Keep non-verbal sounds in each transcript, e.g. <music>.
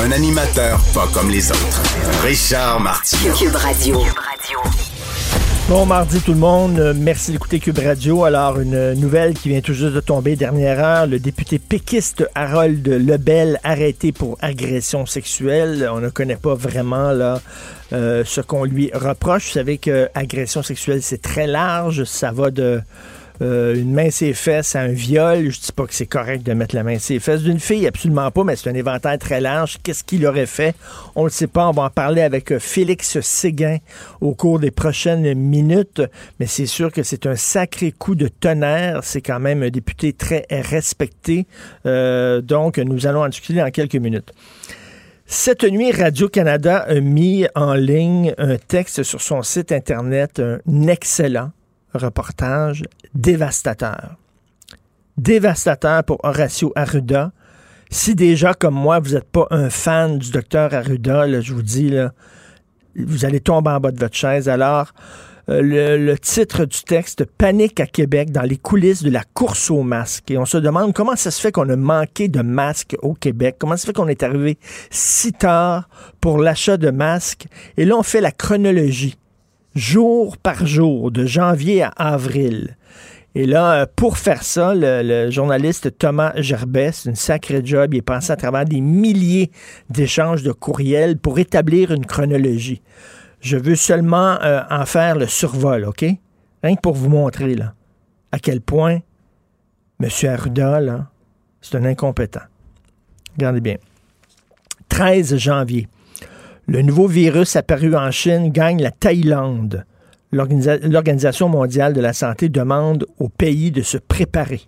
Un animateur pas comme les autres. Richard Martineau. Cube Radio. Bon mardi tout le monde, merci d'écouter Cube Radio. Alors une nouvelle qui vient tout juste de tomber dernière heure, le député péquiste Harold Lebel arrêté pour agression sexuelle. On ne connaît pas vraiment là euh, ce qu'on lui reproche. Vous savez que agression sexuelle c'est très large, ça va de euh, une main ses fesses à un viol. Je dis pas que c'est correct de mettre la main ses fesses d'une fille, absolument pas, mais c'est un éventail très large. Qu'est-ce qu'il aurait fait? On le sait pas. On va en parler avec euh, Félix Séguin au cours des prochaines minutes, mais c'est sûr que c'est un sacré coup de tonnerre. C'est quand même un député très respecté. Euh, donc, nous allons en discuter dans quelques minutes. Cette nuit, Radio-Canada a mis en ligne un texte sur son site Internet, un excellent reportage dévastateur. Dévastateur pour Horacio Arruda. Si déjà, comme moi, vous n'êtes pas un fan du docteur Arruda, je vous dis, vous allez tomber en bas de votre chaise. Alors, euh, le, le titre du texte, Panique à Québec dans les coulisses de la course aux masques. Et on se demande comment ça se fait qu'on a manqué de masques au Québec, comment ça se fait qu'on est arrivé si tard pour l'achat de masques. Et là, on fait la chronologie, jour par jour, de janvier à avril. Et là, euh, pour faire ça, le, journaliste Thomas Gerbet, c'est une sacrée job, il est passé à travers des milliers d'échanges de courriels pour établir une chronologie. Je veux seulement euh, en faire le survol, OK? Rien que pour vous montrer, là, à quel point M. Arruda, là, c'est un incompétent. Regardez bien. 13 janvier. Le nouveau virus apparu en Chine gagne la Thaïlande. L'Organisa- L'Organisation mondiale de la santé demande au pays de se préparer.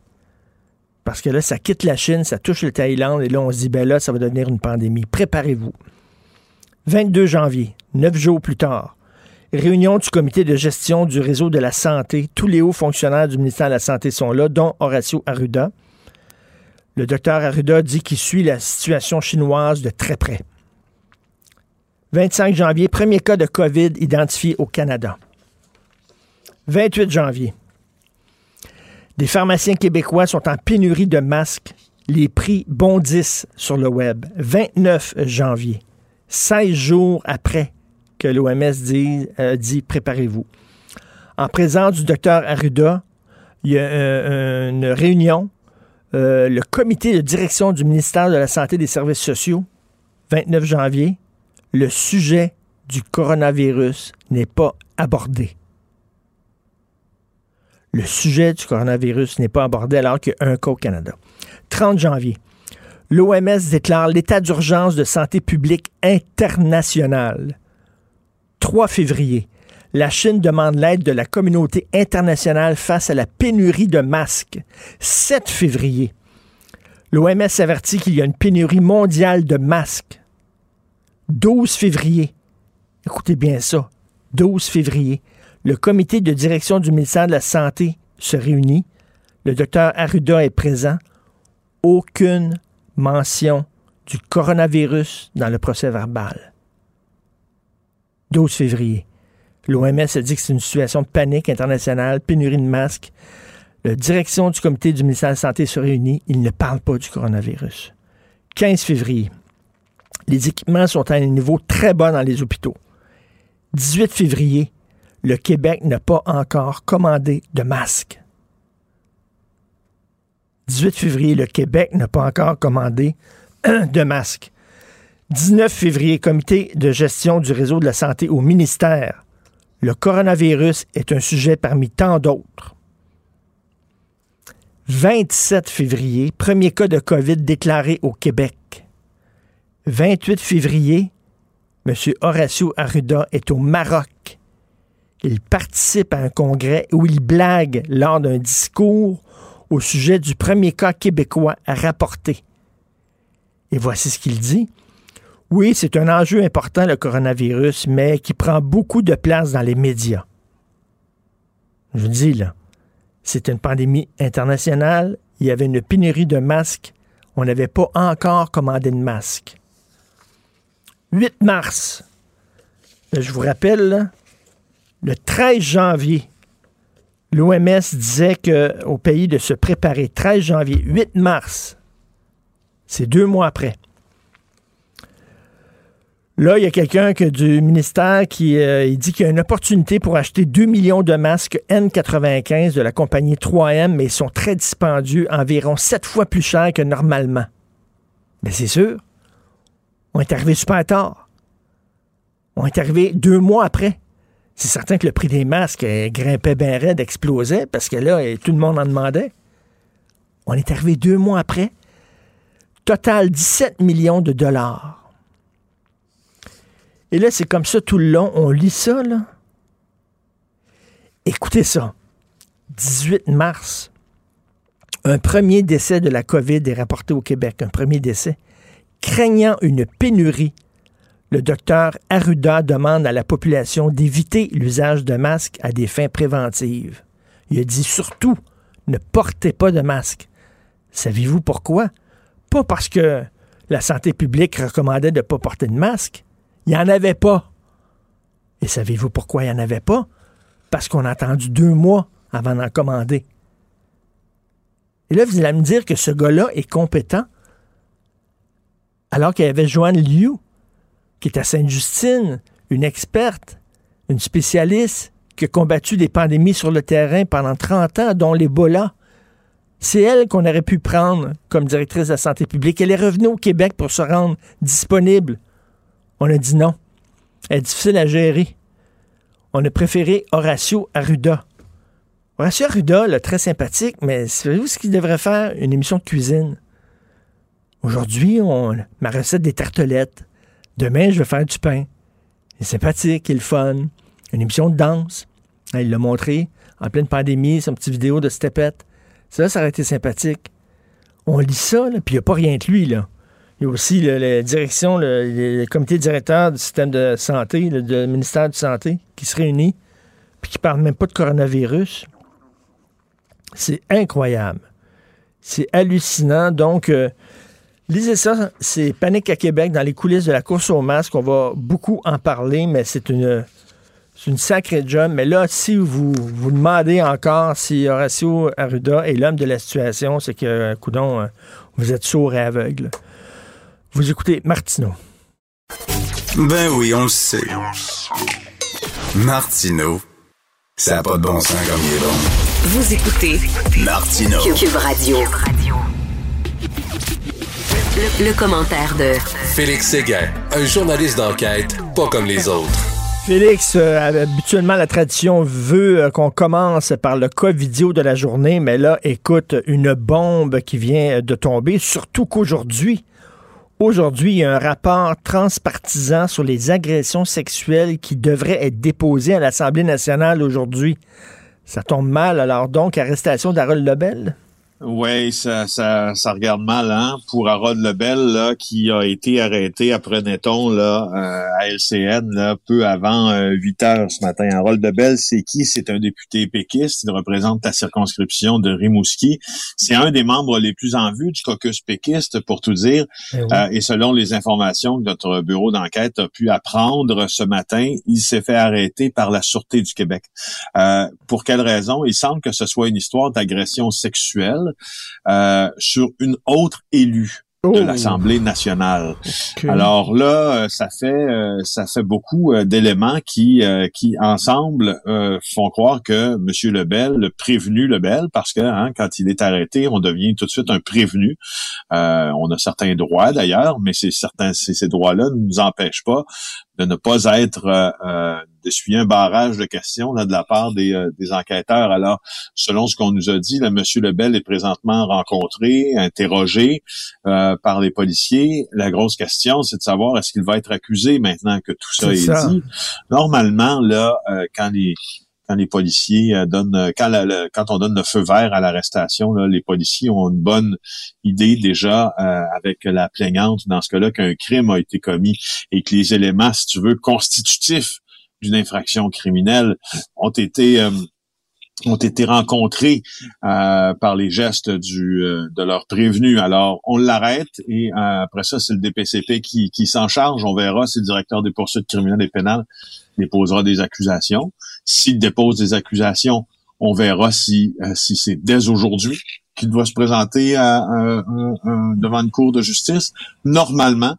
Parce que là, ça quitte la Chine, ça touche le Thaïlande, et là, on se dit, ben là, ça va devenir une pandémie. Préparez-vous. 22 janvier, neuf jours plus tard, réunion du comité de gestion du réseau de la santé. Tous les hauts fonctionnaires du ministère de la Santé sont là, dont Horacio Arruda. Le docteur Arruda dit qu'il suit la situation chinoise de très près. 25 janvier, premier cas de COVID identifié au Canada. 28 janvier, des pharmaciens québécois sont en pénurie de masques. Les prix bondissent sur le web. 29 janvier, 16 jours après que l'OMS dit, euh, dit préparez-vous. En présence du docteur Arruda, il y a euh, une réunion. Euh, le comité de direction du ministère de la Santé et des Services sociaux, 29 janvier, le sujet du coronavirus n'est pas abordé. Le sujet du coronavirus n'est pas abordé alors qu'il y a un cas au Canada. 30 janvier, l'OMS déclare l'état d'urgence de santé publique internationale. 3 février, la Chine demande l'aide de la communauté internationale face à la pénurie de masques. 7 février, l'OMS avertit qu'il y a une pénurie mondiale de masques. 12 février, écoutez bien ça, 12 février, le comité de direction du ministère de la Santé se réunit. Le docteur Arruda est présent. Aucune mention du coronavirus dans le procès verbal. 12 février. L'OMS a dit que c'est une situation de panique internationale, pénurie de masques. La direction du comité du ministère de la Santé se réunit. Il ne parle pas du coronavirus. 15 février. Les équipements sont à un niveau très bas dans les hôpitaux. 18 février. Le Québec n'a pas encore commandé de masques. 18 février, le Québec n'a pas encore commandé <clears throat> de masques. 19 février, comité de gestion du réseau de la santé au ministère. Le coronavirus est un sujet parmi tant d'autres. 27 février, premier cas de COVID déclaré au Québec. 28 février, M. Horacio Arruda est au Maroc. Il participe à un congrès où il blague lors d'un discours au sujet du premier cas québécois à rapporter. Et voici ce qu'il dit. Oui, c'est un enjeu important, le coronavirus, mais qui prend beaucoup de place dans les médias. Je vous dis, là, c'est une pandémie internationale. Il y avait une pénurie de masques. On n'avait pas encore commandé de masques. 8 mars, je vous rappelle, le 13 janvier, l'OMS disait qu'au pays de se préparer. 13 janvier, 8 mars, c'est deux mois après. Là, il y a quelqu'un du ministère qui euh, dit qu'il y a une opportunité pour acheter 2 millions de masques N95 de la compagnie 3M, mais ils sont très dispendieux, environ 7 fois plus chers que normalement. Mais c'est sûr, on est arrivé super tard. On est arrivé deux mois après. C'est certain que le prix des masques grimpait bien raide, explosait, parce que là, tout le monde en demandait. On est arrivé deux mois après. Total 17 millions de dollars. Et là, c'est comme ça tout le long. On lit ça, là. Écoutez ça. 18 mars, un premier décès de la COVID est rapporté au Québec, un premier décès. Craignant une pénurie, le docteur Arruda demande à la population d'éviter l'usage de masques à des fins préventives. Il a dit surtout, ne portez pas de masque. Savez-vous pourquoi? Pas parce que la santé publique recommandait de ne pas porter de masque, il n'y en avait pas. Et savez-vous pourquoi il n'y en avait pas? Parce qu'on a attendu deux mois avant d'en commander. Et là, vous allez me dire que ce gars-là est compétent, alors qu'il y avait Joanne Liu, qui est à Sainte-Justine, une experte, une spécialiste, qui a combattu des pandémies sur le terrain pendant 30 ans, dont l'Ebola. C'est elle qu'on aurait pu prendre comme directrice de la santé publique. Elle est revenue au Québec pour se rendre disponible on a dit non. Elle est difficile à gérer. On a préféré Horacio Arruda. Horacio Arruda, très sympathique, mais savez-vous ce qu'il devrait faire? Une émission de cuisine. Aujourd'hui, on, ma recette des tartelettes. Demain, je vais faire du pain. Il est sympathique, il est le fun. Une émission de danse. Il l'a montré en pleine pandémie, son petit vidéo de stepette. Ça, ça aurait été sympathique. On lit ça, puis il n'y a pas rien de lui, là. Il y a aussi la direction, le, comité directeur du système de santé, le, ministère de Santé, qui se réunit, puis qui ne parle même pas de coronavirus. C'est incroyable. C'est hallucinant. Donc, euh, lisez ça, c'est Panique à Québec dans les coulisses de la course au masque. On va beaucoup en parler, mais c'est une, une sacrée job. Mais là, si vous vous demandez encore si Horacio Arruda est l'homme de la situation, c'est que, coudon, euh, vous êtes sourd et aveugle. Vous écoutez Martineau. Ben oui, on le sait. Martineau, ça n'a pas de bon sens comme il est bon. Vous écoutez Martineau. Cube Radio. Le, le, commentaire de Félix Séguin, un journaliste d'enquête pas comme les autres. Félix, euh, habituellement, la tradition veut euh, qu'on commence par le cas vidéo de la journée, mais là, écoute, une bombe qui vient de tomber, surtout qu'aujourd'hui, Aujourd'hui, il y a un rapport transpartisan sur les agressions sexuelles qui devrait être déposé à l'Assemblée nationale aujourd'hui. Ça tombe mal, alors donc, arrestation d'Harold Lebel? Oui, ça, ça, ça regarde mal hein, pour Harold Lebel là, qui a été arrêté, apprenait-on, là, euh, à LCN là, peu avant euh, 8 heures ce matin. Harold Lebel, c'est qui? C'est un député péquiste. Il représente la circonscription de Rimouski. C'est un des membres les plus en vue du caucus péquiste, pour tout dire. Eh euh, et selon les informations que notre bureau d'enquête a pu apprendre ce matin, il s'est fait arrêter par la Sûreté du Québec. Euh, pour quelle raison? Il semble que ce soit une histoire d'agression sexuelle euh, sur une autre élue de oh. l'Assemblée nationale. Alors là, euh, ça fait euh, ça fait beaucoup d'éléments qui qui ensemble font croire que Monsieur Lebel, le prévenu Lebel, parce que hein, quand il est arrêté, on devient tout de suite un prévenu. on a certains droits d'ailleurs, mais c'est certains ces droits-là ne nous empêchent pas de ne pas être euh, euh d'essuyer un barrage de questions là, de la part des, euh, des enquêteurs. Alors, selon ce qu'on nous a dit, là, M. Lebel est présentement rencontré, interrogé euh, par les policiers. La grosse question, c'est de savoir est-ce qu'il va être accusé maintenant que tout ça est, dit. Normalement, là, quand les quand les policiers euh, donnent, euh, quand, quand on donne le feu vert à l'arrestation, les policiers ont une bonne idée déjà avec la plaignante, dans ce cas-là, qu'un crime a été commis et que les éléments, si tu veux, constitutifs d'une infraction criminelle ont été ont été rencontrés euh, par les gestes du euh, de leur prévenu. Alors, on l'arrête et euh, après ça, c'est le DPCP qui, qui s'en charge. On verra si le directeur des poursuites criminelles et pénales déposera des accusations. S'il dépose des accusations, on verra si, si c'est dès aujourd'hui qu'il doit se présenter à, devant une cour de justice. Normalement,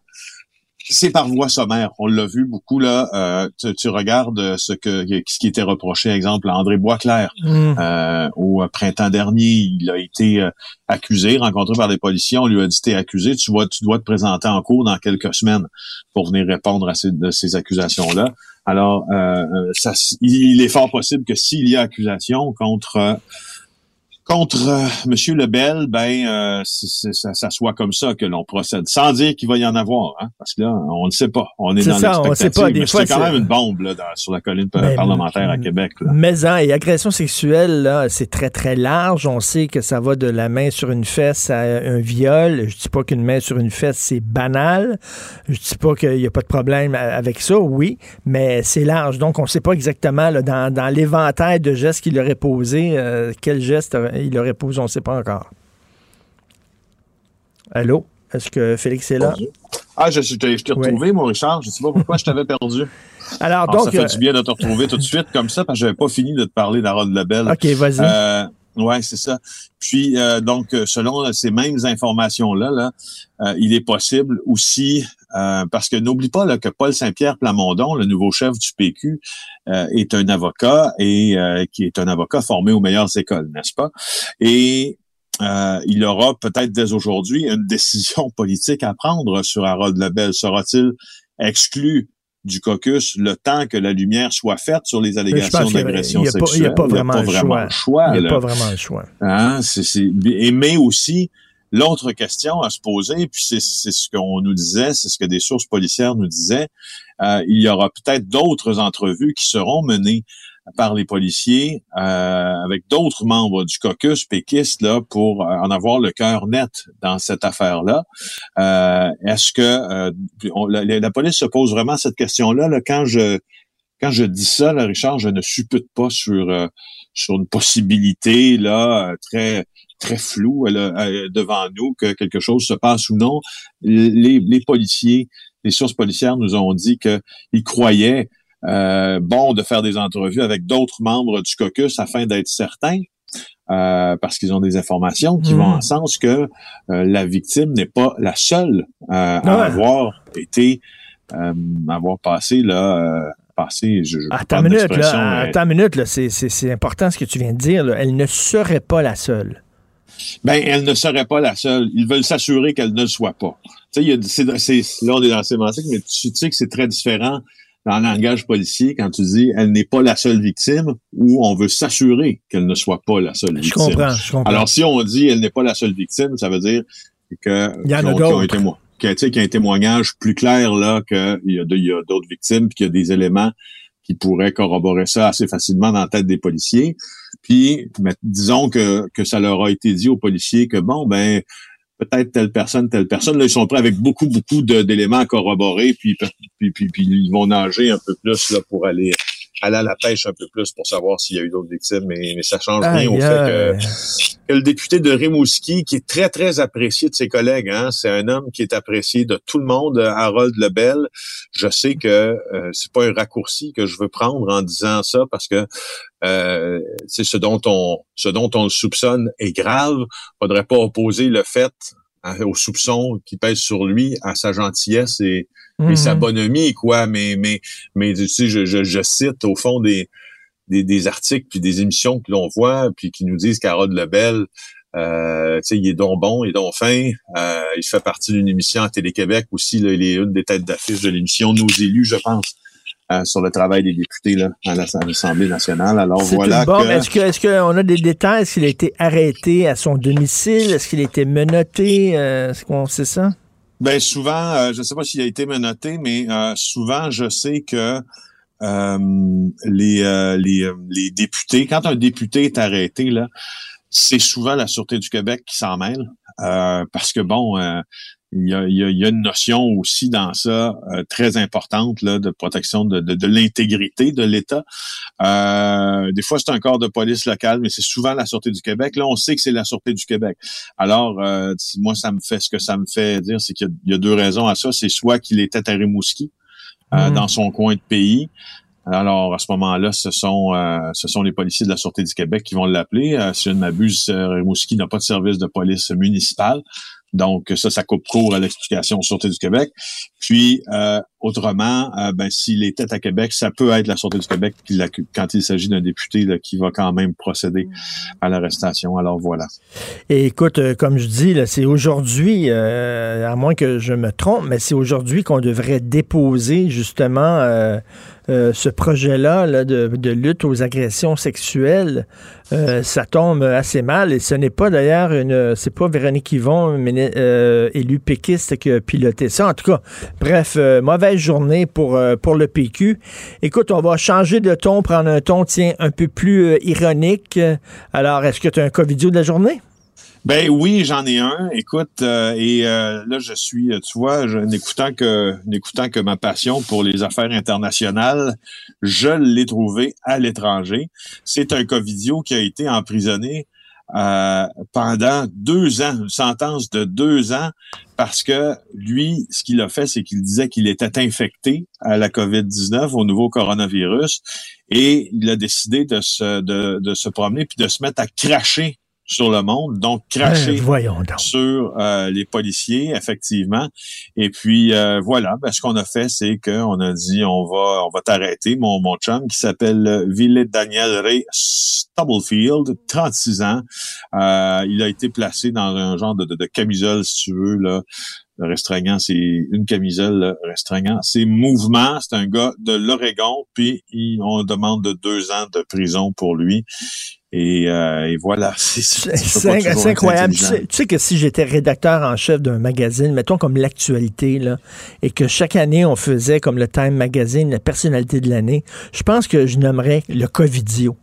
c'est par voie sommaire. On l'a vu beaucoup là. Euh, tu, regardes ce que ce qui était reproché, exemple, à André Boisclair mm. euh, au printemps dernier. Il a été euh, accusé, rencontré par des policiers. On lui a dit t'es accusé, tu dois tu dois te présenter en cours dans quelques semaines pour venir répondre à ces, de ces accusations là. Alors, ça, il est fort possible que s'il y a accusation contre Contre euh, M. Lebel, ben euh, ça, ça, soit comme ça que l'on procède, sans dire qu'il va y en avoir, hein, parce que là, on ne sait pas. On est, dans l'expectative. C'est quand même une bombe là, sur la colline ben, parlementaire à Québec. Là. Mais hein, et agression sexuelle, là, c'est très très large. On sait que ça va de la main sur une fesse à un viol. Je dis pas qu'une main sur une fesse c'est banal. Je dis pas qu'il n'y a pas de problème avec ça, oui, mais c'est large. Donc on ne sait pas exactement là, dans, dans l'éventail de gestes qu'il aurait posé, euh, quel geste il le repose, on ne sait pas encore. Allô? Est-ce que Félix est là? Ah, je, je t'ai retrouvé, mon Richard. Je ne sais pas pourquoi je t'avais perdu. <laughs> Alors, donc. Ça fait du bien de te retrouver tout de suite comme ça, parce que je n'avais pas fini de te parler d'Harold Lebel. OK, vas-y. Euh, oui, c'est ça. Puis, euh, donc, selon ces mêmes informations-là, là, il est possible aussi, parce que n'oublie pas là, que Paul Saint-Pierre Plamondon, le nouveau chef du PQ, euh, est un avocat et euh, qui est un avocat formé aux meilleures écoles, n'est-ce pas? Et euh, il aura peut-être dès aujourd'hui une <laughs> décision politique à prendre sur Harold Lebel. Sera-t-il exclu du caucus le temps que la lumière soit faite sur les allégations d'agression sexuelle? Il n'y a pas vraiment, le choix. Il n'y a pas vraiment le choix. Hein? et, mais aussi, l'autre question à se poser, puis c'est ce qu'on nous disait, c'est ce que des sources policières nous disaient, euh, il y aura peut-être d'autres entrevues qui seront menées par les policiers euh, avec d'autres membres du caucus péquiste là pour euh, en avoir le cœur net dans cette affaire-là. Est-ce que la, police se pose vraiment cette question-là là, quand je quand je dis ça, là, Richard, je ne suppute pas sur sur une possibilité là très très floue devant nous que quelque chose se passe ou non. Les, les policiers les sources policières nous ont dit qu'ils croyaient euh, bon de faire des entrevues avec d'autres membres du caucus afin d'être certains, euh, parce qu'ils ont des informations qui vont hmm. en sens que euh, la victime n'est pas la seule à avoir été, avoir passé là. Passé, je, je attends une minute, là, attends une minute, là, c'est important ce que tu viens de dire. Elle ne serait pas la seule. Ben, elle ne serait pas la seule. Ils veulent s'assurer qu'elle ne le soit pas. Tu sais, là, on est dans la sémantique, mais tu sais que c'est très différent dans le langage policier quand tu dis elle n'est pas la seule victime ou on veut s'assurer qu'elle ne soit pas la seule victime. Je comprends, je comprends. Alors, si on dit elle n'est pas la seule victime, ça veut dire que il y en a. Qu'il y a un témoignage plus clair là qu'il y a d'autres victimes puis qu'il y a des éléments qui pourraient corroborer ça assez facilement dans la tête des policiers. Puis, disons que, que ça leur a été dit aux policiers que, bon, ben, peut-être telle personne, telle personne. Là, ils sont prêts avec beaucoup, beaucoup d'éléments à corroborer, puis, puis, puis, puis, ils vont nager un peu plus là, pour aller aller à la pêche un peu plus pour savoir s'il y a eu d'autres victimes, mais, mais ça change rien au fait que, le député de Rimouski, qui est très, très apprécié de ses collègues, hein, c'est un homme qui est apprécié de tout le monde, Harold Lebel. Je sais que euh, c'est pas un raccourci que je veux prendre en disant ça parce que euh, c'est ce dont on ce dont on le soupçonne est grave. Faudrait pas opposer le fait au soupçon qui pèse sur lui, à sa gentillesse et, sa mhm. bonhomie, quoi. Mais, mais, mais tu sais, je, je, cite au fond des, des, des articles puis des émissions que l'on voit, puis qui nous disent qu'Harold Lebel, euh, il est donc bon, il est donc fin. Euh, il fait partie d'une émission à Télé-Québec aussi. Là, il est une des têtes d'affiche de l'émission Nos élus, je pense. Euh, sur le travail des députés là, à l'Assemblée nationale. Alors voilà. Est-ce que est-ce qu'on a des détails? Est-ce qu'il a été arrêté à son domicile? Est-ce qu'il a été menotté? Euh, est-ce qu'on sait ça? Ben souvent, euh, je ne sais pas s'il a été menotté, mais souvent je sais que les, les, les députés, quand un député est arrêté, là, c'est souvent la Sûreté du Québec qui s'en mêle. parce que bon, il y, a, il, y a, une notion aussi dans ça euh, très importante là, de protection de, de, l'intégrité de l'État. Euh, des fois, c'est un corps de police local, mais c'est souvent la Sûreté du Québec. Là, on sait que c'est la Sûreté du Québec. Alors, euh, moi, ça me fait ce que ça me fait dire, c'est qu'il y, a deux raisons à ça. C'est soit qu'il était à Rimouski, mmh. dans son coin de pays. Alors, à ce moment-là, ce sont ce sont les policiers de la Sûreté du Québec qui vont l'appeler. si je ne m'abuse, Rimouski n'a pas de service de police municipal. Donc, ça, ça coupe court à l'explication Sûreté du Québec. Puis, euh, autrement, euh, ben, s'il est tête à Québec, ça peut être la Sûreté du Québec quand il s'agit d'un député qui va quand même procéder à l'arrestation. Alors, voilà. Et écoute, euh, comme je dis, c'est aujourd'hui, à moins que je me trompe, mais c'est aujourd'hui qu'on devrait déposer justement euh, ce projet-là de, lutte aux agressions sexuelles, euh, ça tombe assez mal. Et ce n'est pas d'ailleurs une, c'est pas Véronique Yvon, mais, euh, élu péquiste, qui a piloté ça. En tout cas, bref, mauvaise journée pour, pour le PQ. Écoute, on va changer de ton, prendre un ton, tiens, un peu plus ironique. Alors, est-ce que tu as un cas vidéo de la journée? Ben oui, j'en ai un. Écoute, euh, et euh, là je suis, tu vois, n'écoutant que n'écoutant que ma passion pour les affaires internationales, je l'ai trouvé à l'étranger. C'est un Covidio qui a été emprisonné euh, pendant deux ans, une sentence de deux ans, parce que lui, ce qu'il a fait, c'est qu'il disait qu'il était infecté à la COVID-19, au nouveau coronavirus, et il a décidé de se, de, de se promener puis de se mettre à cracher sur le monde, donc cracher ben, sur euh, les policiers, effectivement. Et puis euh, voilà, ben, ce qu'on a fait, c'est qu'on a dit on va on va t'arrêter, mon, mon chum qui s'appelle Ville Daniel Ray Stubblefield, 36 ans. Euh, il a été placé dans un genre de, de, camisole, si tu veux, là, restreignant c'est une camisole restreignant ses mouvements. C'est un gars de l'Oregon, puis on demande de deux ans de prison pour lui. Et, euh, et voilà. <laughs> C'est incroyable. Tu sais, que si j'étais rédacteur en chef d'un magazine, mettons comme l'actualité, là, et que chaque année on faisait comme le Time Magazine, la personnalité de l'année, je pense que je nommerais le Covidio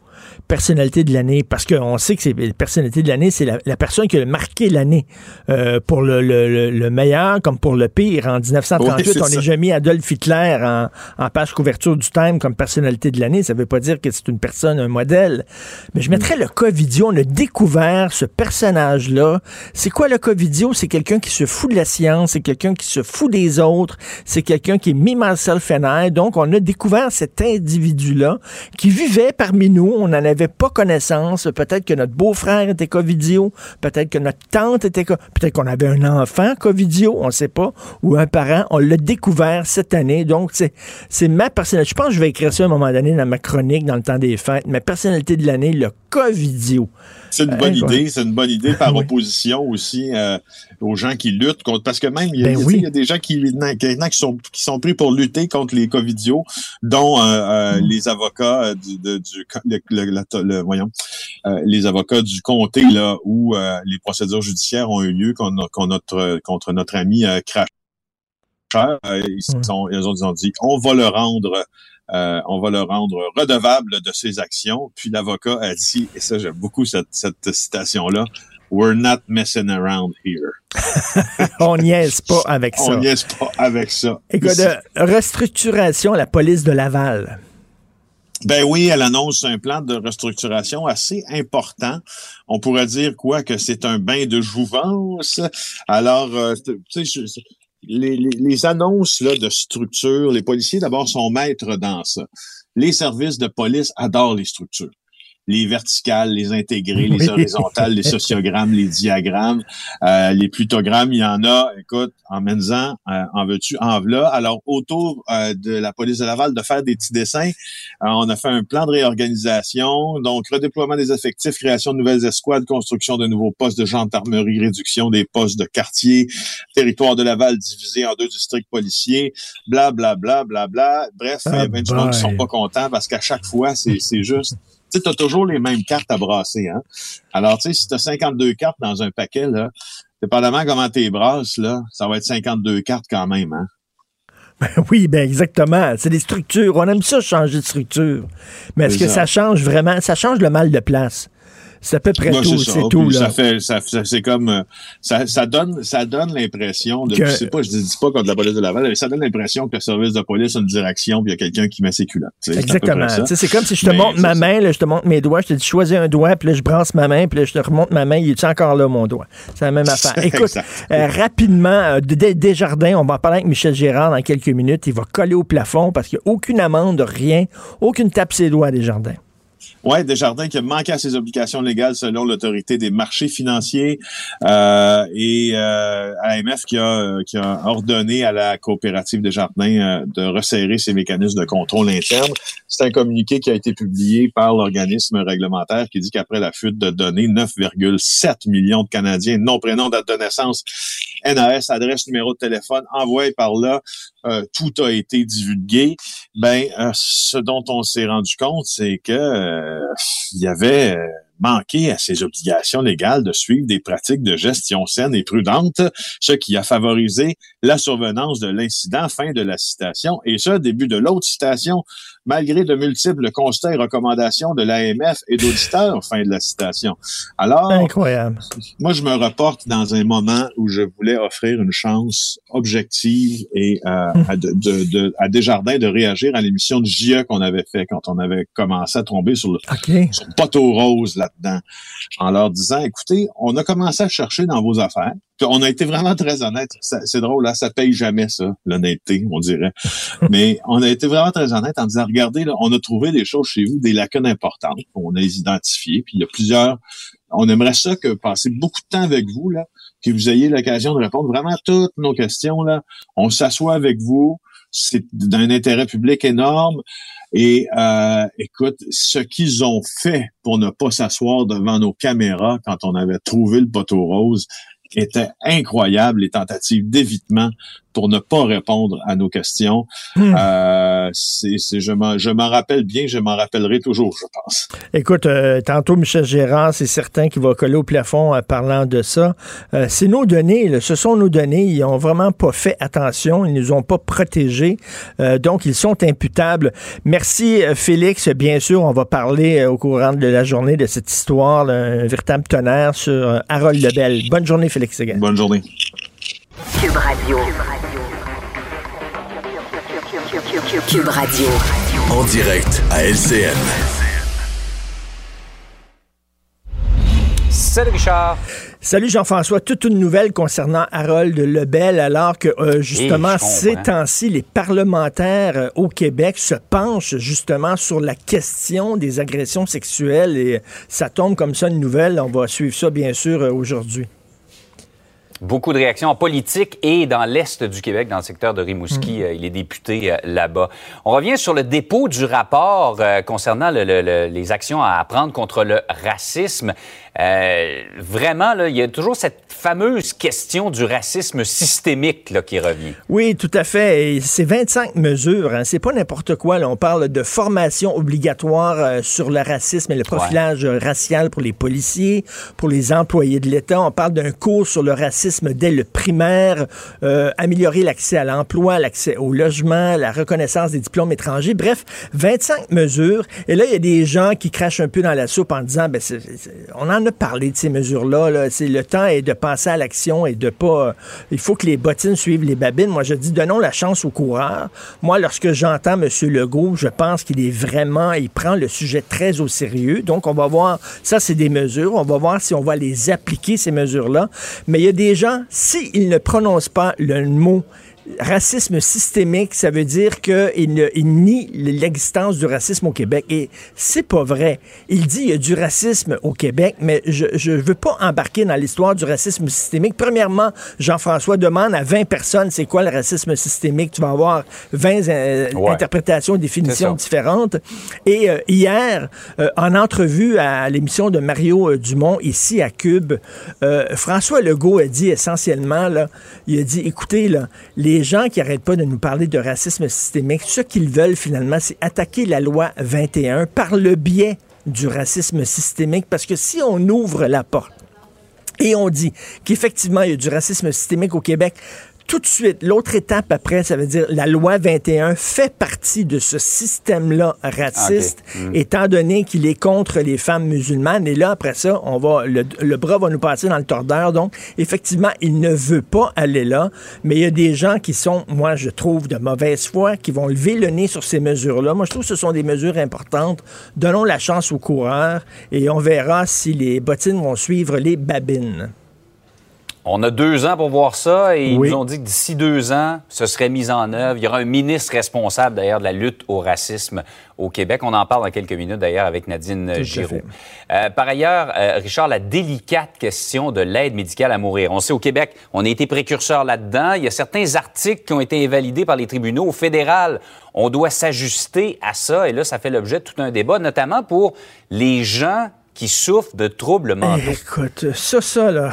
personnalité de l'année, parce qu'on sait que c'est la personnalité de l'année, c'est la, personne qui a marqué l'année euh, pour le, le, meilleur comme pour le pire. En 1938, on n'est jamais mis Adolf Hitler en, en, page couverture du Time comme personnalité de l'année. Ça ne veut pas dire que c'est une personne, un modèle. Mais je mettrais le Covidio. On a découvert ce personnage-là. C'est quoi le Covidio? C'est quelqu'un qui se fout de la science, c'est quelqu'un qui se fout des autres, c'est quelqu'un qui est mis self Donc, on a découvert cet individu-là qui vivait parmi nous. On en avait pas connaissance. Peut-être que notre beau-frère était Covidio. Peut-être que notre tante était Peut-être qu'on avait un enfant Covidio, on ne sait pas. Ou un parent. On l'a découvert cette année. Donc, c'est ma personnalité. Je pense que je vais écrire ça à un moment donné dans ma chronique dans le temps des fêtes. Ma personnalité de l'année, le Covidio. C'est une bonne idée, c'est une bonne idée par <laughs> opposition aussi euh, aux gens qui luttent contre parce que même il y, a, ben des gens qui, qui, sont qui sont pris pour lutter contre les covidios, dont euh, euh, mm. les avocats du, du le, voyons les avocats du comté là où les procédures judiciaires ont eu lieu contre, notre contre notre ami Crasher. Ils, sont, ils ont dit on va le rendre euh, on va le rendre redevable de ses actions. Puis l'avocat a dit, et ça j'aime beaucoup cette, citation-là, We're not messing around here. <laughs> on niaise pas avec ça. On niaise pas avec ça. Écoute, restructuration, la police de Laval. Ben oui, elle annonce un plan de restructuration assez important. On pourrait dire quoi? Que c'est un bain de jouvence. Alors, euh, tu sais, les, les, annonces là, de structure, les policiers d'abord sont maîtres dans ça. Les services de police adorent les structures les verticales, les intégrés, les horizontales, les <laughs> sociogrammes, les diagrammes, euh, les plutogrammes, il y en a. Écoute, en Menzan, euh, en veux-tu, en voilà. Alors, autour euh, de la police de Laval, de faire des petits dessins, on a fait un plan de réorganisation, donc redéploiement des effectifs, création de nouvelles escouades, construction de nouveaux postes de gendarmerie, réduction des postes de quartier, territoire de Laval divisé en deux districts policiers, bla bla bla bla bla. Bref, il y a bien du monde qui sont pas contents parce qu'à chaque fois, c'est juste tu as toujours les mêmes cartes à brasser. Hein? Alors, tu sais, si tu as 52 cartes dans un paquet, là, dépendamment comment tu brasses, là, ça va être 52 cartes quand même. Hein? <laughs> oui, ben exactement. C'est des structures. On aime ça changer de structure. Mais est-ce que ça change vraiment? Ça change le mal de place? C'est à peu près tout, c'est tout. Là. Ça fait, ça, c'est comme, euh, ça, ça donne, ça donne l'impression de, je sais pas, je dis pas contre la police de Laval, mais ça donne l'impression que le service de police a une direction puis il y a quelqu'un qui met ses culottes. Exactement. C'est comme si je te montre ma main, là, je te montre mes doigts, je te dis choisis un doigt, puis là je brasse ma main, puis là je te remonte ma main, il est encore là mon doigt? C'est la même <laughs> affaire. Écoute, euh, rapidement, euh, Desjardins, on va en parler avec Michel Gérard dans quelques minutes. Il va coller au plafond parce qu'il n'y a aucune amende, rien, aucune tape ses doigts à Desjardins. Oui, Desjardins qui a manqué à ses obligations légales selon l'autorité des marchés financiers euh, et euh, AMF qui a, qui a ordonné à la coopérative Desjardins euh, de resserrer ses mécanismes de contrôle interne. C'est un communiqué qui a été publié par l'organisme réglementaire qui dit qu'après la fuite de données, 9,7 millions de Canadiens, nom, prénom, date de naissance, NAS, adresse, numéro de téléphone, envoyé par là, euh, tout a été divulgué. Ben, euh, ce dont on s'est rendu compte, c'est que euh, il avait manqué à ses obligations légales de suivre des pratiques de gestion saine et prudente, ce qui a favorisé la survenance de l'incident. Fin de la citation. Et ce, début de l'autre citation, malgré de multiples constats et recommandations de l'AMF et d'auditeurs. Fin de la citation. Alors, incroyable. Moi, je me reporte dans un moment où je voulais offrir une chance objective et euh, hum. à, de, de, à Desjardins de réagir à l'émission de JE qu'on avait fait quand on avait commencé à tomber sur le, sur le poteau rose là-dedans, en leur disant, écoutez, on a commencé à chercher dans vos affaires on a été vraiment très honnête. C'est drôle, là, ça paye jamais ça, l'honnêteté, on dirait. <laughs> Mais on a été vraiment très honnête en disant, regardez, là, on a trouvé des choses chez vous, des lacunes importantes, on a les identifiées, puis il y a plusieurs. On aimerait ça que passer beaucoup de temps avec vous, là, que vous ayez l'occasion de répondre vraiment à toutes nos questions, là. On s'assoit avec vous, c'est d'un intérêt public énorme. Et euh, écoute, ce qu'ils ont fait pour ne pas s'asseoir devant nos caméras quand on avait trouvé le poteau rose, était incroyable, les tentatives d'évitement pour ne pas répondre à nos questions. Hmm. Euh, c'est, je, m'en, je m'en rappelle bien, je m'en rappellerai toujours, je pense. Écoute, euh, tantôt Michel Gérard, c'est certain qu'il va coller au plafond en parlant de ça. Euh, c'est nos données, ce sont nos données. Ils ont vraiment pas fait attention, ils nous ont pas protégés, euh, donc ils sont imputables. Merci Félix. Bien sûr, on va parler au courant de la journée de cette histoire, un véritable tonnerre sur Harold Lebel. Bonne journée, Félix Bonne journée. Cube Radio. Cube Radio. En direct à LCN. Salut Richard. Salut Jean-François. Toute une nouvelle concernant Harold Lebel, alors que euh, justement ces temps-ci, les parlementaires euh, au Québec se penchent justement sur la question des agressions sexuelles et ça tombe comme ça une nouvelle. On va suivre ça bien sûr euh, aujourd'hui. Beaucoup de réactions en politique et dans l'Est du Québec, dans le secteur de Rimouski. Mm. Euh, il est député euh, là-bas. On revient sur le dépôt du rapport euh, concernant les actions à prendre contre le racisme. Euh, vraiment, là, il y a toujours cette fameuse question du racisme systémique là, qui revient. Oui, tout à fait. C'est 25 mesures. Hein. C'est pas n'importe quoi. Là. On parle de formation obligatoire euh, sur le racisme et le profilage racial pour les policiers, pour les employés de l'État. On parle d'un cours sur le racisme dès le primaire, euh, améliorer l'accès à l'emploi, l'accès au logement, la reconnaissance des diplômes étrangers. Bref, 25 mesures. Et là, il y a des gens qui crachent un peu dans la soupe en disant, ben, on en a parlé de ces mesures-là. C'est le temps est de à l'action et de pas. il faut que les bottines suivent les babines. Moi, je dis donnons la chance aux coureurs. Moi, lorsque j'entends M. Legault, je pense qu'il est vraiment, il prend le sujet très au sérieux. Donc, on va voir. Ça, c'est des mesures. On va voir si on va les appliquer ces mesures-là. Mais il y a des gens, s'ils ne prononcent pas le mot racisme systémique, ça veut dire qu'il il nie l'existence du racisme au Québec. Et c'est pas vrai. Il dit qu'il y a du racisme au Québec, mais je ne veux pas embarquer dans l'histoire du racisme systémique. Premièrement, Jean-François demande à 20 personnes c'est quoi le racisme systémique? Tu vas avoir 20 euh, interprétations, définitions différentes. Et euh, hier, euh, en entrevue à l'émission de Mario Dumont, ici à Cube, François Legault a dit essentiellement, là, il a dit, écoutez, là, les les gens qui n'arrêtent pas de nous parler de racisme systémique, ce qu'ils veulent finalement, c'est attaquer la loi 21 par le biais du racisme systémique, parce que si on ouvre la porte et on dit qu'effectivement, il y a du racisme systémique au Québec, tout de suite, l'autre étape après, ça veut dire la loi 21 fait partie de ce système-là raciste. Mm. étant donné qu'il est contre les femmes musulmanes. Et là, après ça, on va, le, le bras va nous passer dans le tordeur. Donc, effectivement, il ne veut pas aller là, mais il y a des gens qui sont, moi, je trouve, de mauvaise foi, qui vont lever le nez sur ces mesures-là. Moi, je trouve que ce sont des mesures importantes. Donnons la chance aux coureurs et on verra si les bottines vont suivre les babines. On a deux ans pour voir ça et Oui. ils nous ont dit que d'ici deux ans, ce serait mis en œuvre. Il y aura un ministre responsable d'ailleurs de la lutte au racisme au Québec. On en parle dans quelques minutes d'ailleurs avec Nadine Giraud. fait. Euh, par ailleurs, euh, Richard, la délicate question de l'aide médicale à mourir. On sait au Québec, on a été précurseur là-dedans. Il y a certains articles qui ont été invalidés par les tribunaux. Au fédéral, on doit s'ajuster à ça et là, ça fait l'objet de tout un débat, notamment pour les gens qui souffrent de troubles mentaux. Écoute, ça, ça, là.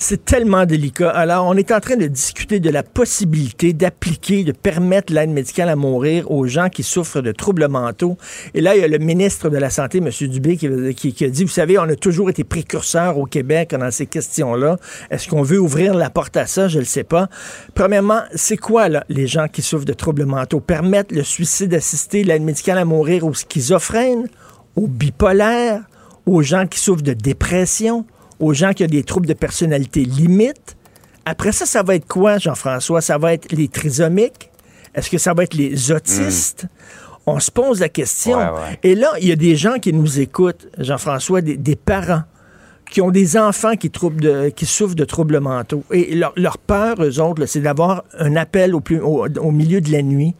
C'est tellement délicat. Alors, on est en train de discuter de la possibilité d'appliquer, de permettre l'aide médicale à mourir aux gens qui souffrent de troubles mentaux. Et là, il y a le ministre de la Santé, M. Dubé, qui, a dit, vous savez, on a toujours été précurseurs au Québec dans ces questions-là. Est-ce qu'on veut ouvrir la porte à ça? Je ne le sais pas. Premièrement, c'est quoi, les gens qui souffrent de troubles mentaux? Permettre le suicide assisté, l'aide médicale à mourir aux schizophrènes, aux bipolaires, aux gens qui souffrent de dépression, aux gens qui ont des troubles de personnalité limite. Après ça, ça va être quoi, Jean-François? Ça va être les trisomiques? Est-ce que ça va être les autistes? On se pose la question. Ouais, ouais. Et là, il y a des gens qui nous écoutent, Jean-François, des, des parents qui ont des enfants qui, de- qui souffrent de troubles mentaux. Et leur, leur peur, eux autres, c'est d'avoir un appel au, plus, au, au milieu de la nuit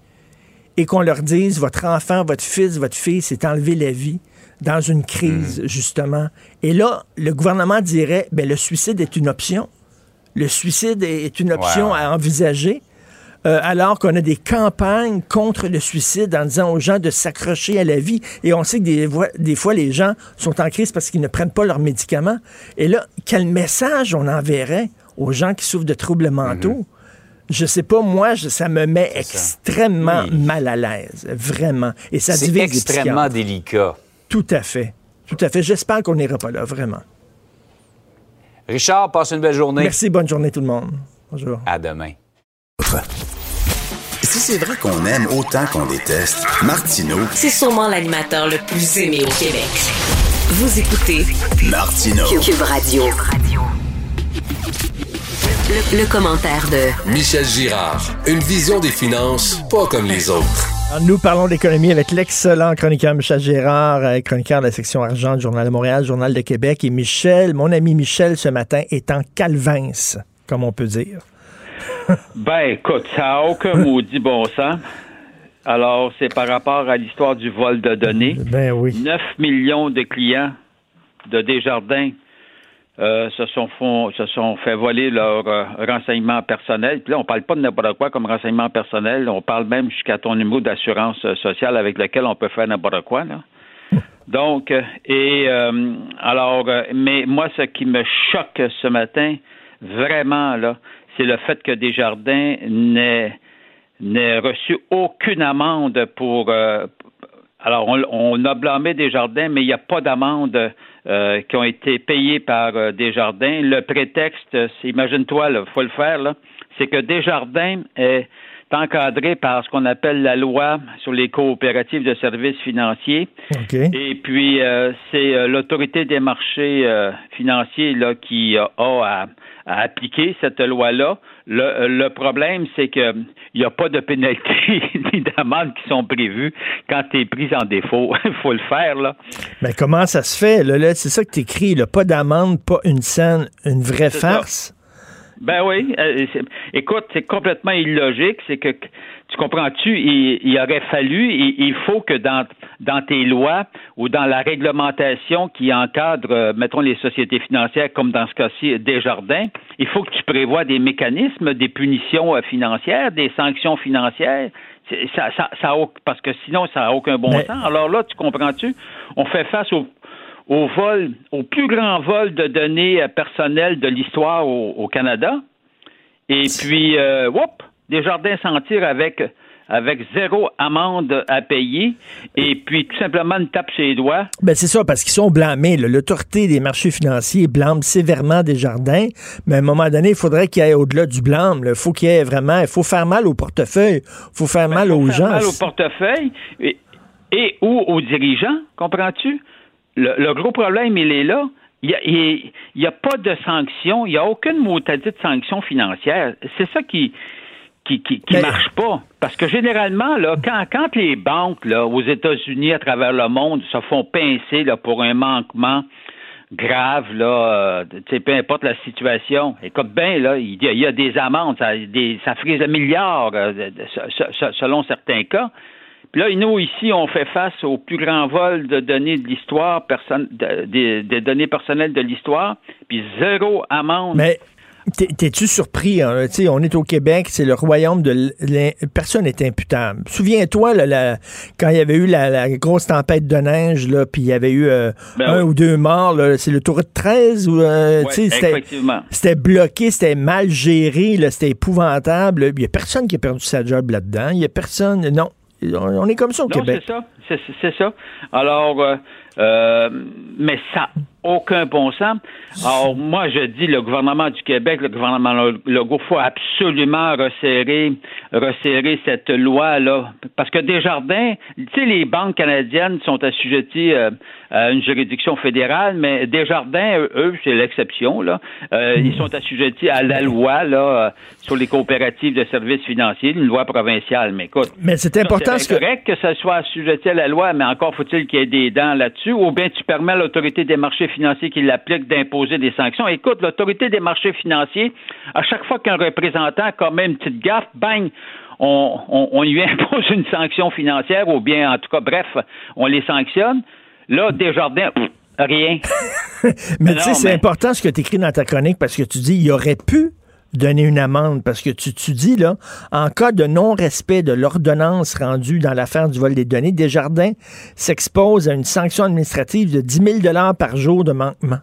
et qu'on leur dise votre enfant, votre fils, votre fille s'est enlevé la vie dans une crise, justement. Et là, le gouvernement dirait ben, le suicide est une option. Le suicide est une option à envisager. euh, alors qu'on a des campagnes contre le suicide en disant aux gens de s'accrocher à la vie. Et on sait que des, fois- des fois, les gens sont en crise parce qu'ils ne prennent pas leurs médicaments. Et là, quel message on enverrait aux gens qui souffrent de troubles mentaux? Je sais pas, moi, je- ça me met extrêmement Oui. mal à l'aise. Vraiment. Et ça C'est extrêmement délicat. Tout à fait. Tout à fait. J'espère qu'on n'ira pas là, vraiment. Richard, passe une belle journée. Merci, bonne journée tout le monde. Bonjour. À demain. Si c'est vrai qu'on aime autant qu'on déteste, Martineau, C'est sûrement l'animateur le plus aimé au Québec. Vous écoutez Martineau. Cube Radio. Le, le commentaire de Michel Girard. Une vision des finances pas comme les autres. Alors, nous parlons d'économie avec l'excellent chroniqueur Michel Gérard, euh, chroniqueur de la section argent du Journal de Montréal, Journal de Québec. Et Michel, mon ami Michel, ce matin, est en calvince, comme on peut dire. <laughs> Ben, écoute, ça n'a aucun maudit bon sens. Alors, c'est par rapport à l'histoire du vol de données. Ben oui. 9 millions de clients de Desjardins euh, se, sont fait voler leurs euh, renseignements personnels. Puis là, on parle pas de n'importe quoi comme renseignement personnel. On parle même jusqu'à ton numéro d'assurance euh, sociale avec lequel on peut faire n'importe quoi. Là. Donc, euh, et alors, mais moi, ce qui me choque ce matin, vraiment, là, c'est le fait que Desjardins n'ait n'ait reçu aucune amende pour. alors, on, on a blâmé Desjardins, mais il n'y a pas d'amende euh, qui ont été payées par euh, Desjardins. Le prétexte, c'est, imagine-toi, il faut le faire, là, c'est que Desjardins est encadré par ce qu'on appelle la loi sur les coopératives de services financiers. OK. Et puis, euh, c'est euh, l'autorité des marchés euh, financiers là, qui euh, a à, à appliquer cette loi-là. Le, le problème, c'est que il n'y a pas de pénalité <laughs> ni d'amende qui sont prévues quand tu es pris en défaut. Il <laughs> faut le faire, là. Mais comment ça se fait? Là, là, c'est ça que tu écris, pas d'amende, pas une scène, une vraie ça. farce? Ben oui. euh, écoute, c'est complètement illogique. C'est que, comprends-tu, il, il aurait fallu, il, il faut que dans, dans tes lois ou dans la réglementation qui encadre, euh, mettons, les sociétés financières, comme dans ce cas-ci, Desjardins, il faut que tu prévois des mécanismes, des punitions euh, financières, des sanctions financières. Ça, parce que sinon, ça n'a aucun bon Mais- sens. Alors là, tu comprends-tu? On fait face au au vol, au plus grand vol de données euh, personnelles de l'histoire au, au Canada. Et puis, euh, whoop, Desjardins s'en tire avec avec zéro amende à payer et puis tout simplement une tape sur les doigts. Ben c'est ça, parce qu'ils sont blâmés. L'autorité des marchés financiers blâme sévèrement des jardins, mais à un moment donné, il faudrait qu'il y ait au-delà du blâme. Il faut qu'il y ait vraiment, il faut faire mal au portefeuille, il faut faire Ben, mal faut aux faire gens. mal au portefeuille et, et ou aux dirigeants, comprends-tu? Le, le gros problème, il est là. Il n'y a, pas de sanction, il n'y a aucune motadite de sanction financière. C'est ça qui qui, qui, qui Mais- marche pas. Parce que généralement, là, quand, quand les banques là, aux États-Unis, à travers le monde, se font pincer là, pour un manquement grave, là, euh, peu importe la situation. Écoute bien, là, il y, a, il y a des amendes, ça, des, ça frise un milliard euh, selon certains cas. Puis là, nous, ici, on fait face au plus grand vol de données de l'histoire, des, des données personnelles de l'histoire, puis zéro amende. Mais t'es-tu surpris? hein? On est au Québec, c'est le royaume de personne n'est imputable. Souviens-toi, quand il y avait eu la, la grosse tempête de neige, puis il y avait eu euh, Ben un oui. ou deux morts, c'est le tour de 13 ou euh, Ouais, c'était effectivement. c'était bloqué, c'était mal géré, c'était épouvantable. Il y a personne qui a perdu sa job là-dedans. Il y a personne. Non. On est comme ça au Non, Québec. c'est ça. C'est, ça. Alors, euh, mais ça aucun bon sens. Alors, moi, je dis, le gouvernement du Québec, le gouvernement Legault, faut absolument resserrer, resserrer cette loi-là. Parce que Desjardins, tu sais, les banques canadiennes sont assujetties euh, à une juridiction fédérale, mais Desjardins, eux, c'est l'exception, là. Euh, Ils sont assujettis à la loi, là, euh, sur les coopératives de services financiers, une loi provinciale. Mais écoute, Mais c'est important c'est ce que. correct que ça soit assujetti à la loi, mais encore faut-il qu'il y ait des dents là-dessus, ou bien tu permets à l'autorité des marchés financiers qui l'applique d'imposer des sanctions. Écoute, l'autorité des marchés financiers, à chaque fois qu'un représentant commet une petite gaffe, bang, on, on, on lui <laughs> impose une sanction financière, ou bien, en tout cas, bref, on les sanctionne. Là, Desjardins, pff, rien. <laughs> Mais tu sais, c'est mais- important ce que tu écris dans ta chronique parce que tu dis il aurait pu donner une amende parce que tu, tu dis là, en cas de non-respect de l'ordonnance rendue dans l'affaire du vol des données, Desjardins s'expose à une sanction administrative de 10 000 par jour de manquement.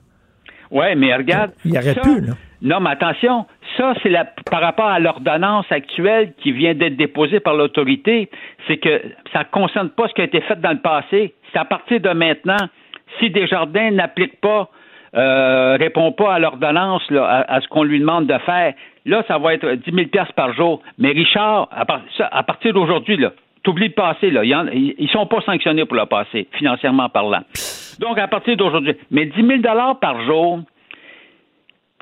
Oui, mais regarde. Il y aurait ça- pu, là. Non, mais attention, ça, c'est par rapport à l'ordonnance actuelle qui vient d'être déposée par l'autorité, c'est que ça ne concerne pas ce qui a été fait dans le passé. C'est à partir de maintenant, si Desjardins n'applique pas, euh, répond pas à l'ordonnance, à, ce qu'on lui demande de faire, là, ça va être 10 000 piastres par jour. Mais Richard, à, partir d'aujourd'hui, là, t'oublies le passé, là. Ils ne sont pas sanctionnés pour le passé, financièrement parlant. Donc, à partir d'aujourd'hui. Mais 10 000 par jour,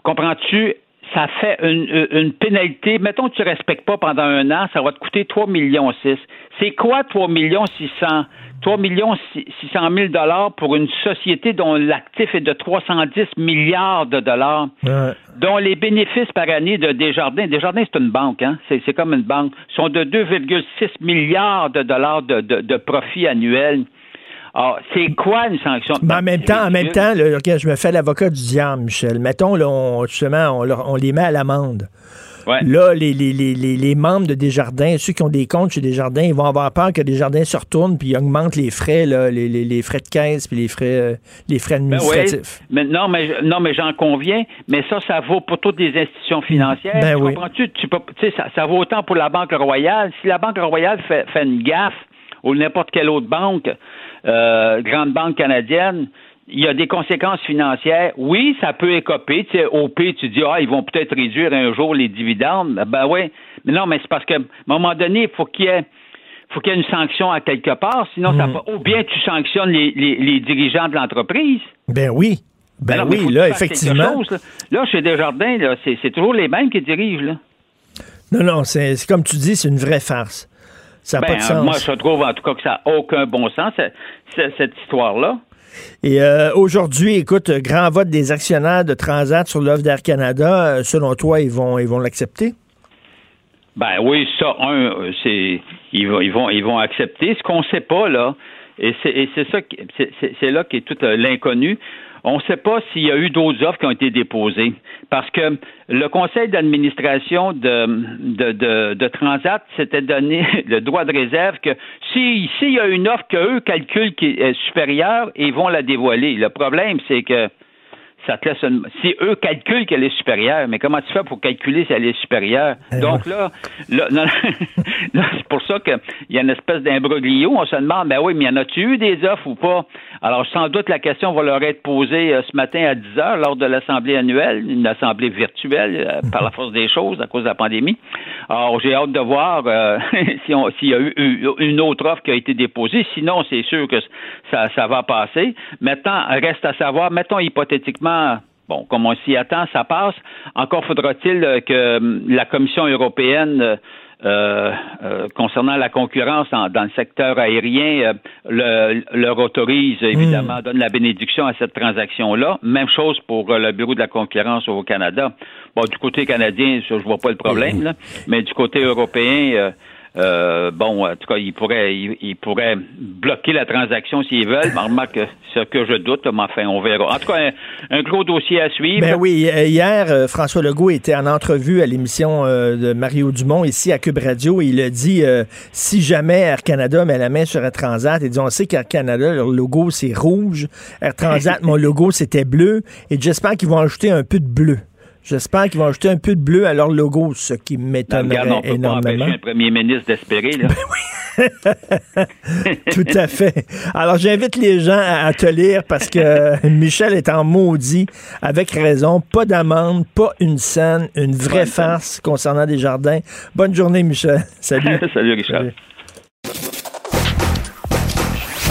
comprends-tu, ça fait une, pénalité. Mettons que tu ne respectes pas pendant un an, ça va te coûter 3 millions 6. C'est quoi 3 millions 600? 3 millions 600 000 dollars pour une société dont l'actif est de 310 milliards de dollars, Ouais. dont les bénéfices par année de Desjardins, Desjardins c'est une banque, hein? c'est, c'est comme une banque, sont de 2,6 milliards de dollars de, de, de profit annuel. Alors, c'est quoi une sanction? Mais en même temps, en même temps, là, je me fais l'avocat du diable, Michel. Mettons, là, on, justement, on, on les met à l'amende. Ouais. Là, les, les, les, les, membres de Desjardins, ceux qui ont des comptes chez Desjardins, ils vont avoir peur que Desjardins se retournent puis ils augmentent les frais, là, les, les, les frais de caisse puis les frais, euh, les frais Ben administratifs. oui, mais non, mais non, mais j'en conviens. Mais ça, ça vaut pour toutes les institutions financières. Ben tu oui. comprends-tu? Tu tu sais, ça, ça vaut autant pour la Banque Royale. Si la Banque Royale fait, fait une gaffe ou n'importe quelle autre banque, euh, grande banque canadienne, il y a des conséquences financières. Oui, ça peut écoper. Tu sais, OP, tu dis, ah, ils vont peut-être réduire un jour les dividendes. Ben oui. Mais non, mais c'est parce qu'à un moment donné, il faut qu'il y ait faut qu'il y ait une sanction à quelque part, sinon ça Mm. va. Ou bien tu sanctionnes les, les, les dirigeants de l'entreprise. Ben oui. Ben, faut oui, là, effectivement. chose, là. Là, chez Desjardins, là, c'est, c'est toujours les mêmes qui dirigent. Là. Non, non, c'est c'est comme tu dis, c'est une vraie farce. Ça n'a Ben, pas de sens. moi, je trouve en tout cas que ça n'a aucun bon sens, cette histoire-là. Et euh, aujourd'hui, écoute, grand vote des actionnaires de Transat sur l'offre d'Air Canada. Euh, selon toi, ils vont ils vont l'accepter? Ben oui, ça, un, euh, c'est ils vont, ils vont, ils vont accepter. Ce qu'on ne sait pas là, et c'est, ça, c'est, là qui est tout euh, l'inconnu. On ne sait pas s'il y a eu d'autres offres qui ont été déposées, parce que le conseil d'administration de, de, de, Transat s'était donné <laughs> le droit de réserve que si s'il y a une offre qu'eux calculent qui est supérieure, ils vont la dévoiler. Le problème, c'est que ça te laisse une... Si eux calculent qu'elle est supérieure, mais comment tu fais pour calculer si elle est supérieure? Eh Donc là, là, non, <laughs> là, c'est pour ça qu'il y a une espèce d'imbroglio. On se demande, ben oui, mais y en a-tu eu des offres ou pas? Alors, sans doute, la question va leur être posée euh, ce matin à 10 heures lors de l'Assemblée annuelle, une assemblée virtuelle euh, par la force des choses à cause de la pandémie. Alors, j'ai hâte de voir euh, <laughs> si s'il y a eu, eu une autre offre qui a été déposée. Sinon, c'est sûr que ça, ça va passer. Maintenant, reste à savoir, mettons hypothétiquement, bon, comme on s'y attend, ça passe. Encore faudra-t-il euh, que hum, la Commission européenne euh, euh, euh, concernant la concurrence en- dans le secteur aérien, euh, le- leur autorise, évidemment, donne la bénédiction à cette transaction-là. Même chose pour euh, le Bureau de la concurrence au Canada. Bon, du côté canadien, ça, je vois pas le problème, là, mais du côté européen, euh, bon, en tout cas, ils pourraient, ils, ils pourraient bloquer la transaction s'ils veulent. Mais remarque, ce que je doute, mais enfin, on verra. En tout cas, un, un gros dossier à suivre. Ben oui, euh, hier, euh, François Legault était en entrevue à l'émission euh, de Mario Dumont ici à Cube Radio et il a dit euh, si jamais Air Canada met la main sur Air Transat, il dit on sait qu'Air Canada, leur logo c'est rouge, Air Transat, <laughs> mon logo c'était bleu et j'espère qu'ils vont ajouter un peu de bleu. J'espère qu'ils vont ajouter un peu de bleu à leur logo, ce qui Ben, m'étonnerait on peut énormément. un premier ministre d'espérer. Là. <laughs> Tout à fait. Alors, j'invite les gens à, à te lire parce que <laughs> Michel est en maudit, avec raison. Pas d'amende, pas une scène, une vraie farce concernant des jardins. Bonne journée, Michel. Salut. <laughs> Salut, Richard. Salut.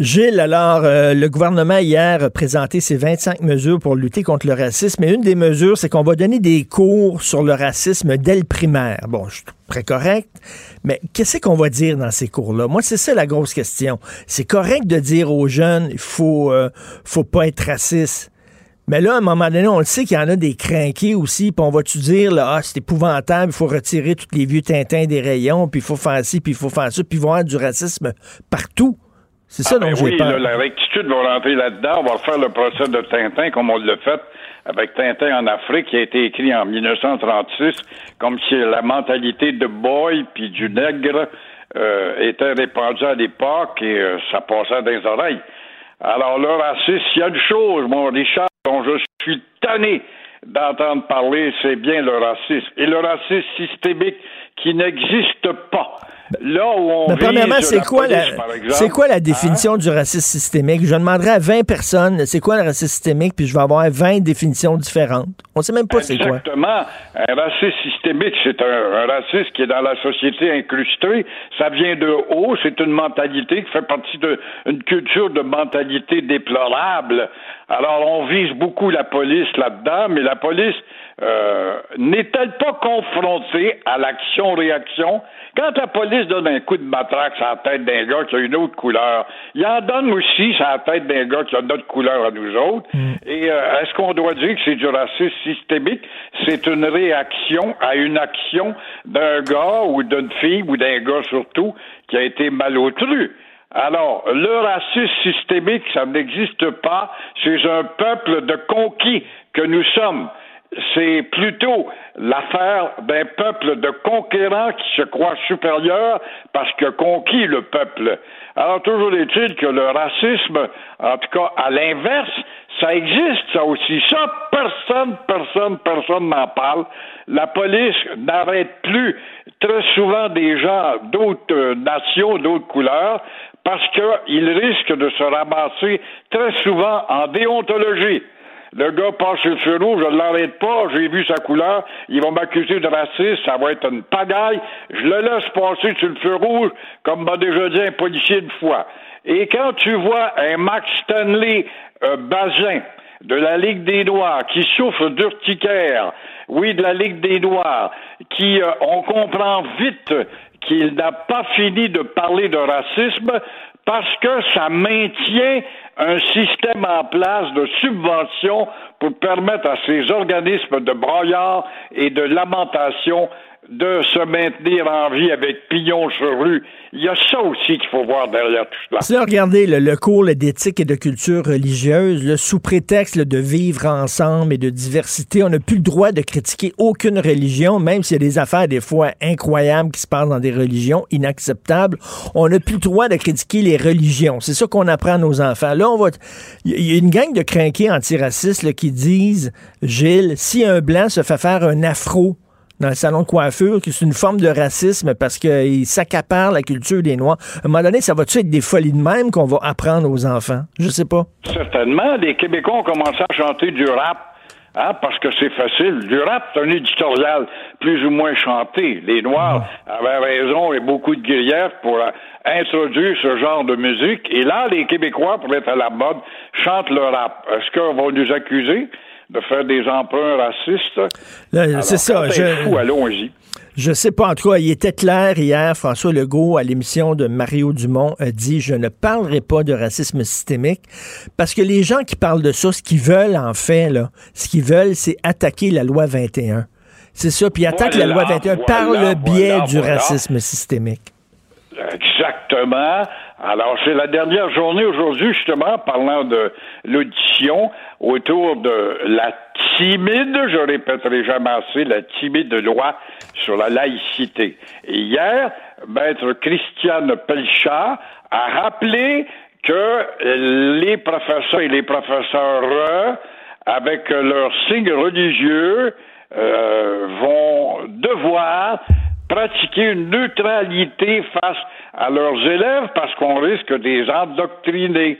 Gilles, alors, euh, le gouvernement hier a présenté ses 25 mesures pour lutter contre le racisme. Et une des mesures, c'est qu'on va donner des cours sur le racisme dès le primaire. Bon, je suis très correct, mais qu'est-ce qu'on va dire dans ces cours-là? Moi, c'est ça la grosse question. C'est correct de dire aux jeunes, il faut, euh, faut pas être raciste. Mais là, à un moment donné, on le sait qu'il y en a des crinqués aussi, puis on va-tu dire, là, ah, c'est épouvantable, il faut retirer tous les vieux tintins des rayons, puis il faut faire ci, puis il faut faire ça, puis il va y avoir du racisme partout. C'est ça Ah, ben dont oui, peur. là, la rectitude va rentrer là-dedans. On va refaire le procès de Tintin comme on l'a fait avec Tintin en Afrique, qui a été écrit en 1936, comme si la mentalité de boy puis du nègre euh, était répandue à l'époque et euh, ça passait dans les oreilles. Alors le racisme, il y a une chose, mon Richard, dont je suis tanné d'entendre parler, c'est bien le racisme. Et le racisme systémique qui n'existe pas. Là où on Mais premièrement, c'est quoi, la, c'est quoi la hein? définition du racisme systémique? Je demanderai à 20 personnes, c'est quoi le racisme systémique, puis je vais avoir 20 définitions différentes. On sait même pas c'est quoi. Exactement. Un racisme systémique, c'est un, un racisme qui est dans la société incrusté. Ça vient de haut. C'est une mentalité qui fait partie d'une culture de mentalité déplorable. Alors, on vise beaucoup la police là-dedans, mais la police euh, n'est-elle pas confrontée à l'action-réaction? Quand la police donne un coup de matraque sur la tête d'un gars qui a une autre couleur, il en donne aussi sur la tête d'un gars qui a notre couleur à nous autres. Et euh, est-ce qu'on doit dire que c'est du racisme systémique? C'est une réaction à une action d'un gars ou d'une fille ou d'un gars surtout qui a été malotru. Alors, le racisme systémique, ça n'existe pas chez un peuple de conquis que nous sommes c'est plutôt l'affaire d'un peuple de conquérants qui se croit supérieur parce que conquis le peuple. Alors toujours est-il que le racisme, en tout cas à l'inverse, ça existe ça aussi. Ça, personne, personne, personne n'en parle. La police n'arrête plus très souvent des gens d'autres euh, nations, d'autres couleurs, parce qu'ils risquent de se ramasser très souvent en déontologie. Le gars passe sur le feu rouge, je ne l'arrête pas, j'ai vu sa couleur, il va m'accuser de racisme, ça va être une pagaille. Je le laisse passer sur le feu rouge, comme m'a déjà dit un policier une fois. Et quand tu vois un Max Stanley euh, Bazin de la Ligue des Noirs qui souffre d'urticaire, oui, de la Ligue des Noirs, qui, euh, on comprend vite qu'il n'a pas fini de parler de racisme parce que ça maintient un système en place de subvention pour permettre à ces organismes de broyards et de lamentation de se maintenir en vie avec pignon sur rue. Il y a ça aussi qu'il faut voir derrière tout cela. Là, regardez le, cours d'éthique et de culture religieuse, sous prétexte de vivre ensemble et de diversité, on n'a plus le droit de critiquer aucune religion, même s'il y a des affaires des fois incroyables qui se passent dans des religions inacceptables. On n'a plus le droit de critiquer les religions. C'est ça qu'on apprend à nos enfants. Là, on va. Il y a une gang de crinqués antiracistes qui disent, Gilles, si un blanc se fait faire un afro dans le salon de coiffure, que c'est une forme de racisme parce qu'il s'accapare la culture des Noirs. À un moment donné, ça va-tu être des folies de même qu'on va apprendre aux enfants? Je sais pas. Certainement. Les Québécois ont commencé à chanter du rap. Hein, parce que c'est facile. Du rap, c'est un éditorial plus ou moins chanté. Les Noirs avaient raison et beaucoup de guerrières pour euh, introduire ce genre de musique. Et là, les Québécois, pour être à la mode, chantent le rap. Est-ce qu'on va nous accuser? De faire des emprunts racistes. C'est ça. Je... Allons-y. Je sais pas. En tout cas, il était clair hier, François Legault, à l'émission de Mario Dumont, a dit Je ne parlerai pas de racisme systémique parce que les gens qui parlent de ça, ce qu'ils veulent, en fait, là, ce qu'ils veulent, c'est attaquer la loi 21. C'est ça. Puis ils attaquent la loi 21 par le biais du racisme systémique. Exactement. Alors, c'est la dernière journée aujourd'hui, justement, parlant de l'audition autour de la timide, je répéterai jamais assez, la timide loi sur la laïcité. Hier, maître Christiane Pelchat a rappelé que les professeurs et les professeurs, avec leurs signes religieux, euh, vont devoir pratiquer une neutralité face à leurs élèves parce qu'on risque de les endoctriner.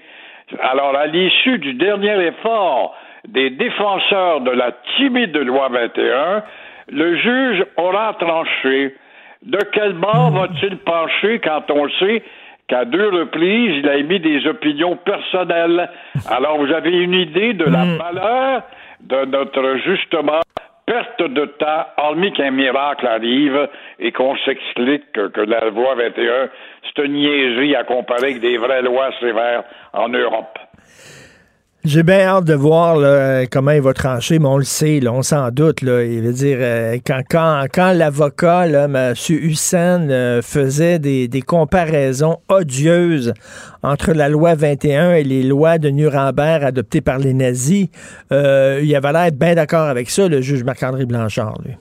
Alors, à l'issue du dernier effort des défenseurs de la timide loi 21, le juge aura tranché. De quel bord va-t-il pencher quand on sait qu'à deux reprises, il a émis des opinions personnelles? Alors, vous avez une idée de la hmm. valeur de notre, justement, perte de temps, hormis qu'un miracle arrive et qu'on s'explique que, la loi 21, c'est une niaiserie à comparer avec des vraies lois sévères en Europe. J'ai bien hâte de voir comment il va trancher, mais on le sait, on s'en doute. Là, il veut dire, euh, quand, quand, quand l'avocat, M. Hussein, euh, faisait des, des, comparaisons odieuses entre la loi 21 et les lois de Nuremberg adoptées par les nazis, euh, il avait l'air bien d'accord avec ça, le juge Marc-André Blanchard. Lui.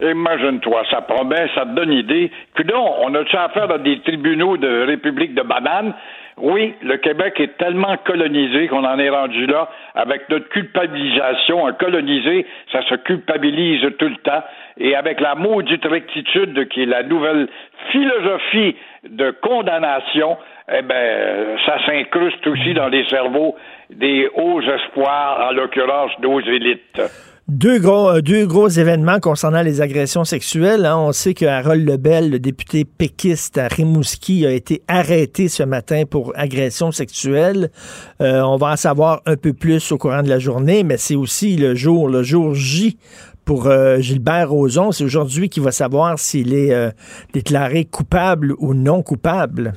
Imagine-toi, ça promet, ça te donne idée. Que donc, on a-tu affaire à des tribunaux de République de bananes? Oui, le Québec est tellement colonisé qu'on en est rendu là avec notre culpabilisation. Un colonisé, ça se culpabilise tout le temps. Et avec la maudite rectitude qui est la nouvelle philosophie de condamnation, eh ben, ça s'incruste aussi dans les cerveaux des hauts espoirs, en l'occurrence nos élites. Deux gros, euh, deux gros événements concernant les agressions sexuelles. Hein. On sait que Harold Lebel, le député péquiste à Rimouski, a été arrêté ce matin pour agression sexuelle. Euh, on va en savoir un peu plus au courant de la journée, mais c'est aussi le jour, le jour J pour euh, Gilbert Rozon. C'est aujourd'hui qu'il va savoir s'il est déclaré coupable ou non coupable.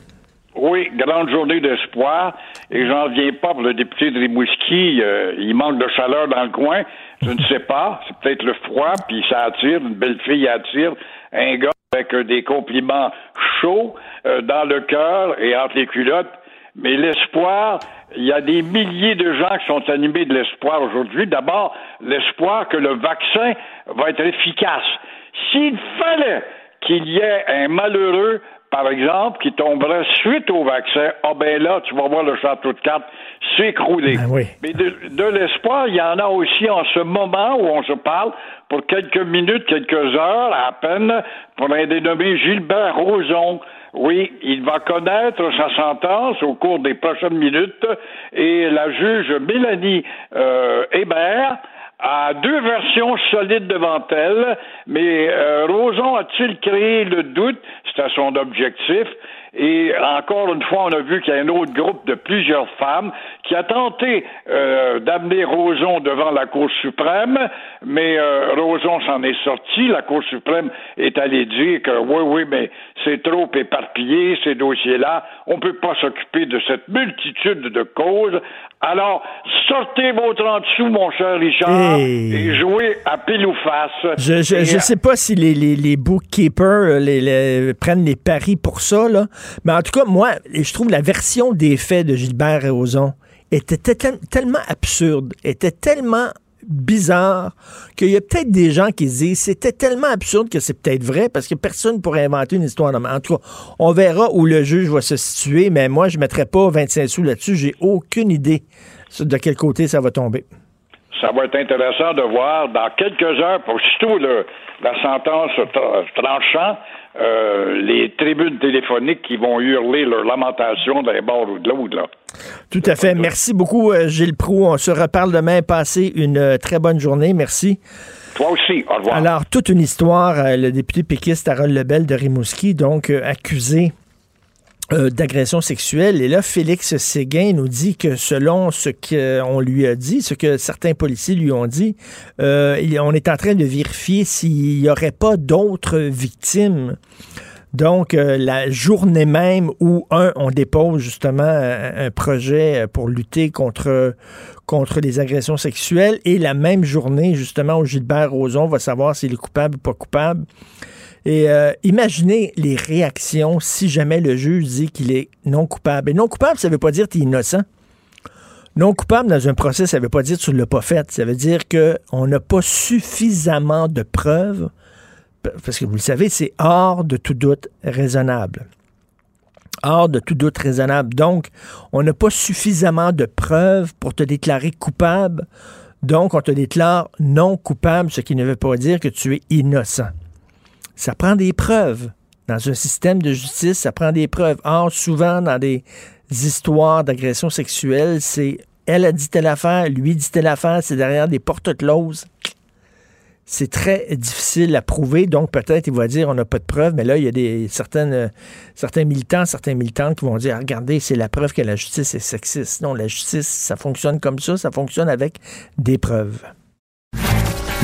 Oui, grande journée d'espoir. Et j'en viens pas pour le député de Rimouski. il manque de chaleur dans le coin. Je ne sais pas. C'est peut-être le froid, puis ça attire. Une belle fille attire un gars avec des compliments chauds euh, dans le cœur et entre les culottes. Mais l'espoir, il y a des milliers de gens qui sont animés de l'espoir aujourd'hui. D'abord, l'espoir que le vaccin va être efficace. S'il fallait qu'il y ait un malheureux par exemple, qui tomberait suite au vaccin, ah ben là, tu vas voir le château de cartes s'écrouler. Ben Mais de, l'espoir, il y en a aussi en ce moment où on se parle, pour quelques minutes, quelques heures à peine, pour un dénommé Gilbert Rozon. Oui, il va connaître sa sentence au cours des prochaines minutes et la juge Mélanie euh, Hébert a deux versions solides devant elle, mais euh, Roson a-t-il créé le doute? C'était son objectif. Et encore une fois, on a vu qu'il y a un autre groupe de plusieurs femmes qui a tenté euh, d'amener Roson devant la Cour suprême, mais euh, Roson s'en est sorti. La Cour suprême est allée dire que oui, oui, mais c'est trop éparpillé, ces dossiers-là. On ne peut pas s'occuper de cette multitude de causes. Alors, sortez vos 30 sous, mon cher Richard. et jouer à pile ou face. Je je, je sais pas si les, les, les bookkeepers les, les, prennent les paris pour ça, là. mais en tout cas, moi, je trouve la version des faits de Gilbert et Ozon était tellement absurde, était tellement bizarre qu'il y a peut-être des gens qui se disent c'était tellement absurde que c'est peut-être vrai parce que personne pourrait inventer une histoire En tout cas, on verra où le juge va se situer, mais moi, je ne mettrai pas 25 sous là-dessus. J'ai aucune idée de quel côté ça va tomber. Ça va être intéressant de voir dans quelques heures, surtout la sentence tranchant, euh, les tribunes téléphoniques qui vont hurler leur lamentation d'un bord ou de l'autre. Tout à fait. Merci beaucoup, euh, Gilles Proux. On se reparle demain. Passez une euh, très bonne journée. Merci. Toi aussi. Au revoir. Alors, toute une histoire. Le député péquiste Harold Lebel de Rimouski, donc accusé euh, d'agression sexuelle. Et là, Félix Séguin nous dit que selon ce qu'on lui a dit, ce que certains policiers lui ont dit, euh, on est en train de vérifier s'il n'y aurait pas d'autres victimes. Donc, euh, la journée même où, un, on dépose justement un, projet pour lutter contre, contre les agressions sexuelles, et la même journée, justement, où Gilbert Rozon va savoir s'il est coupable ou pas coupable, et euh, imaginez les réactions si jamais le juge dit qu'il est non coupable. Et non coupable, ça ne veut pas dire que tu es innocent. Non coupable dans un procès, ça ne veut pas dire que tu ne l'as pas fait. Ça veut dire qu'on n'a pas suffisamment de preuves, parce que vous le savez, c'est hors de tout doute raisonnable. Hors de tout doute raisonnable. Donc, on n'a pas suffisamment de preuves pour te déclarer coupable. Donc, on te déclare non coupable, ce qui ne veut pas dire que tu es innocent. Ça prend des preuves. Dans un système de justice, ça prend des preuves. Or, souvent, dans des histoires d'agression sexuelle, c'est elle a dit telle affaire, lui dit telle affaire, c'est derrière des portes closes. C'est très difficile à prouver, donc peut-être il va dire on n'a pas de preuves, mais là, il y a des certaines, certains militants, certains militantes qui vont dire regardez, c'est la preuve que la justice est sexiste. Non, la justice, ça fonctionne comme ça, ça fonctionne avec des preuves.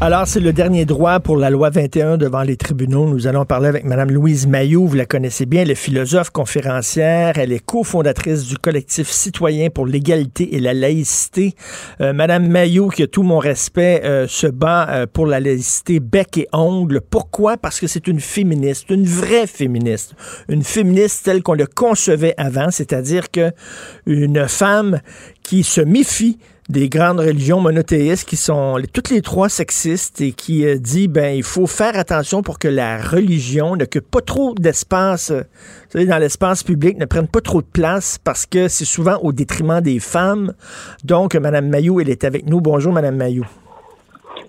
Alors, c'est le dernier droit pour la loi 21 devant les tribunaux. Nous allons parler avec Mme Louise Maillot. Vous la connaissez bien, elle est philosophe conférencière. Elle est cofondatrice du collectif citoyen pour l'égalité et la laïcité. Euh, Mme Maillot, qui a tout mon respect, euh, se bat euh, pour la laïcité bec et ongle. Pourquoi? Parce que c'est une féministe, une vraie féministe. Une féministe telle qu'on le concevait avant, c'est-à-dire que une femme qui se méfie des grandes religions monothéistes qui sont toutes les trois sexistes et qui euh, dit ben il faut faire attention pour que la religion que pas trop d'espace euh, dans l'espace public ne prenne pas trop de place parce que c'est souvent au détriment des femmes. Donc madame Mayou elle est avec nous. Bonjour madame Mayou.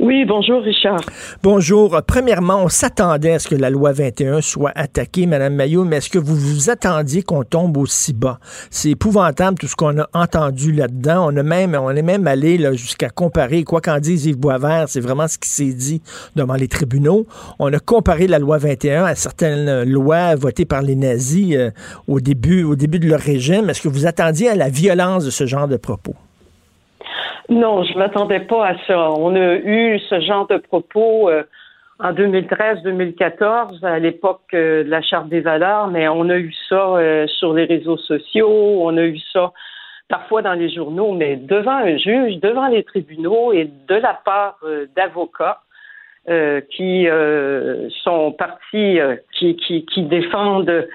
Oui, bonjour Richard. Bonjour. Premièrement, on s'attendait à ce que la loi 21 soit attaquée, Madame Maillot, mais est-ce que vous vous attendiez qu'on tombe aussi bas? C'est épouvantable tout ce qu'on a entendu là-dedans. On a même, on est même allé jusqu'à comparer, quoi qu'en dise Yves Boisvert, c'est vraiment ce qui s'est dit devant les tribunaux. On a comparé la loi 21 à certaines lois votées par les nazis euh, au début, au début de leur régime. Est-ce que vous attendiez à la violence de ce genre de propos? Non, je m'attendais pas à ça. On a eu ce genre de propos euh, en 2013-2014, à l'époque euh, de la Charte des valeurs, mais on a eu ça euh, sur les réseaux sociaux, on a eu ça parfois dans les journaux, mais devant un juge, devant les tribunaux et de la part d'avocats qui sont partis, qui, qui, qui défendent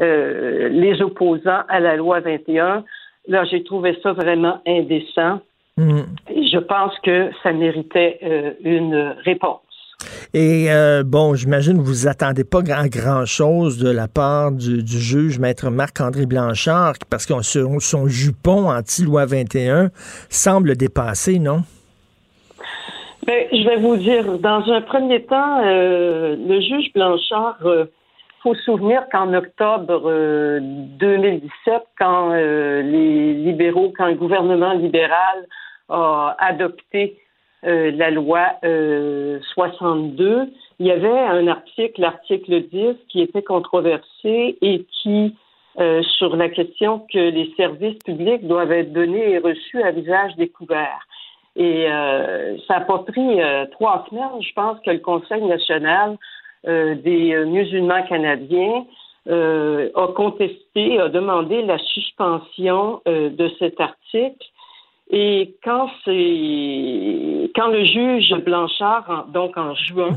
les opposants à la loi 21. Là, j'ai trouvé ça vraiment indécent. Mm. Je pense que ça méritait euh, une réponse. Et euh, bon, j'imagine que vous attendez pas grand, grand chose de la part du, juge maître Marc-André Blanchard, parce que son, son jupon anti-loi 21 semble dépasser, non? Ben, je vais vous dire, dans un premier temps, euh, le juge Blanchard, il faut se souvenir qu'en octobre 2017, quand les libéraux, quand le gouvernement libéral a adopté euh, la loi 62, euh, il y avait un article, l'article 10, qui était controversé et qui, euh, sur la question que les services publics doivent être donnés et reçus à visage découvert. Et ça n'a pas pris trois semaines, je pense, que le Conseil national des musulmans canadiens a contesté, a demandé la suspension de cet article. Et quand c'est quand le juge Blanchard, donc en juin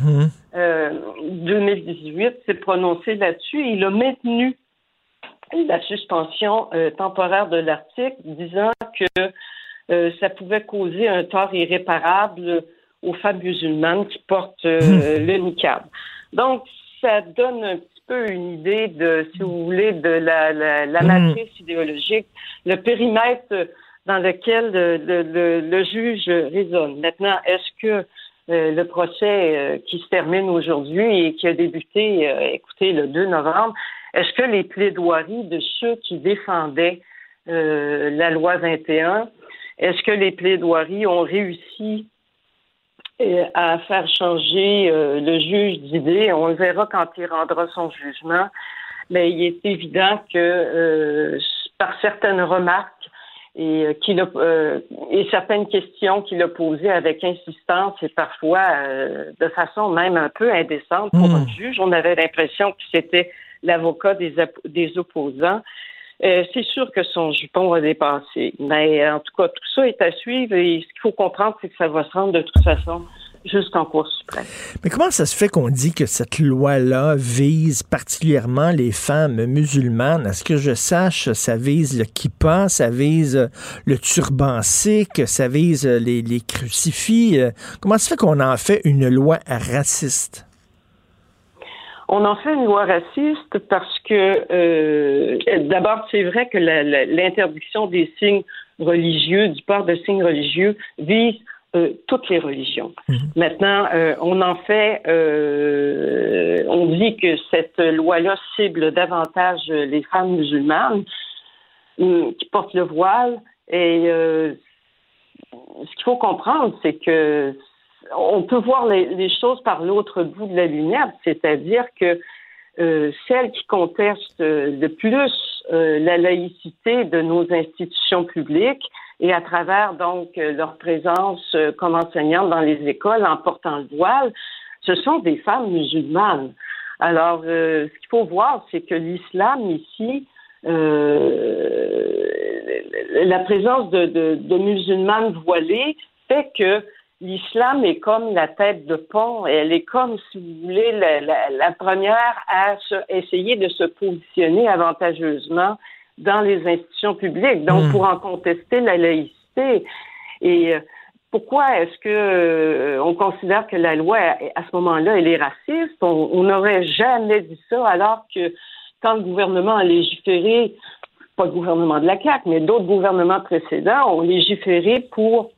2018, mhm. s'est prononcé là-dessus, il a maintenu la suspension temporaire de l'article, disant que euh, ça pouvait causer un tort irréparable aux femmes musulmanes qui portent euh, hmm. le niqab. Donc, ça donne un petit peu une idée de, si vous voulez, de la, la, la hmm. matrice idéologique, le périmètre dans lequel le, juge raisonne. Maintenant, est-ce que euh, le procès qui se termine aujourd'hui et qui a débuté, écoutez, le 2 novembre, est-ce que les plaidoiries de ceux qui défendaient la loi 21 est-ce que les plaidoiries ont réussi euh, à faire changer euh, le juge d'idée? On le verra quand il rendra son jugement. Mais il est évident que euh, par certaines remarques et, qu'il et certaines questions qu'il a posées avec insistance et parfois de façon même un peu indécente pour un hmm. juge, on avait l'impression que c'était l'avocat des, des opposants. Euh, c'est sûr que son jupon va dépasser. Mais euh, en tout cas, tout ça est à suivre et ce qu'il faut comprendre, c'est que ça va se rendre de toute façon jusqu'en Cour suprême. Mais comment ça se fait qu'on dit que cette loi-là vise particulièrement les femmes musulmanes? À ce que je sache, ça vise le kippa, ça vise le turban sikh, ça vise les, les crucifix? Comment ça se fait qu'on en fait une loi raciste? On en fait une loi raciste parce que, euh, d'abord, c'est vrai que l'interdiction des signes religieux, du port de signes religieux, vise euh, toutes les religions. Mhm. Maintenant, euh, on en fait, on dit que cette loi-là cible davantage les femmes musulmanes qui portent le voile. Et ce qu'il faut comprendre, c'est que on peut voir les, choses par l'autre bout de la lumière, c'est-à-dire que euh, celles qui contestent le plus euh, la laïcité de nos institutions publiques et à travers donc leur présence euh, comme enseignantes dans les écoles en portant le voile, ce sont des femmes musulmanes. Alors, ce qu'il faut voir, c'est que l'islam ici, la présence de, de musulmanes voilées fait que l'islam est comme la tête de pont. Elle est comme, si vous voulez, la, première à essayer de se positionner avantageusement dans les institutions publiques. Donc, hmm. pour en contester la laïcité. Et euh, pourquoi est-ce que euh, on considère que la loi, à ce moment-là, elle est raciste? On n'aurait jamais dit ça, alors que quand le gouvernement a légiféré, pas le gouvernement de la CAQ, mais d'autres gouvernements précédents ont légiféré pour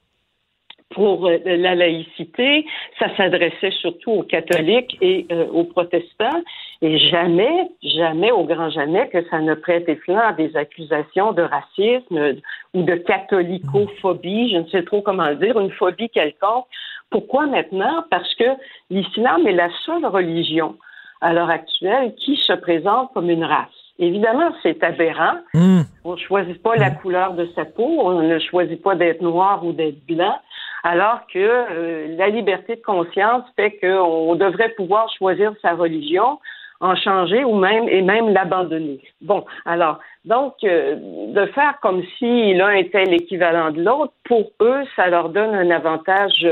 pour euh, la laïcité, ça s'adressait surtout aux catholiques et euh, aux protestants, et jamais, jamais, au grand jamais, que ça ne prêtait flanc à des accusations de racisme ou de catholicophobie, je ne sais trop comment le dire, une phobie quelconque. Pourquoi maintenant? Parce que l'islam est la seule religion à l'heure actuelle qui se présente comme une race. Évidemment, c'est aberrant. Hmm. On ne choisit pas la couleur de sa peau, on ne choisit pas d'être noir ou d'être blanc alors que euh, la liberté de conscience fait qu'on devrait pouvoir choisir sa religion, en changer ou même et même l'abandonner. Bon, alors donc euh, de faire comme si l'un était l'équivalent de l'autre, pour eux, ça leur donne un avantage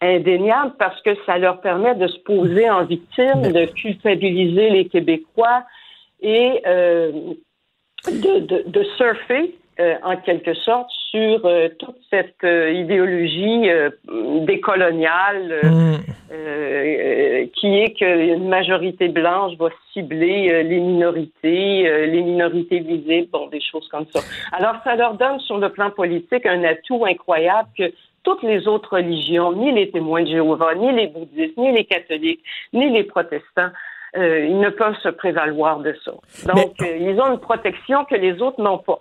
indéniable parce que ça leur permet de se poser en victime, de culpabiliser les Québécois et euh, de, de, surfer en quelque sorte sur euh, toute cette euh, idéologie euh, décoloniale mm. qui est qu'une majorité blanche va cibler les minorités, les minorités visibles, bon, des choses comme ça. Alors, ça leur donne sur le plan politique un atout incroyable que toutes les autres religions, ni les témoins de Jéhovah, ni les bouddhistes, ni les catholiques, ni les protestants, ils ne peuvent se prévaloir de ça. Donc, ils ont une protection que les autres n'ont pas.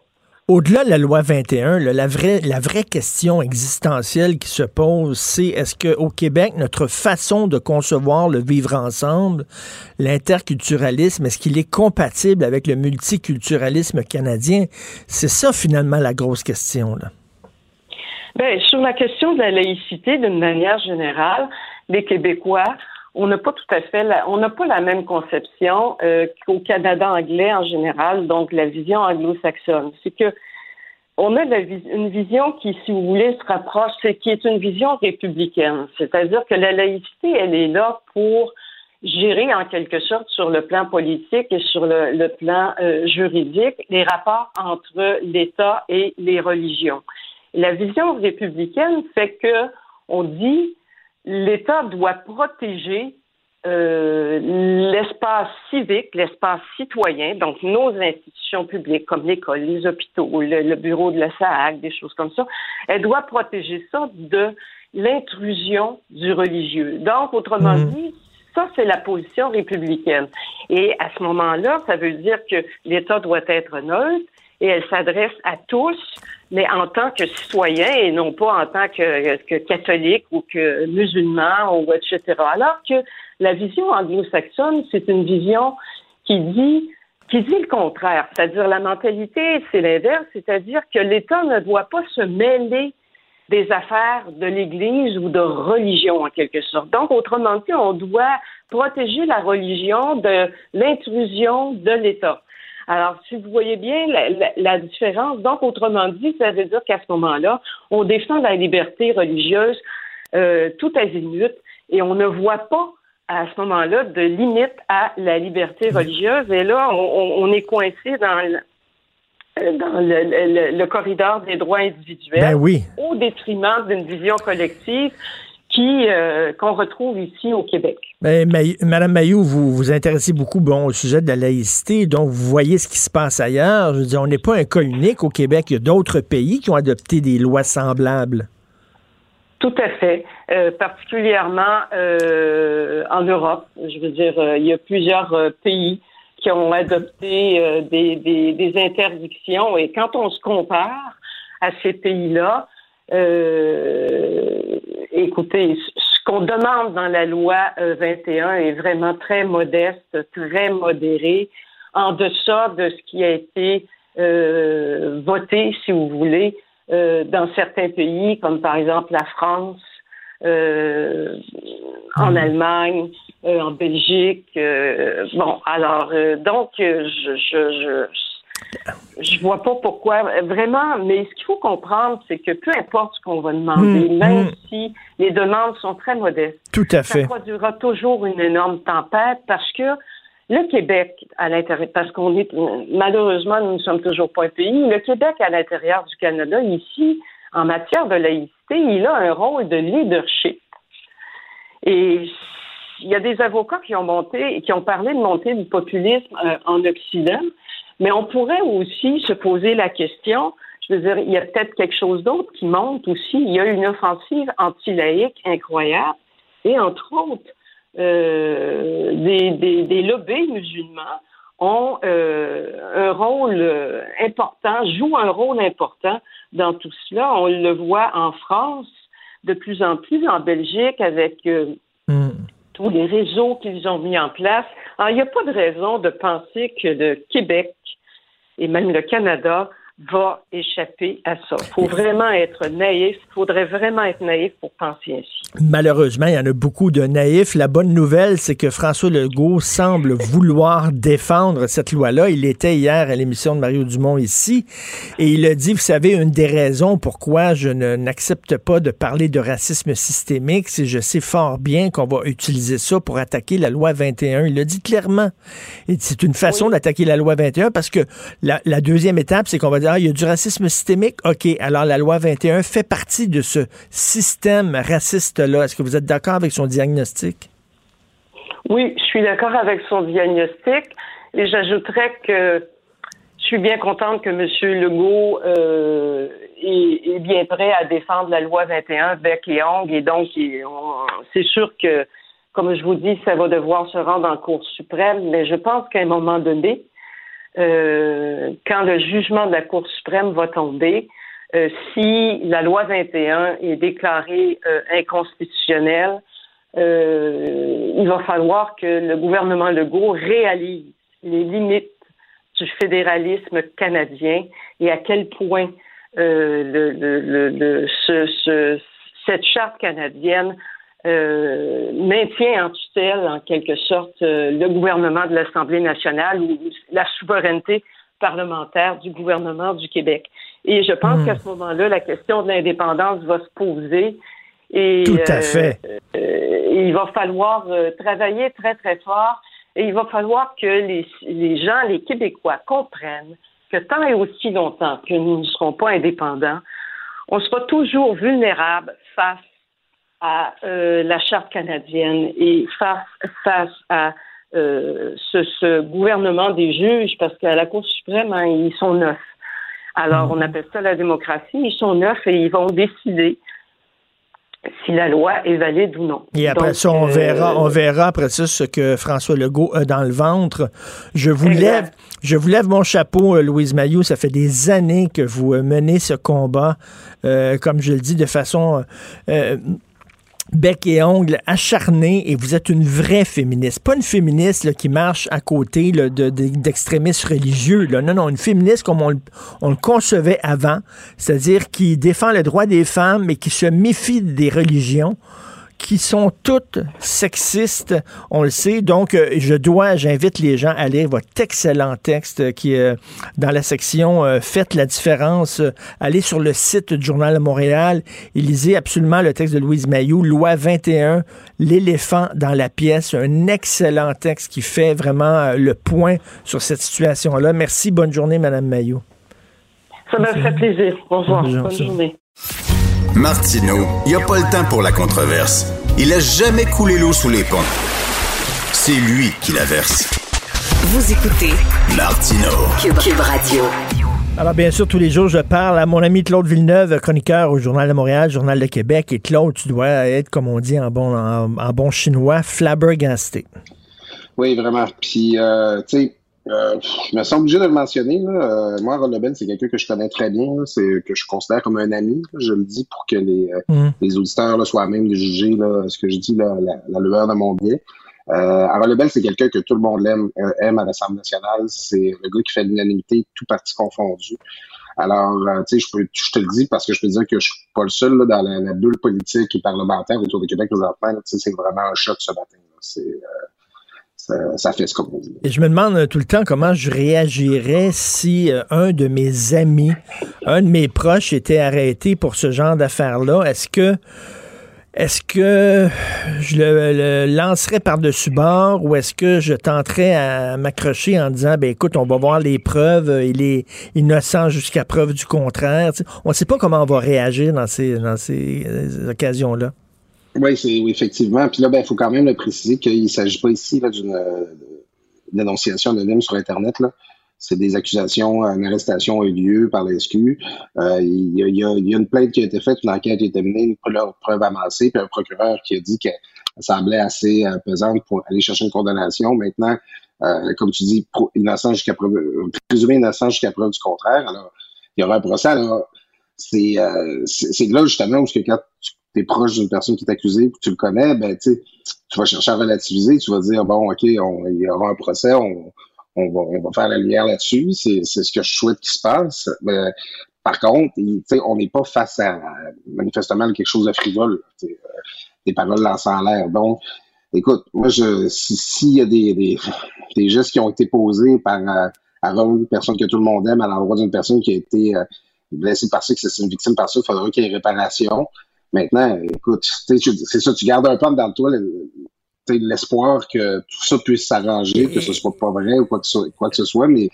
Au-delà de la loi 21, la, vraie, la vraie question existentielle qui se pose, c'est est-ce qu'au Québec, notre façon de concevoir le vivre ensemble, l'interculturalisme, est-ce qu'il est compatible avec le multiculturalisme canadien? C'est ça finalement la grosse question. Là. Bien, sur la question de la laïcité, d'une manière générale, les Québécois on n'a pas tout à fait, la, même conception euh, qu'au Canada anglais en général, donc la vision anglo-saxonne. C'est que on a une vision qui, si vous voulez, se rapproche, c'est qui est une vision républicaine. C'est-à-dire que la laïcité, elle est là pour gérer en quelque sorte sur le plan politique et sur le, plan euh, juridique les rapports entre l'État et les religions. La vision républicaine fait que on dit l'État doit protéger euh, l'espace civique, l'espace citoyen, donc nos institutions publiques comme l'école, les hôpitaux, le, bureau de la SAAC, des choses comme ça, elle doit protéger ça de l'intrusion du religieux. Donc, autrement mmh. dit, ça, c'est la position républicaine. Et à ce moment-là, ça veut dire que l'État doit être neutre et elle s'adresse à tous, mais en tant que citoyen et non pas en tant que, que catholique ou que musulman ou etc. Alors que la vision anglo-saxonne, c'est une vision qui dit qui dit le contraire, c'est-à-dire la mentalité, c'est l'inverse, c'est-à-dire que l'État ne doit pas se mêler des affaires de l'Église ou de religion en quelque sorte. Donc, autrement dit, on doit protéger la religion de l'intrusion de l'État. Alors, si vous voyez bien la, différence, donc autrement dit, ça veut dire qu'à ce moment-là, on défend la liberté religieuse euh, tout azimut et on ne voit pas à ce moment-là de limite à la liberté religieuse. Et là, on, est coincé dans dans le, corridor des droits individuels ben oui. au détriment d'une vision collective euh, qu'on retrouve ici au Québec. Ben, Madame Mayou, vous vous intéressez beaucoup bon, au sujet de la laïcité, donc vous voyez ce qui se passe ailleurs. Je veux dire, on n'est pas un cas unique au Québec. Il y a d'autres pays qui ont adopté des lois semblables. Tout à fait, euh, particulièrement euh, en Europe. Je veux dire, il y a plusieurs pays qui ont adopté des, des, interdictions. Et quand on se compare à ces pays-là, euh, écoutez, ce qu'on demande dans la loi 21 euh, est vraiment très modeste, très modéré, en deçà de ce qui a été euh, voté, si vous voulez, dans certains pays, comme par exemple la France, en mmh. Allemagne, euh, en Belgique. Euh, bon, alors, donc, je, je, je, je vois pas pourquoi, vraiment, mais ce qu'il faut comprendre, c'est que peu importe ce qu'on va demander, hmm, même hmm. si les demandes sont très modestes, Tout à fait. ça produira toujours une énorme tempête parce que le Québec, à l'intérieur, parce qu'on est, malheureusement, nous ne sommes toujours pas un pays, le Québec, à l'intérieur du Canada, ici, en matière de laïcité, il a un rôle de leadership. Et il y a des avocats qui ont monté, qui ont parlé de monter du populisme euh, en Occident, mais on pourrait aussi se poser la question. Je veux dire, il y a peut-être quelque chose d'autre qui monte aussi. Il y a une offensive anti-laïque incroyable, et entre autres, euh, des, lobbies musulmans ont euh, un rôle important, jouent un rôle important dans tout cela. On le voit en France de plus en plus, en Belgique avec mm tous les réseaux qu'ils ont mis en place. Alors, il n'y a pas de raison de penser que le Québec et même le Canada va échapper à ça. Il faut vraiment être naïf. Il faudrait vraiment être naïf pour penser ainsi. Malheureusement, il y en a beaucoup de naïfs. La bonne nouvelle, c'est que François Legault semble vouloir défendre cette loi-là. Il était hier à l'émission de Mario Dumont ici et il a dit, vous savez, une des raisons pourquoi je n'accepte pas de parler de racisme systémique, c'est je sais fort bien qu'on va utiliser ça pour attaquer la loi 21. Il l'a dit clairement. C'est une façon d'attaquer la loi 21 parce que la, la deuxième étape, c'est qu'on va dire il y a du racisme systémique. OK, alors la loi 21 fait partie de ce système raciste-là. Est-ce que vous êtes d'accord avec son diagnostic? Oui, je suis d'accord avec son diagnostic. Et j'ajouterais que je suis bien contente que M. Legault euh, est, bien prêt à défendre la loi 21 bec et ongle. Et donc, c'est sûr que, comme je vous dis, ça va devoir se rendre en Cour suprême. Mais je pense qu'à un moment donné, euh, quand le jugement de la Cour suprême va tomber, euh, si la loi 21 est déclarée euh, inconstitutionnelle, il va falloir que le gouvernement Legault réalise les limites du fédéralisme canadien et à quel point le, le, le, ce, ce, cette charte canadienne euh, maintient en tutelle, en quelque sorte, euh, le gouvernement de l'Assemblée nationale ou la souveraineté parlementaire du gouvernement du Québec. Et je pense hmm. qu'à ce moment-là, la question de l'indépendance va se poser. Et, Tout à fait. il va falloir travailler très, très fort et il va falloir que les, les gens, les Québécois, comprennent que tant et aussi longtemps que nous ne serons pas indépendants, on sera toujours vulnérable face à euh, la charte canadienne et face, face à euh, ce, ce, gouvernement des juges, parce qu'à la Cour suprême, hein, ils sont neufs. Alors, on appelle ça la démocratie. Ils sont neufs et ils vont décider si la loi est valide ou non. Et après ça, on verra, euh, on verra après ça ce que François Legault a dans le ventre. Je vous lève, je vous lève mon chapeau, Louise Mayou. Ça fait des années que vous menez ce combat, comme je le dis, de façon bec et ongle acharné et vous êtes une vraie féministe. Pas une féministe qui marche à côté d'extrémistes religieux. Là. Non, non, une féministe comme on, on le concevait avant, c'est-à-dire qui défend le droit des femmes mais qui se méfie des religions qui sont toutes sexistes, on le sait. Donc, euh, je dois, j'invite les gens à lire votre excellent texte qui est euh, dans la section euh, Faites la différence. allez sur le site du Journal de Montréal et lisez absolument le texte de Louise Mayou, Loi 21, l'éléphant dans la pièce. Un excellent texte qui fait vraiment le point sur cette situation-là. Merci. Bonne journée, Madame Mayou. Ça m'a fait plaisir. Bonjour. Bonne journée. Martineau, il n'y a pas le temps pour la controverse. Il a jamais coulé l'eau sous les ponts. C'est lui qui la verse. Vous écoutez Martineau. Cube, Radio. Alors, bien sûr, tous les jours, je parle à mon ami Claude Villeneuve, chroniqueur au Journal de Montréal, Journal de Québec. Et Claude, tu dois être, comme on dit en bon, en, bon chinois, flabbergasté. Oui, vraiment. Puis, euh, tu sais, euh, je me sens obligé de le mentionner. Là. Euh, moi, Ron Lebel, c'est quelqu'un que je connais très bien, c'est que je considère comme un ami. je le dis pour que les, euh, mm. les auditeurs là, soient à même de juger là, ce que je dis, là, la, la lueur de mon bien. Euh, Lebel, c'est quelqu'un que tout le monde aime, aime à l'Assemblée nationale. C'est le gars qui fait l'unanimité, tout parti confondu. Alors, tu sais, je, peux, je te le dis parce que je peux dire que je suis pas le seul là, dans la, bulle politique et parlementaire autour du Québec présentement. C'est vraiment un choc ce matin. C'est Et je me demande euh, tout le temps comment je réagirais si euh, un de mes amis, un de mes proches était arrêté pour ce genre d'affaires-là. Est-ce que est-ce que je le, lancerais par-dessus bord ou est-ce que je tenterais à m'accrocher en disant ben écoute, on va voir les preuves, euh, il est innocent jusqu'à preuve du contraire. on ne sait pas comment on va réagir dans ces, dans ces occasions-là. Oui, c'est effectivement. Puis là, il ben, faut quand même le préciser qu'il ne s'agit pas ici d'une euh, dénonciation anonyme sur Internet. Là. C'est des accusations, une arrestation a eu lieu par la SQ. Euh, il, y a, une plainte qui a été faite, une enquête a été menée, une preuve amassée, puis un procureur qui a dit qu'elle semblait assez euh, pesante pour aller chercher une condamnation. Maintenant, comme tu dis, innocent jusqu'à preuve, présumé innocent jusqu'à preuve du contraire. Alors, il y aura un procès. Alors, c'est là justement où que quand proche d'une personne qui est accusée, que tu le connais, ben, tu vas chercher à relativiser, tu vas dire, bon, OK, il y aura un procès, on, va, faire la lumière là-dessus, c'est ce que je souhaite qu'il se passe. Mais, par contre, on n'est pas face à, manifestement quelque chose de frivole, euh, des paroles lancées en l'air. Donc, écoute, moi, je s'il y a des, gestes qui ont été posés par euh, une personne que tout le monde aime à l'endroit d'une personne qui a été euh, blessée par ça, que c'est une victime par ça, il faudrait qu'il y ait réparation. Maintenant, écoute, c'est ça, tu gardes un peu dans toi l'espoir que tout ça puisse s'arranger, que ce soit pas vrai ou quoi que, quoi que ce soit, mais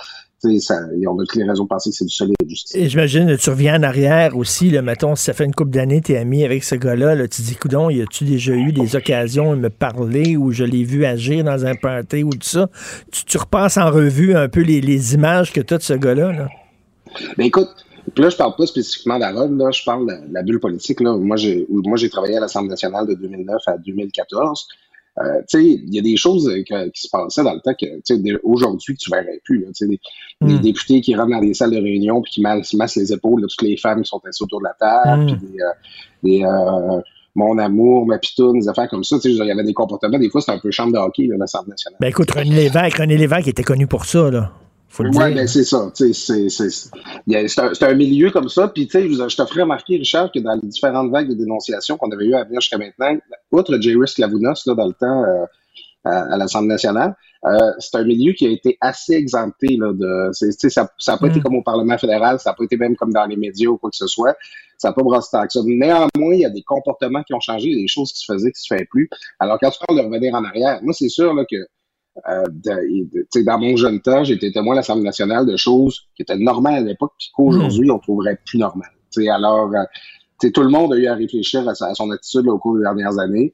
ça, on a toutes les raisons de penser que c'est du solide justice. Et j'imagine, tu reviens en arrière aussi, là, mettons, si ça fait une couple d'années, tu es ami avec ce gars-là, là, tu dis, coudon, y a-tu déjà eu des occasions de me parler ou je l'ai vu agir dans un party ou tout ça? Tu, tu repasses en revue un peu les, les images que tu as de ce gars-là? Là? Ben écoute, puis là, je parle pas spécifiquement d'Harold, là, je parle de, la bulle politique. Là. Moi, j'ai moi j'ai travaillé à l'Assemblée nationale de 2009 à 2014. Euh, tu sais, il y a des choses qui se passaient dans le temps que, aujourd'hui, tu verrais plus. Là, des, des, hmm. députés qui rentrent dans des salles de réunion puis qui massent, les épaules de toutes les femmes qui sont assises autour de la table, hmm. puis des, euh, euh, mon amour, ma pitoune, des affaires comme ça. Il y avait des comportements, des fois, c'était un peu chambre de hockey, l'Assemblée nationale. Ben écoute, René Lévesque, René Lévesque était connu pour ça, là Faut le Ouais, dire. ben c'est ça. C'est un, milieu comme ça. Puis, tu sais, je, te ferai remarquer, Richard, que dans les différentes vagues de dénonciations qu'on avait eues à venir jusqu'à maintenant, outre J. Risk Lavounos, là, dans le temps, euh, à, à l'Assemblée nationale, euh, c'est un milieu qui a été assez exempté. Là, de, ça n'a pas été Mm. comme au Parlement fédéral, ça n'a pas été même comme dans les médias ou quoi que ce soit. Ça n'a pas brassé tant que ça. Néanmoins, il y a des comportements qui ont changé, il y a des choses qui se faisaient qui se font plus. Alors, quand tu parles de revenir en arrière, moi, c'est sûr là, que euh, de- de- dans mon jeune temps, été témoin à l'Assemblée nationale de choses qui étaient normales à l'époque, puis qu'aujourd'hui, on trouverait plus normales. Alors, euh, tout le monde a eu à réfléchir à, sa- à son attitude là, au cours des dernières années.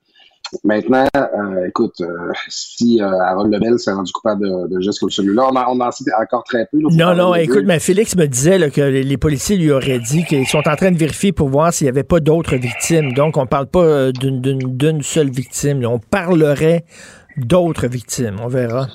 Maintenant, euh, écoute, euh, si euh, Harold Lebel s'est rendu coupable de, de gestes comme celui-là, on en, on en cite encore très peu. là, Non, non, écoute, mais Félix me disait là, que les les policiers lui auraient dit qu'ils sont en train de vérifier pour voir s'il n'y avait pas d'autres victimes. Donc, on parle pas d'une- seule victime. là. On parlerait d'autres victimes. On verra.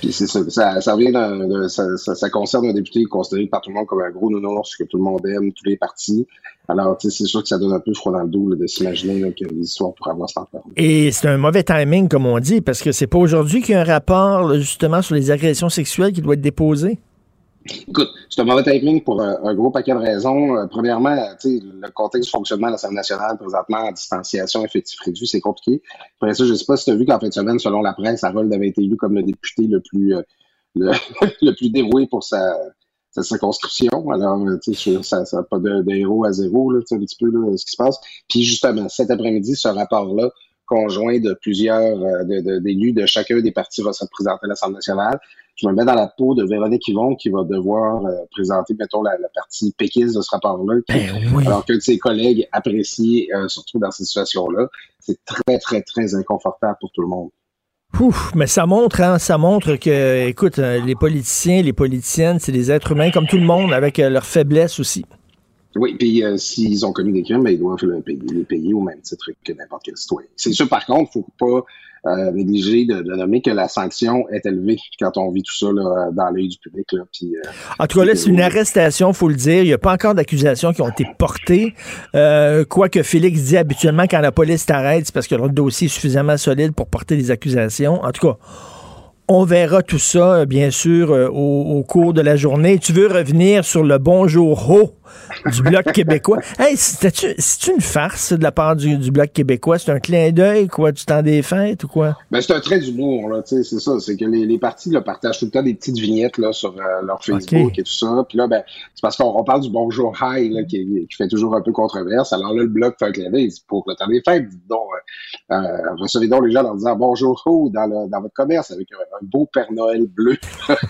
Puis c'est ça, ça, de- ça, concerne un député considéré par tout le monde comme un gros nounours que tout le monde aime, tous les partis. Alors, tu sais, c'est sûr que ça donne un peu froid dans le dos là, de s'imaginer que les histoires pourraient avoir cet ampleur. Et c'est un mauvais timing, comme on dit, parce que c'est pas aujourd'hui qu'il y a un rapport là, justement sur les agressions sexuelles qui doit être déposé. Écoute, c'est un mauvais timing pour un, un gros paquet de raisons. Euh, premièrement, sais, le contexte du fonctionnement de l'Assemblée nationale, présentement, en distanciation, effectif réduit, c'est compliqué. Après ça, je sais pas si tu as vu qu'en fin de semaine, selon la presse, Harold avait été élu comme le député le plus euh, <laughs> le, plus dévoué pour sa, sa circonscription. Alors, euh, tu sais, ça n'a pas de, héros à zéro, là, un petit peu là, ce qui se passe. Puis justement, cet après-midi, ce rapport-là, conjoint de plusieurs euh, de- de- d'élus de, chacun des partis va se représenter à l'Assemblée nationale. Je me mets dans la peau de Véronique Yvon qui va devoir euh, présenter, mettons, la, la partie péquiste de ce rapport-là. oui. Alors que ses collègues apprécient, euh, surtout dans ces situations-là, c'est très, très, très inconfortable pour tout le monde. Ouf, mais ça montre, hein, ça montre que, écoute, les politiciens, les politiciennes, c'est des êtres humains comme tout le monde, avec leurs faiblesses aussi. Oui, puis euh, s'ils ont commis des crimes, ben, ils doivent le payer, les payer au même titre que n'importe quel citoyen. C'est sûr, par contre, faut pas euh, négliger de, de nommer que la sanction est élevée quand on vit tout ça là, dans l'œil du public. Là, puis, euh, En tout cas, là, c'est une arrestation, faut le dire. Il n'y a pas encore d'accusations qui ont été portées. Euh, Quoique Félix dit habituellement, quand la police t'arrête, c'est parce que le dossier est suffisamment solide pour porter des accusations. En tout cas, on verra tout ça, euh, bien sûr, euh, au, au cours de la journée. Tu veux revenir sur le bonjour haut du Bloc québécois? Hey, c'est une farce de la part du, du Bloc québécois? C'est un clin d'œil, quoi, du temps des fêtes ou quoi? Ben, c'est un trait d'humour, là, tu sais, c'est ça. C'est que les, les partis là, partagent tout le temps des petites vignettes là, sur euh, leur Facebook Ok. et tout ça. Puis là, ben, c'est parce qu'on on parle du bonjour high là, qui, qui fait toujours un peu controverse. Alors là, le bloc fait un clin d'œil. Il dit, Pour le temps des fêtes, dites donc, euh, euh, recevez donc les gens en leur disant bonjour ho dans, le, dans votre commerce avec un, un beau Père Noël bleu.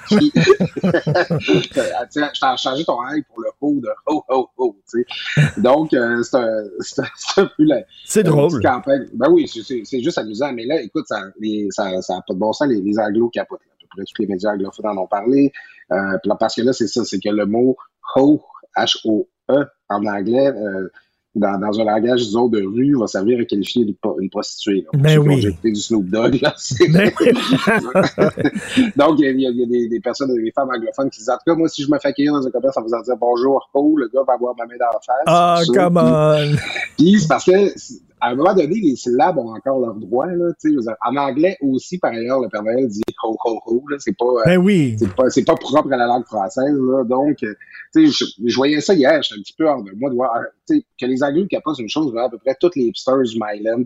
qui... <laughs> <laughs> Tiens, je t'ai changé ton high pour le ho de ho ho ho. tu sais. Donc, euh, c'est un, <laughs> peu la, C'est drôle. campagne. Ben oui, c'est- juste amusant. Mais là, écoute, ça les, ça, ça a pas de bon sens. Les, les anglos capotent. là. À peu près tous les médias anglophones en ont parlé. Euh, parce que là, c'est ça, c'est que le mot ho, H-O-E, en anglais, euh, dans, dans un langage, disons, de rue, va servir à qualifier une, pro- une prostituée. là. Ben oui. du Snoop Dogg, là, <laughs> Ben <laughs> Donc, il y a, il y des, des personnes, des femmes anglophones qui disent, en tout cas, moi, si je me fais accueillir dans un commerce en faisant dire bonjour, ho, le gars va avoir ma main dans la face. Ah, ça. come on! Puis c'est parce que à un moment donné, les syllabes ont encore leurs droits. Là, en anglais aussi, par ailleurs, le Père Noël dit ho ho ho. C'est pas, euh, Ben oui. c'est pas, propre à la langue française. Là, donc, euh, tu sais, je, je voyais ça hier. J'étais un petit peu hors de moi de voir, que les Anglais capotent une chose. à peu près tous les hipsters du Myland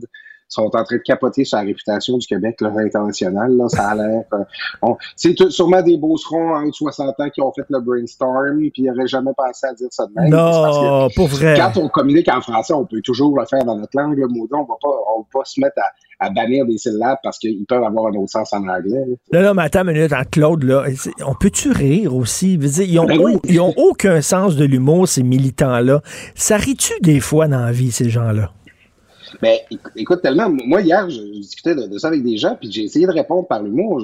sont en train de capoter sur la réputation du Québec là, international. Là, ça a l'air. euh, c'est sûrement des beaucerons en haut de 60 ans qui ont fait le brainstorm, puis ils n'auraient jamais pensé à dire ça de même. C'est parce que- Non, pour vrai. quand on communique en français, on peut toujours le faire dans notre langue. Là, maudit, on va pas, on va pas se mettre à, à bannir des syllabes parce qu'ils peuvent avoir un autre sens en anglais. là. Non, non, mais attends une minute, en Claude, là, on peut-tu rire aussi? Je veux dire, ils, ont, Ben oui. ils ont aucun sens de l'humour, ces militants-là. Ça rit-tu des fois dans la vie, ces gens-là? Mais éc- écoute, tellement, moi hier, je, discutais de, ça avec des gens, puis j'ai essayé de répondre par l'humour.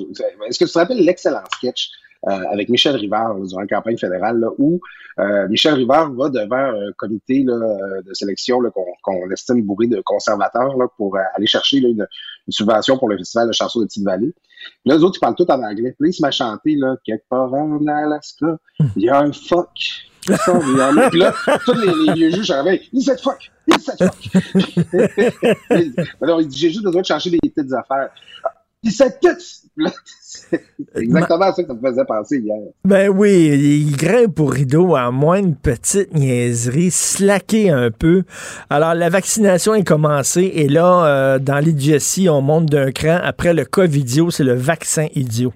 Est-ce que tu te rappelles l'excellent sketch euh, avec Michel Rivard là, durant la campagne fédérale, là, où euh, Michel Rivard va devant un comité là, de sélection qu'on estime bourré de conservateurs pour euh, aller chercher une, une subvention pour le festival de chansons de Petite-Vallée. Là, les autres, ils parlent tout en anglais. Puis là, ils à chanter, là, quelque part en Alaska, il y a un fuck. Puis là, tous les, les vieux juges arrivaient, il cette fuck, il cette fuck. <laughs> Alors, il dit, j'ai juste besoin de changer des petites affaires. Puis ça C'est exactement ça que ça me faisait penser hier. Ben oui, il grimpe au rideau à moins une petite niaiserie, slacker un peu. Alors, la vaccination est commencée et là, euh, dans l'idiotie, on monte d'un cran. Après le COVID-idiot, c'est le vaccin idiot.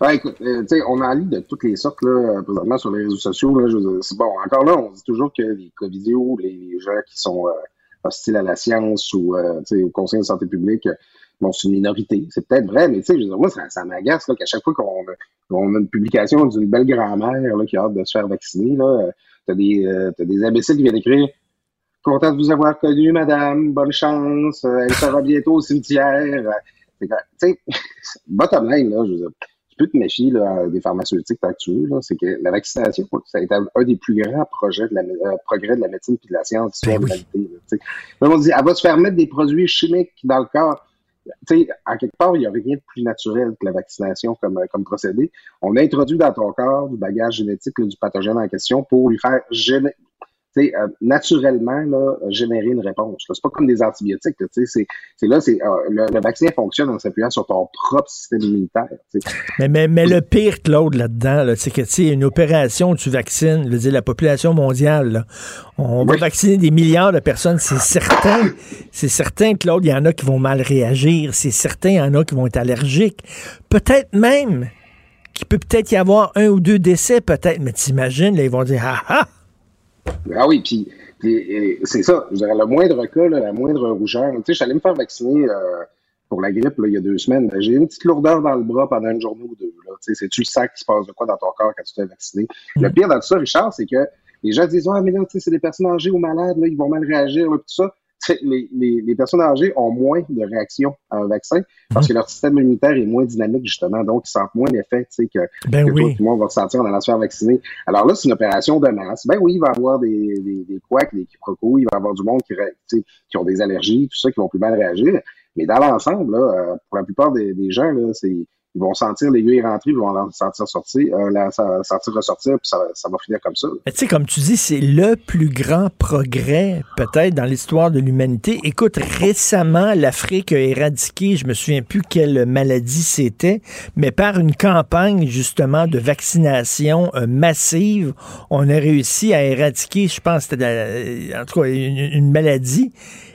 Ouais, écoute, euh, on en lit de toutes les sortes, là, présentement sur les réseaux sociaux. Là, je, bon, encore là, on dit toujours que les COVIDios, les, les gens qui sont euh, hostiles à la science ou euh, au Conseil de santé publique, bon, c'est une minorité. C'est peut-être vrai, mais tu sais, moi, ça, ça m'agace qu'à chaque fois qu'on a une publication d'une belle grand-mère qui a hâte de se faire vacciner, là, t'as des, euh, des imbéciles qui viennent écrire Content de vous avoir connu, madame, bonne chance, elle sera bientôt au cimetière. Tu sais, <laughs> bottom line, là, je veux dire, peux te méfier là, des pharmaceutiques actuelles, c'est que la vaccination, ça a été un des plus grands projets de la, euh, progrès de la médecine et de la science ben l'humanité. on dit, elle va se faire mettre des produits chimiques dans le corps. Sais, en quelque part, il n'y a rien de plus naturel que la vaccination comme, euh, comme procédé. On introduit dans ton corps du bagage génétique du pathogène en question pour lui faire sais, euh, naturellement là, générer une réponse. C'est pas comme des antibiotiques. C'est là, c'est euh, le, vaccin fonctionne en s'appuyant sur ton propre système immunitaire. Mais, mais, mais le pire, Claude, là-dedans, c'est que tu une opération où tu vaccines, je veux dire, la population mondiale, on va vacciner des milliards de personnes, c'est certain. C'est certain, Claude, il y en a qui vont mal réagir. C'est certain, il y en a qui vont être allergiques. Peut-être même qu'il peut peut-être y avoir un ou deux décès, peut-être, mais t'imagines, là, ils vont dire, ah ah! Ah oui, puis, c'est ça. Je dirais, le moindre cas, la moindre rougeur. Tu sais, j'allais me faire vacciner euh, pour la grippe il y a deux semaines. Ben, j'ai une petite lourdeur dans le bras pendant une journée ou deux. Tu sais, tu sens qu'il se passe de quoi dans ton corps quand tu te fais vacciner? Le mm. pire dans tout ça, Richard, c'est que les gens disent Ah, mais non, c'est des personnes âgées ou malades, là, ils vont mal réagir, tout ça <laughs> les, les, les, personnes âgées ont moins de réactions à un vaccin parce que leur système immunitaire est moins dynamique, justement. Donc, ils sentent moins l'effet que, ben que oui. tout le monde va ressentir en allant se faire vacciner. Alors là, c'est une opération de masse. Ben oui, il va y avoir des, des, des couacs, des quiproquos, il va y avoir du monde qui, qui ont des allergies, tout ça, qui vont plus mal réagir. Mais dans l'ensemble, euh, pour la plupart des, des gens, là, c'est ils vont sentir l'aiguille rentrer, ils vont la sentir sortir, euh, la sentir ressortir, puis ça, ça, va finir comme ça. Tu sais, comme tu dis, c'est le plus grand progrès peut-être dans l'histoire de l'humanité. Écoute, récemment, l'Afrique a éradiqué, je me souviens plus quelle maladie c'était, mais par une campagne justement de vaccination euh, massive, on a réussi à éradiquer, je pense, c'était en tout cas une, une maladie.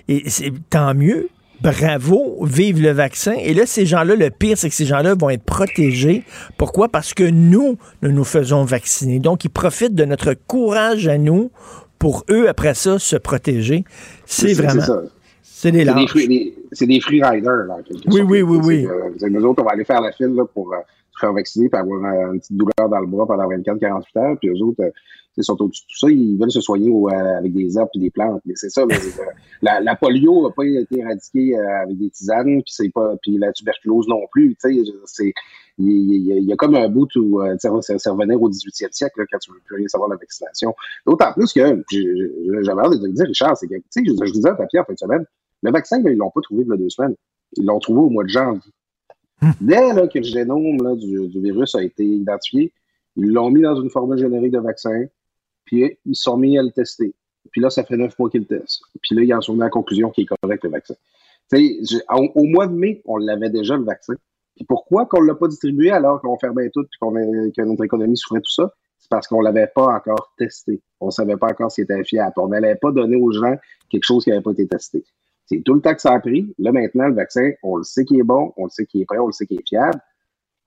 Et c'est tant mieux bravo, vive le vaccin. Et là, ces gens-là, le pire, c'est que ces gens-là vont être protégés. Pourquoi? Parce que nous, nous nous faisons vacciner. Donc, ils profitent de notre courage à nous pour eux, après ça, se protéger. C'est vraiment... C'est des C'est des, free riders, là. Oui, oui, oui, oui, oui. nous autres, on va aller faire la file pour euh, se faire vacciner et avoir une petite douleur dans le bras pendant 24-48 heures. Puis eux autres, euh, ils sont au-dessus de tout ça, ils veulent se soigner euh, avec des herbes et des plantes. Mais c'est ça, la, la, polio n'a pas été éradiquée euh, avec des tisanes, puis c'est pas, puis la tuberculose non plus. C'est, il, y a comme un bout où euh, ça, revenait au 18e siècle là, quand tu veux plus rien savoir de la vaccination. D'autant plus que j'avais hâte de te dire, Richard, c'est que tu sais, je, je disais à papier en fin de semaine, le vaccin, là, ils l'ont pas trouvé il y a deux semaines. Ils l'ont trouvé au mois de janvier. Hmm. Dès là, que le génome là, du, du virus a été identifié, ils l'ont mis dans une formule générique de vaccin. Puis ils sont mis à le tester. Puis là, ça fait neuf mois qu'ils le testent. Puis là, ils en sont mis à la conclusion qu'il est correct, le vaccin. Au, au, mois de mai, on l'avait déjà, le vaccin. Puis pourquoi qu'on ne l'a pas distribué alors qu'on fermait tout et que notre économie souffrait tout ça? C'est parce qu'on ne l'avait pas encore testé. On ne savait pas encore s'il était fiable. On n'allait pas donner aux gens quelque chose qui n'avait pas été testé. C'est tout le temps que ça a pris. Là, maintenant, le vaccin, on le sait qu'il est bon, on le sait qu'il est prêt, on le sait qu'il est fiable.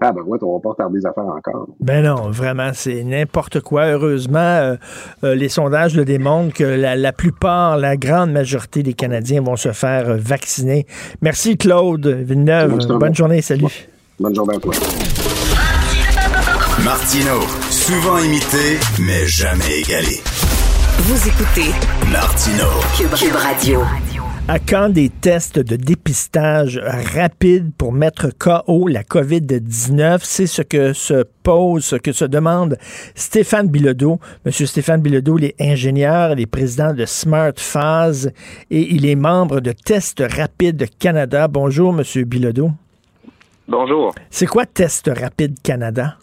Ah ben ouais, on va pas retarder des affaires encore. Ben non, vraiment, c'est n'importe quoi. Heureusement, euh, euh, les sondages le démontrent que la, plupart, la grande majorité des Canadiens vont se faire euh, vacciner. Merci Claude Villeneuve. Bonne journée, salut. Bonne journée à toi. Martino, souvent imité, mais jamais égalé. Vous écoutez Martino, Cube Radio. À quand des tests de dépistage rapides pour mettre KO la COVID-19? C'est ce que se pose, ce que se demande Stéphane Bilodeau. Monsieur Stéphane Bilodeau, il est ingénieur, il est président de Smart Phase et il est membre de Test Rapide Canada. Bonjour, Monsieur Bilodeau. Bonjour. C'est quoi Test Rapide Canada?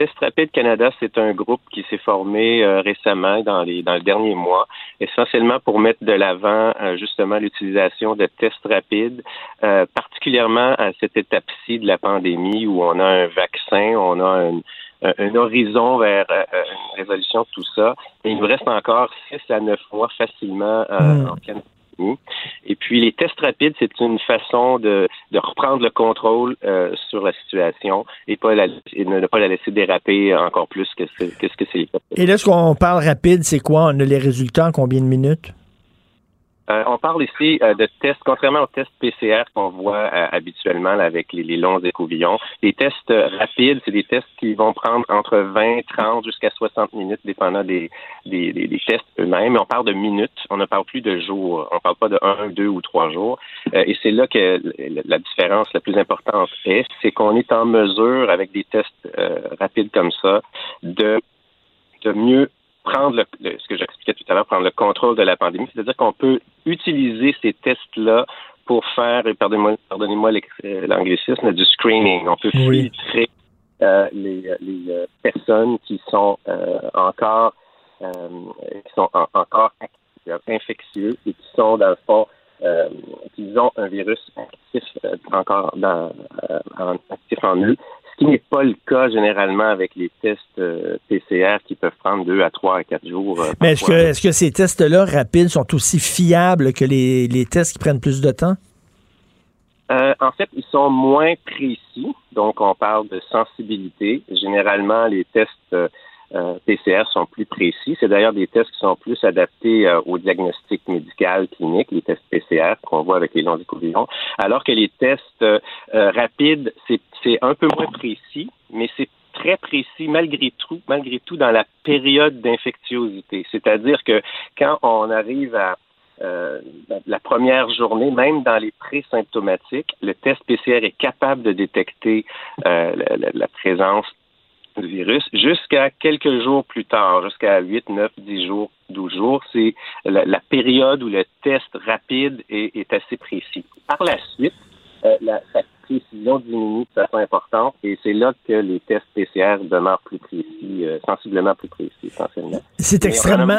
Test Rapide Canada, c'est un groupe qui s'est formé euh, récemment dans les dans le dernier mois, essentiellement pour mettre de l'avant euh, justement l'utilisation de tests rapides, euh, particulièrement à cette étape-ci de la pandémie où on a un vaccin, on a un, un horizon vers une résolution de tout ça. Et il nous reste encore six à neuf mois facilement hmm. en Canada et puis les tests rapides, c'est une façon de, reprendre le contrôle euh, sur la situation et, pas ne pas la laisser déraper encore plus que ce que c'est. Et là, ce qu'on parle rapide, c'est quoi? On a les résultats en combien de minutes? Euh, on parle ici euh, de tests, contrairement aux tests PCR qu'on voit euh, habituellement avec les, longs écouvillons. Les tests rapides, c'est des tests qui vont prendre entre 20, 30 jusqu'à 60 minutes, dépendant des, des, des, tests eux-mêmes. On parle de minutes, on ne parle plus de jours. On ne parle pas de un, deux ou trois jours. et c'est là que la différence la plus importante est, c'est qu'on est en mesure, avec des tests rapides comme ça, de de mieux prendre le, ce que j'expliquais tout à l'heure, prendre le contrôle de la pandémie, c'est-à-dire qu'on peut utiliser ces tests-là pour faire, et pardonnez-moi pardonnez euh, l'anglicisme, du screening. On peut filtrer euh, les, les personnes qui sont euh, encore qui sont encore infectieux et qui sont dans le fond qui ont un virus actif encore dans, actif en eux qui n'est pas le cas généralement avec les tests euh, PCR qui peuvent prendre deux à trois à quatre jours. Euh, Mais est-ce que, ces tests-là rapides sont aussi fiables que les, les tests qui prennent plus de temps? Euh, en fait, ils sont moins précis. Donc, on parle de sensibilité. Généralement, les tests euh, PCR sont plus précis. C'est d'ailleurs des tests qui sont plus adaptés euh, au diagnostic médical clinique, les tests PCR qu'on voit avec les longs écouvillons, alors que les tests euh, rapides, c'est un peu moins précis, mais c'est très précis malgré tout, malgré tout dans la période d'infectiosité. C'est-à-dire que quand on arrive à la première journée, même dans les pré-symptomatiques, le test PCR est capable de détecter la, la, présence le virus jusqu'à quelques jours plus tard, jusqu'à 8, 9, 10 jours, 12 jours. C'est la, période où le test rapide est, assez précis. Par la suite, euh, la, sa précision diminue de façon importante et c'est là que les tests PCR demeurent plus précis, euh, sensiblement plus précis essentiellement. C'est extrêmement...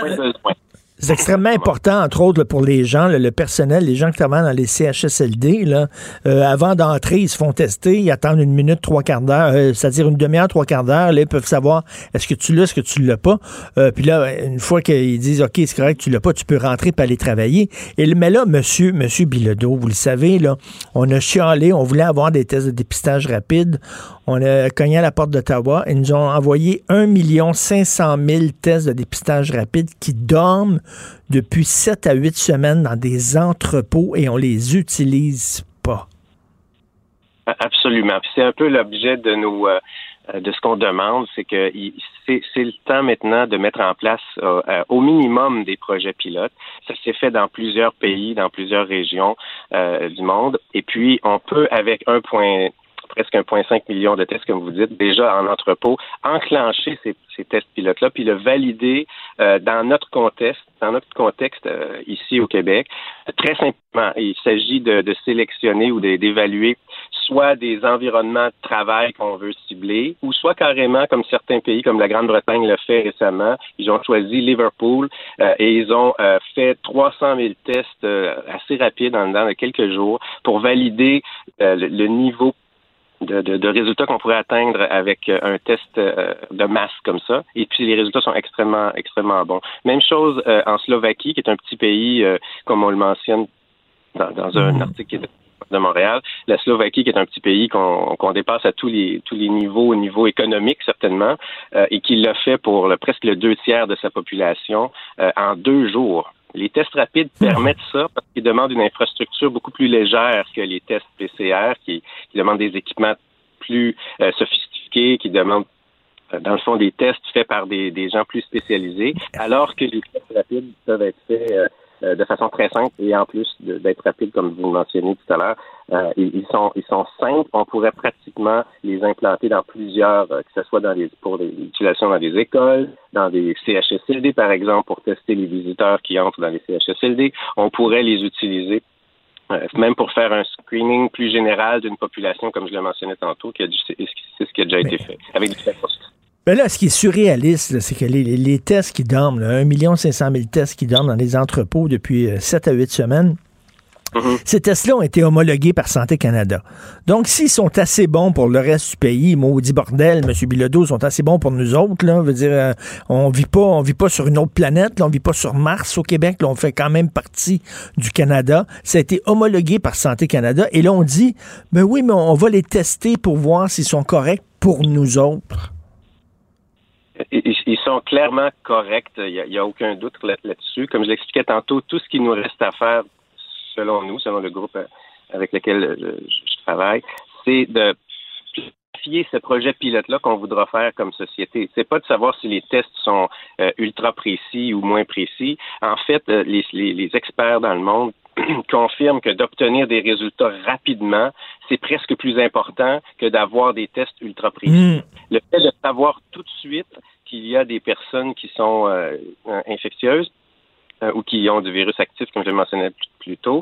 C'est extrêmement important, entre autres, pour les gens, le personnel, les gens qui travaillent dans les CHSLD. Là, euh, avant d'entrer, ils se font tester, ils attendent une minute, trois quarts d'heure, euh, c'est-à-dire une demi-heure, trois quarts d'heure. Là, ils peuvent savoir est-ce que tu l'as, est-ce que tu l'as pas? Euh, puis là, une fois qu'ils disent OK, c'est correct, tu l'as pas, tu peux rentrer et aller travailler. Et, mais là, monsieur, monsieur Bilodeau, vous le savez, là, on a chialé, on voulait avoir des tests de dépistage rapide. On a cogné à la porte d'Ottawa. Ils nous ont envoyé 1 500 000 tests de dépistage rapide qui dorment depuis 7 à 8 semaines dans des entrepôts et on les utilise pas. Absolument. C'est un peu l'objet de nos euh, de ce qu'on demande, c'est que c'est le temps maintenant de mettre en place euh, euh, au minimum des projets pilotes. Ça s'est fait dans plusieurs pays, dans plusieurs régions du monde. Et puis, on peut, avec un point presque 1,5 million de tests, comme vous dites, déjà en entrepôt, enclencher ces, tests pilotes-là, puis le valider euh, dans notre contexte, dans notre contexte euh, ici au Québec. Très simplement, il s'agit de, sélectionner ou d'évaluer soit des environnements de travail qu'on veut cibler, ou soit carrément, comme certains pays, comme la Grande-Bretagne l'a fait récemment, ils ont choisi Liverpool euh, et ils ont fait 300 000 tests assez rapides en dedans de quelques jours pour valider le niveau de, résultats qu'on pourrait atteindre avec euh, un test euh, de masse comme ça. Et puis les résultats sont extrêmement, extrêmement bons. Même chose euh, en Slovaquie, qui est un petit pays, comme on le mentionne dans, un mhm. article de Montréal. La Slovaquie, qui est un petit pays qu'on dépasse à tous les tous les niveaux, au niveau économique certainement, et qui l'a fait pour le, presque le deux tiers de sa population en deux jours. Les tests rapides hmm. permettent ça parce qu'ils demandent une infrastructure beaucoup plus légère que les tests PCR qui, demandent des équipements plus euh, sophistiqués, qui demandent euh, dans le fond des tests faits par des, gens plus spécialisés, alors que les tests rapides peuvent être faits euh, euh, de façon très simple et en plus d'être rapide, comme vous le mentionnez tout à l'heure, euh, ils, sont ils sont simples. On pourrait pratiquement les implanter dans plusieurs, euh, que ce soit dans les pour l'utilisation dans des écoles, dans des CHSLD par exemple, pour tester les visiteurs qui entrent dans les CHSLD. On pourrait les utiliser même pour faire un screening plus général d'une population, comme je l'ai mentionné tantôt, qui a c'est ce qui a déjà été fait, avec Ben là, ce qui est surréaliste, c'est que les, tests qui dorment, là, 1 500 000 tests qui dorment dans les entrepôts depuis 7 à 8 semaines, Mhm. Ces tests-là ont été homologués par Santé Canada. Donc, s'ils sont assez bons pour le reste du pays, maudit bordel, M. Bilodeau, sont assez bons pour nous autres, là, veut dire, euh, on vit pas, on vit pas sur une autre planète, là, on vit pas sur Mars au Québec, là, on fait quand même partie du Canada. Ça a été homologué par Santé Canada. Et là, on dit, ben oui, mais on va les tester pour voir s'ils sont corrects pour nous autres. Ils sont clairement corrects, il n'y a, aucun doute là-dessus. Comme je l'expliquais tantôt, tout ce qu'il nous reste à faire selon nous, selon le groupe euh, avec lequel euh, je, travaille, c'est de planifier ce projet pilote-là qu'on voudra faire comme société. C'est pas de savoir si les tests sont euh, ultra précis ou moins précis. En fait, les, experts dans le monde <clears throat> confirment que d'obtenir des résultats rapidement, c'est presque plus important que d'avoir des tests ultra précis. Mm. Le fait de savoir tout de suite qu'il y a des personnes qui sont infectieuses, euh, ou qui ont du virus actif, comme je le mentionnais plus, tôt,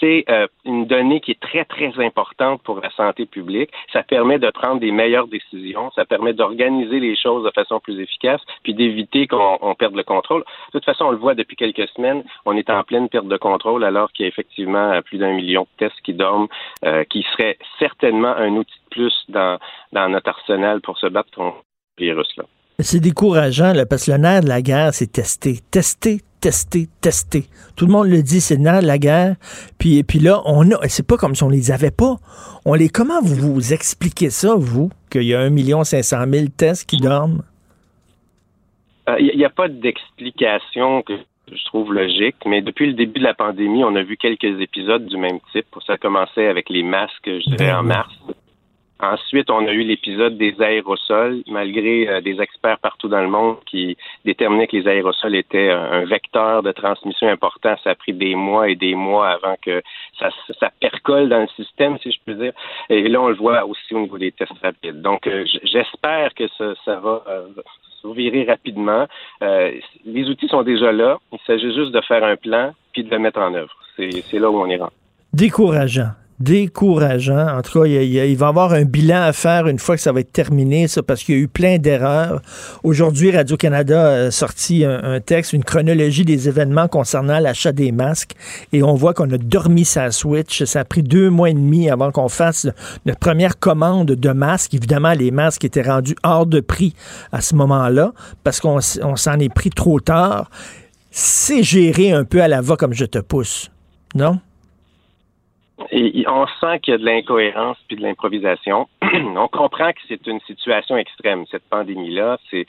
c'est euh, une donnée qui est très, très importante pour la santé publique. Ça permet de prendre des meilleures décisions, ça permet d'organiser les choses de façon plus efficace, puis d'éviter qu'on perde le contrôle. De toute façon, on le voit depuis quelques semaines, on est en pleine perte de contrôle alors qu'il y a effectivement plus d'un million de tests qui dorment, euh, qui serait certainement un outil de plus dans, dans notre arsenal pour se battre contre le virus-là. C'est décourageant, là, parce que le nerf de la guerre, c'est tester. Tester, tester, tester. Tout le monde le dit, c'est de la guerre. Puis, puis là, on a, c'est pas comme si on les avait pas. On les, comment vous vous expliquez ça, vous, qu'il y a 1 500 000 tests qui dorment? Il euh, n'y a, pas d'explication que je trouve logique, mais depuis le début de la pandémie, on a vu quelques épisodes du même type. Ça commençait avec les masques, je dirais, ben en mars. Ensuite, on a eu l'épisode des aérosols, malgré euh, des experts partout dans le monde qui déterminaient que les aérosols étaient un, vecteur de transmission important. Ça a pris des mois et des mois avant que ça, ça percole dans le système, si je peux dire. Et là, on le voit aussi au niveau des tests rapides. Donc, euh, j'espère que ça, ça va euh, virer rapidement. Euh, les outils sont déjà là. Il s'agit juste de faire un plan puis de le mettre en œuvre. C'est là où on ira. Décourageant décourageant. En tout cas, il, il, va y avoir un bilan à faire une fois que ça va être terminé, ça, parce qu'il y a eu plein d'erreurs. Aujourd'hui, Radio-Canada a sorti un, texte, une chronologie des événements concernant l'achat des masques, et on voit qu'on a dormi sa Switch. Ça a pris deux mois et demi avant qu'on fasse notre première commande de masques. Évidemment, les masques étaient rendus hors de prix à ce moment-là, parce qu'on s'en est pris trop tard. C'est géré un peu à la va comme je te pousse, non? Et on sent qu'il y a de l'incohérence puis de l'improvisation. <clears throat> on comprend que c'est une situation extrême, cette pandémie-là. C'est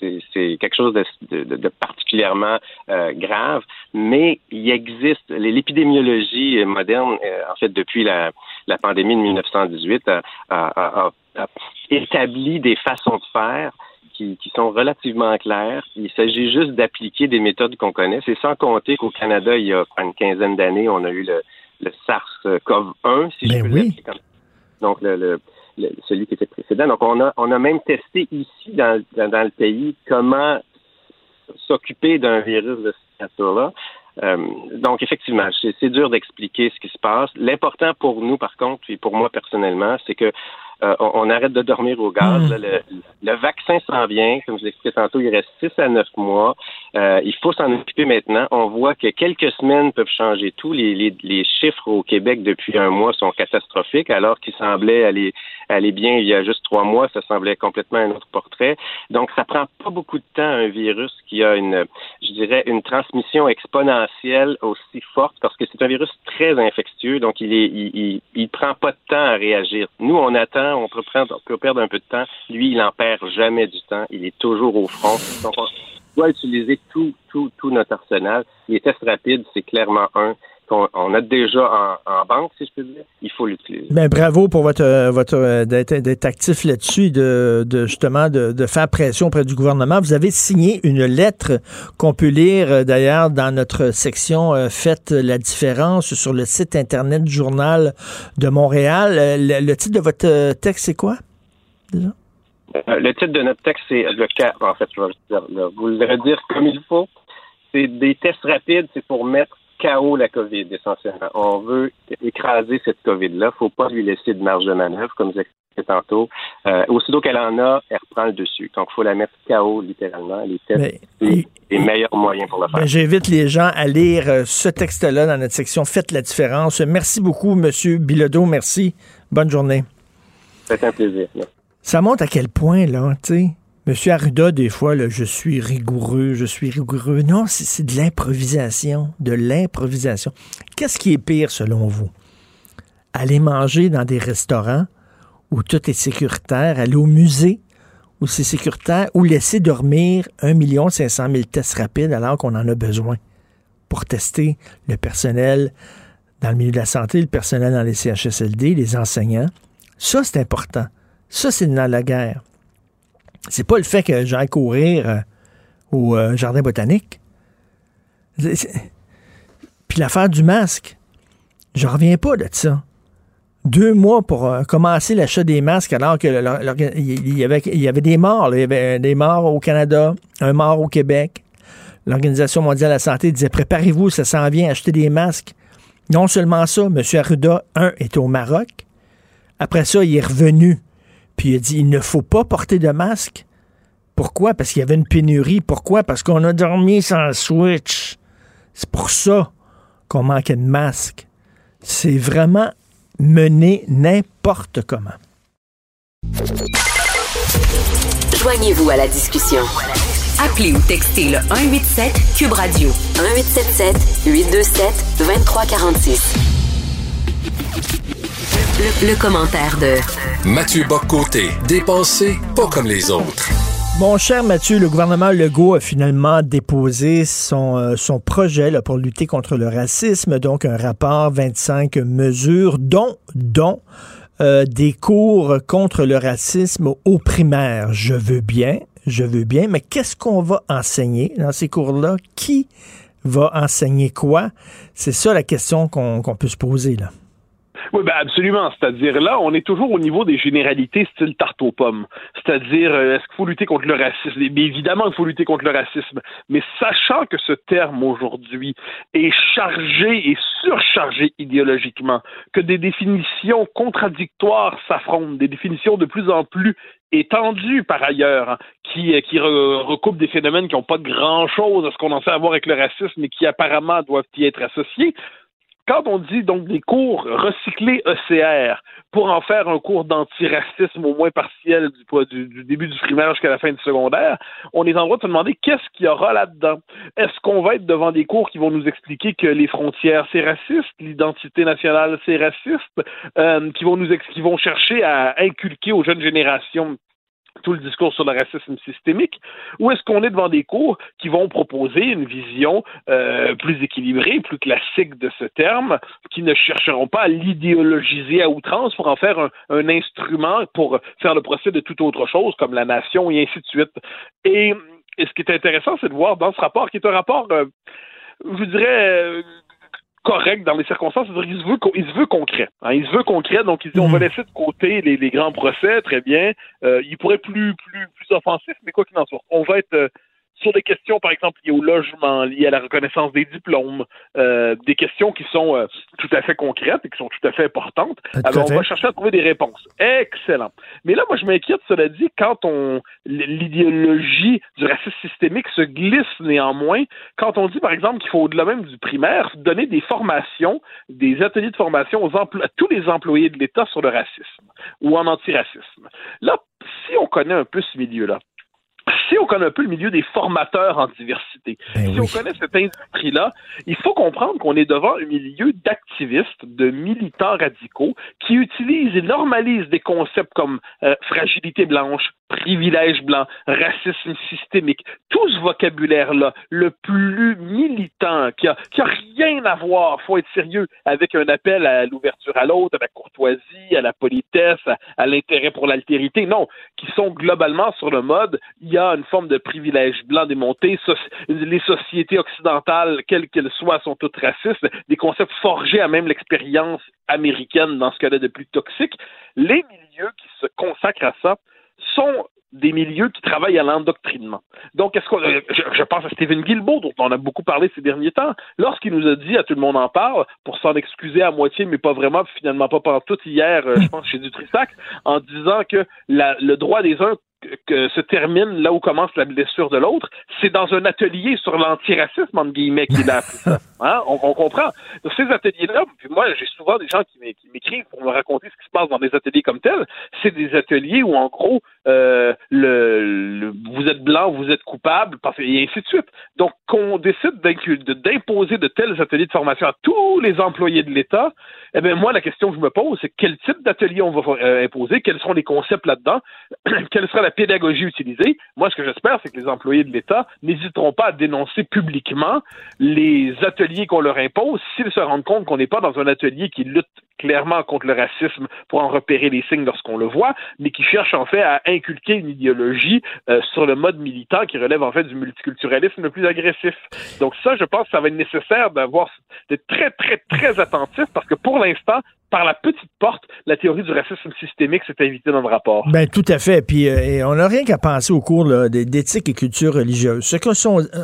c'est quelque chose de, de, particulièrement euh, grave, mais il existe l'épidémiologie moderne, euh, en fait depuis la, la pandémie de 1918, a, a, a, établi des façons de faire qui, qui, sont relativement claires. Il s'agit juste d'appliquer des méthodes qu'on connaît. C'est sans compter qu'au Canada, il y a une quinzaine d'années, on a eu le, le SARS-CoV-1, si je ben oui. Donc, le, celui qui était précédent. Donc, on a, on a même testé ici, dans, dans, le pays, comment s'occuper d'un virus de cette nature-là. Euh, donc, effectivement, c'est dur d'expliquer ce qui se passe. L'important pour nous, par contre, et pour moi personnellement, c'est que euh, on, arrête de dormir au gaz. Hmm. le, vaccin s'en vient, comme je l'expliquais tantôt, il reste 6 à 9 mois. Euh, il faut s'en occuper maintenant. On voit que quelques semaines peuvent changer tout. Les, les, chiffres au Québec depuis un mois sont catastrophiques, alors qu'ils semblaient aller, aller bien il y a juste trois mois, ça semblait complètement un autre portrait. Donc, ça prend pas beaucoup de temps un virus qui a une, je dirais, une transmission exponentielle aussi forte, parce que c'est un virus très infectieux, donc il est, il, il, il prend pas de temps à réagir. Nous, on attend on peut, perdre un peu de temps. Lui, il n'en perd jamais du temps. Il est toujours au front. On doit utiliser tout, tout, tout notre arsenal. Les tests rapides, c'est clairement un qu'on a déjà en, banque, si je peux dire, il faut l'utiliser. Ben, bravo pour votre, votre d'être actif là-dessus, de, de, justement de, de, faire pression auprès du gouvernement. Vous avez signé une lettre qu'on peut lire euh, d'ailleurs dans notre section euh, Faites la différence sur le site internet du Journal de Montréal. Euh, le, titre de votre texte, c'est quoi déjà? le titre de notre texte, c'est le cas. En fait, je vais vous le redire comme il faut. C'est des tests rapides, c'est pour mettre KO la COVID, essentiellement. On veut écraser cette COVID-là. faut pas lui laisser de marge de manœuvre, comme vous expliqué tantôt. Euh, aussitôt qu'elle en a, elle reprend le dessus. Donc, il faut la mettre KO, littéralement. Les tests, les meilleurs moyens pour le faire. J'invite les gens à lire euh, ce texte-là dans notre section Faites la différence. Merci beaucoup, M. Bilodeau. Merci. Bonne journée. C'est un plaisir. Ça montre à quel point, là, tu sais, Monsieur Arruda, des fois, je suis rigoureux, je suis rigoureux. Non, c'est de l'improvisation, de l'improvisation. Qu'est-ce qui est pire selon vous? Aller manger dans des restaurants où tout est sécuritaire, aller au musée où c'est sécuritaire, ou laisser dormir 1 500 000 tests rapides alors qu'on en a besoin pour tester le personnel dans le milieu de la santé, le personnel dans les CHSLD, les enseignants. Ça, c'est important. Ça, c'est dans la guerre. C'est pas le fait que j'aille courir euh, au euh, jardin botanique. Puis l'affaire du masque, je reviens pas de ça. Deux mois pour euh, commencer l'achat des masques alors que il y, avait, des morts. Il y avait des morts au Canada, un mort au Québec. L'Organisation mondiale de la santé disait préparez-vous, ça s'en vient, acheter des masques. Non seulement ça, M. Arruda, un, est au Maroc. Après ça, il est revenu puis il a dit, il ne faut pas porter de masque. Pourquoi? Parce qu'il y avait une pénurie. Pourquoi? Parce qu'on a dormi sans switch. C'est pour ça qu'on manquait de masques. C'est vraiment mener n'importe comment. Joignez-vous à la discussion. Appelez ou textez le 187 Cube Radio 1877 827 2346. Le, commentaire de Mathieu Boccoté, dépensé pas comme les autres. Mon cher Mathieu, le gouvernement Legault a finalement déposé son, euh, son projet là, pour lutter contre le racisme, donc un rapport 25 mesures, dont, dont euh, des cours contre le racisme au primaire. Je veux bien, je veux bien, mais qu'est-ce qu'on va enseigner dans ces cours-là? Qui va enseigner quoi? C'est ça la question qu'on peut se poser là. Oui, ben absolument. C'est-à-dire là, on est toujours au niveau des généralités style tarte aux pommes. C'est-à-dire, euh, est-ce qu'il faut lutter contre le racisme? Mais évidemment, il faut lutter contre le racisme. Mais sachant que ce terme aujourd'hui est chargé et surchargé idéologiquement, que des définitions contradictoires s'affrontent, des définitions de plus en plus étendues par ailleurs, hein, qui, euh, qui recoupent des phénomènes qui n'ont pas de grand-chose à ce qu'on en sait à voir avec le racisme et qui apparemment doivent y être associés, quand on dit donc des cours recyclés ECR pour en faire un cours d'antiracisme au moins partiel du, du, début du primaire jusqu'à la fin du secondaire, on est en droit de se demander qu'est-ce qu'il y aura là-dedans. Est-ce qu'on va être devant des cours qui vont nous expliquer que les frontières c'est raciste, l'identité nationale c'est raciste, euh, qui vont nous qui vont chercher à inculquer aux jeunes générations tout le discours sur le racisme systémique, ou est-ce qu'on est devant des cours qui vont proposer une vision euh, plus équilibrée, plus classique de ce terme, qui ne chercheront pas à l'idéologiser à outrance pour en faire un, instrument pour faire le procès de toute autre chose, comme la nation et ainsi de suite. Et, ce qui est intéressant, c'est de voir dans ce rapport, qui est un rapport, euh, je dirais, euh, correct dans les circonstances. Il se veut, il se veut concret. Hein. Il se veut concret, donc il dit on va hmm. laisser de côté les, les grands procès, très bien. Euh, il pourrait plus plus plus offensif, mais quoi qu'il en soit, on va être euh, sur des questions, par exemple, liées au logement, liées à la reconnaissance des diplômes, euh, des questions qui sont euh, tout à fait concrètes et qui sont tout à fait importantes. Alors, on va chercher à trouver des réponses. Excellent. Mais là, moi, je m'inquiète, cela dit, quand on l'idéologie du racisme systémique se glisse néanmoins, quand on dit, par exemple, qu'il faut, au-delà même du primaire, donner des formations, des ateliers de formation aux à tous les employés de l'État sur le racisme ou en antiracisme. Là, si on connaît un peu ce milieu-là, si on connaît un peu le milieu des formateurs en diversité, ben si on connaît cette industrie-là, il faut comprendre qu'on est devant un milieu d'activistes, de militants radicaux qui utilisent et normalisent des concepts comme euh, fragilité blanche, privilège blanc, racisme systémique, tout ce vocabulaire-là, le plus militant, qui a, qui a rien à voir, faut être sérieux, avec un appel à l'ouverture à l'autre, à la courtoisie, à la politesse, à, l'intérêt pour l'altérité, non, qui sont globalement sur le mode, il y a une forme de privilège blanc démonté, les sociétés occidentales, quelles qu'elles soient, sont toutes racistes, des concepts forgés à même l'expérience américaine dans ce cas-là de plus toxique, les milieux qui se consacrent à ça sont des milieux qui travaillent à l'endoctrinement. Donc, est-ce qu'on, euh, je, pense à Stephen Guilbeault, dont on a beaucoup parlé ces derniers temps, lorsqu'il nous a dit à tout le monde en parle, pour s'en excuser à moitié, mais pas vraiment, finalement pas pendant tout hier, euh, je pense chez Dutrissac, en disant que le droit des uns que se termine là où commence la blessure de l'autre, c'est dans un atelier sur l'antiracisme, entre guillemets, qu'il a appris <laughs> ça. Hein? On, on, comprend. Dans ces ateliers-là, moi, j'ai souvent des gens qui m'écrivent pour me raconter ce qui se passe dans des ateliers comme tels. C'est des ateliers où, en gros, euh, le, vous êtes blanc, vous êtes coupable, et ainsi de suite. Donc, qu'on décide d'imposer de tels ateliers de formation à tous les employés de l'État, eh bien, moi, la question que je me pose, c'est quel type d'atelier on va euh, imposer, quels seront les concepts là-dedans, <clears throat> quelle sera la pédagogie utilisée. Moi, ce que j'espère, c'est que les employés de l'État n'hésiteront pas à dénoncer publiquement les ateliers qu'on leur impose s'ils se rendent compte qu'on n'est pas dans un atelier qui lutte clairement contre le racisme pour en repérer les signes lorsqu'on le voit, mais qui cherche en fait à inculquer une idéologie euh, sur le mode militant qui relève en fait du multiculturalisme le plus agressif. Donc ça, je pense que ça va être nécessaire d'avoir d'être très très très attentif parce que pour l'instant, par la petite porte, la théorie du racisme systémique s'est invitée dans le rapport. Ben tout à fait. Puis euh, on n'a rien qu'à penser au cours d'éthique et culture religieuse. Ce qu'on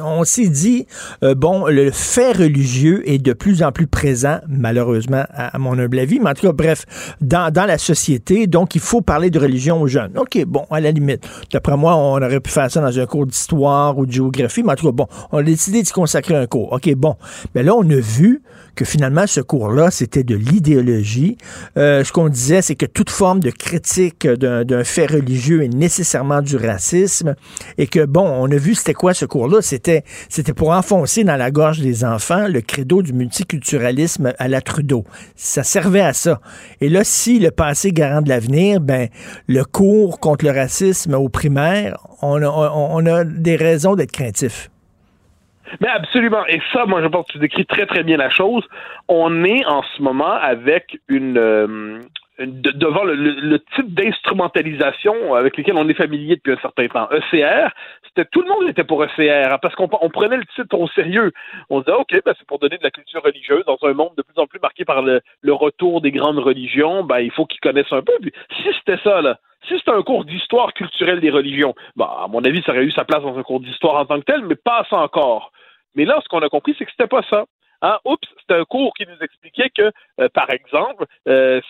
on, s'est dit, euh, bon, le fait religieux est de plus en plus présent, malheureusement, à, mon humble avis. Mais en tout cas, bref, dans, dans la société, donc il faut parler de religion aux jeunes. OK, bon, à la limite. D'après moi, on aurait pu faire ça dans un cours d'histoire ou de géographie, mais en tout cas, bon, on a décidé de consacrer un cours. OK, bon. Mais là, on a vu que finalement, ce cours-là, c'était de l'idéologie. Euh, ce qu'on disait, c'est que toute forme de critique d'un fait religieux est nécessairement du racisme et que, bon, on a vu c'était quoi ce cours-là. C'était c'était pour enfoncer dans la gorge des enfants le credo du multiculturalisme à la Trudeau. Ça servait à ça. Et là, si le passé garant de l'avenir, ben, le cours contre le racisme au primaire, on a, on a des raisons d'être craintifs. Mais absolument. Et ça, moi, je pense que tu décris très, très bien la chose. On est en ce moment avec une, euh, devant le, type d'instrumentalisation avec lequel on est familier depuis un certain temps. ECR, c'était tout le monde était pour ECR hein, parce qu'on prenait le titre au sérieux. On disait ok, ben, c'est pour donner de la culture religieuse dans un monde de plus en plus marqué par le, retour des grandes religions. Ben il faut qu'ils connaissent un peu. Si c'était ça là, si c'était un cours d'histoire culturelle des religions, bah, à mon avis, ça aurait eu sa place dans un cours d'histoire en tant que tel, mais pas ça encore. Mais là, ce qu'on a compris, c'est que c'était pas ça. Hein? Oups, c'était un cours qui nous expliquait que, euh, par exemple, euh,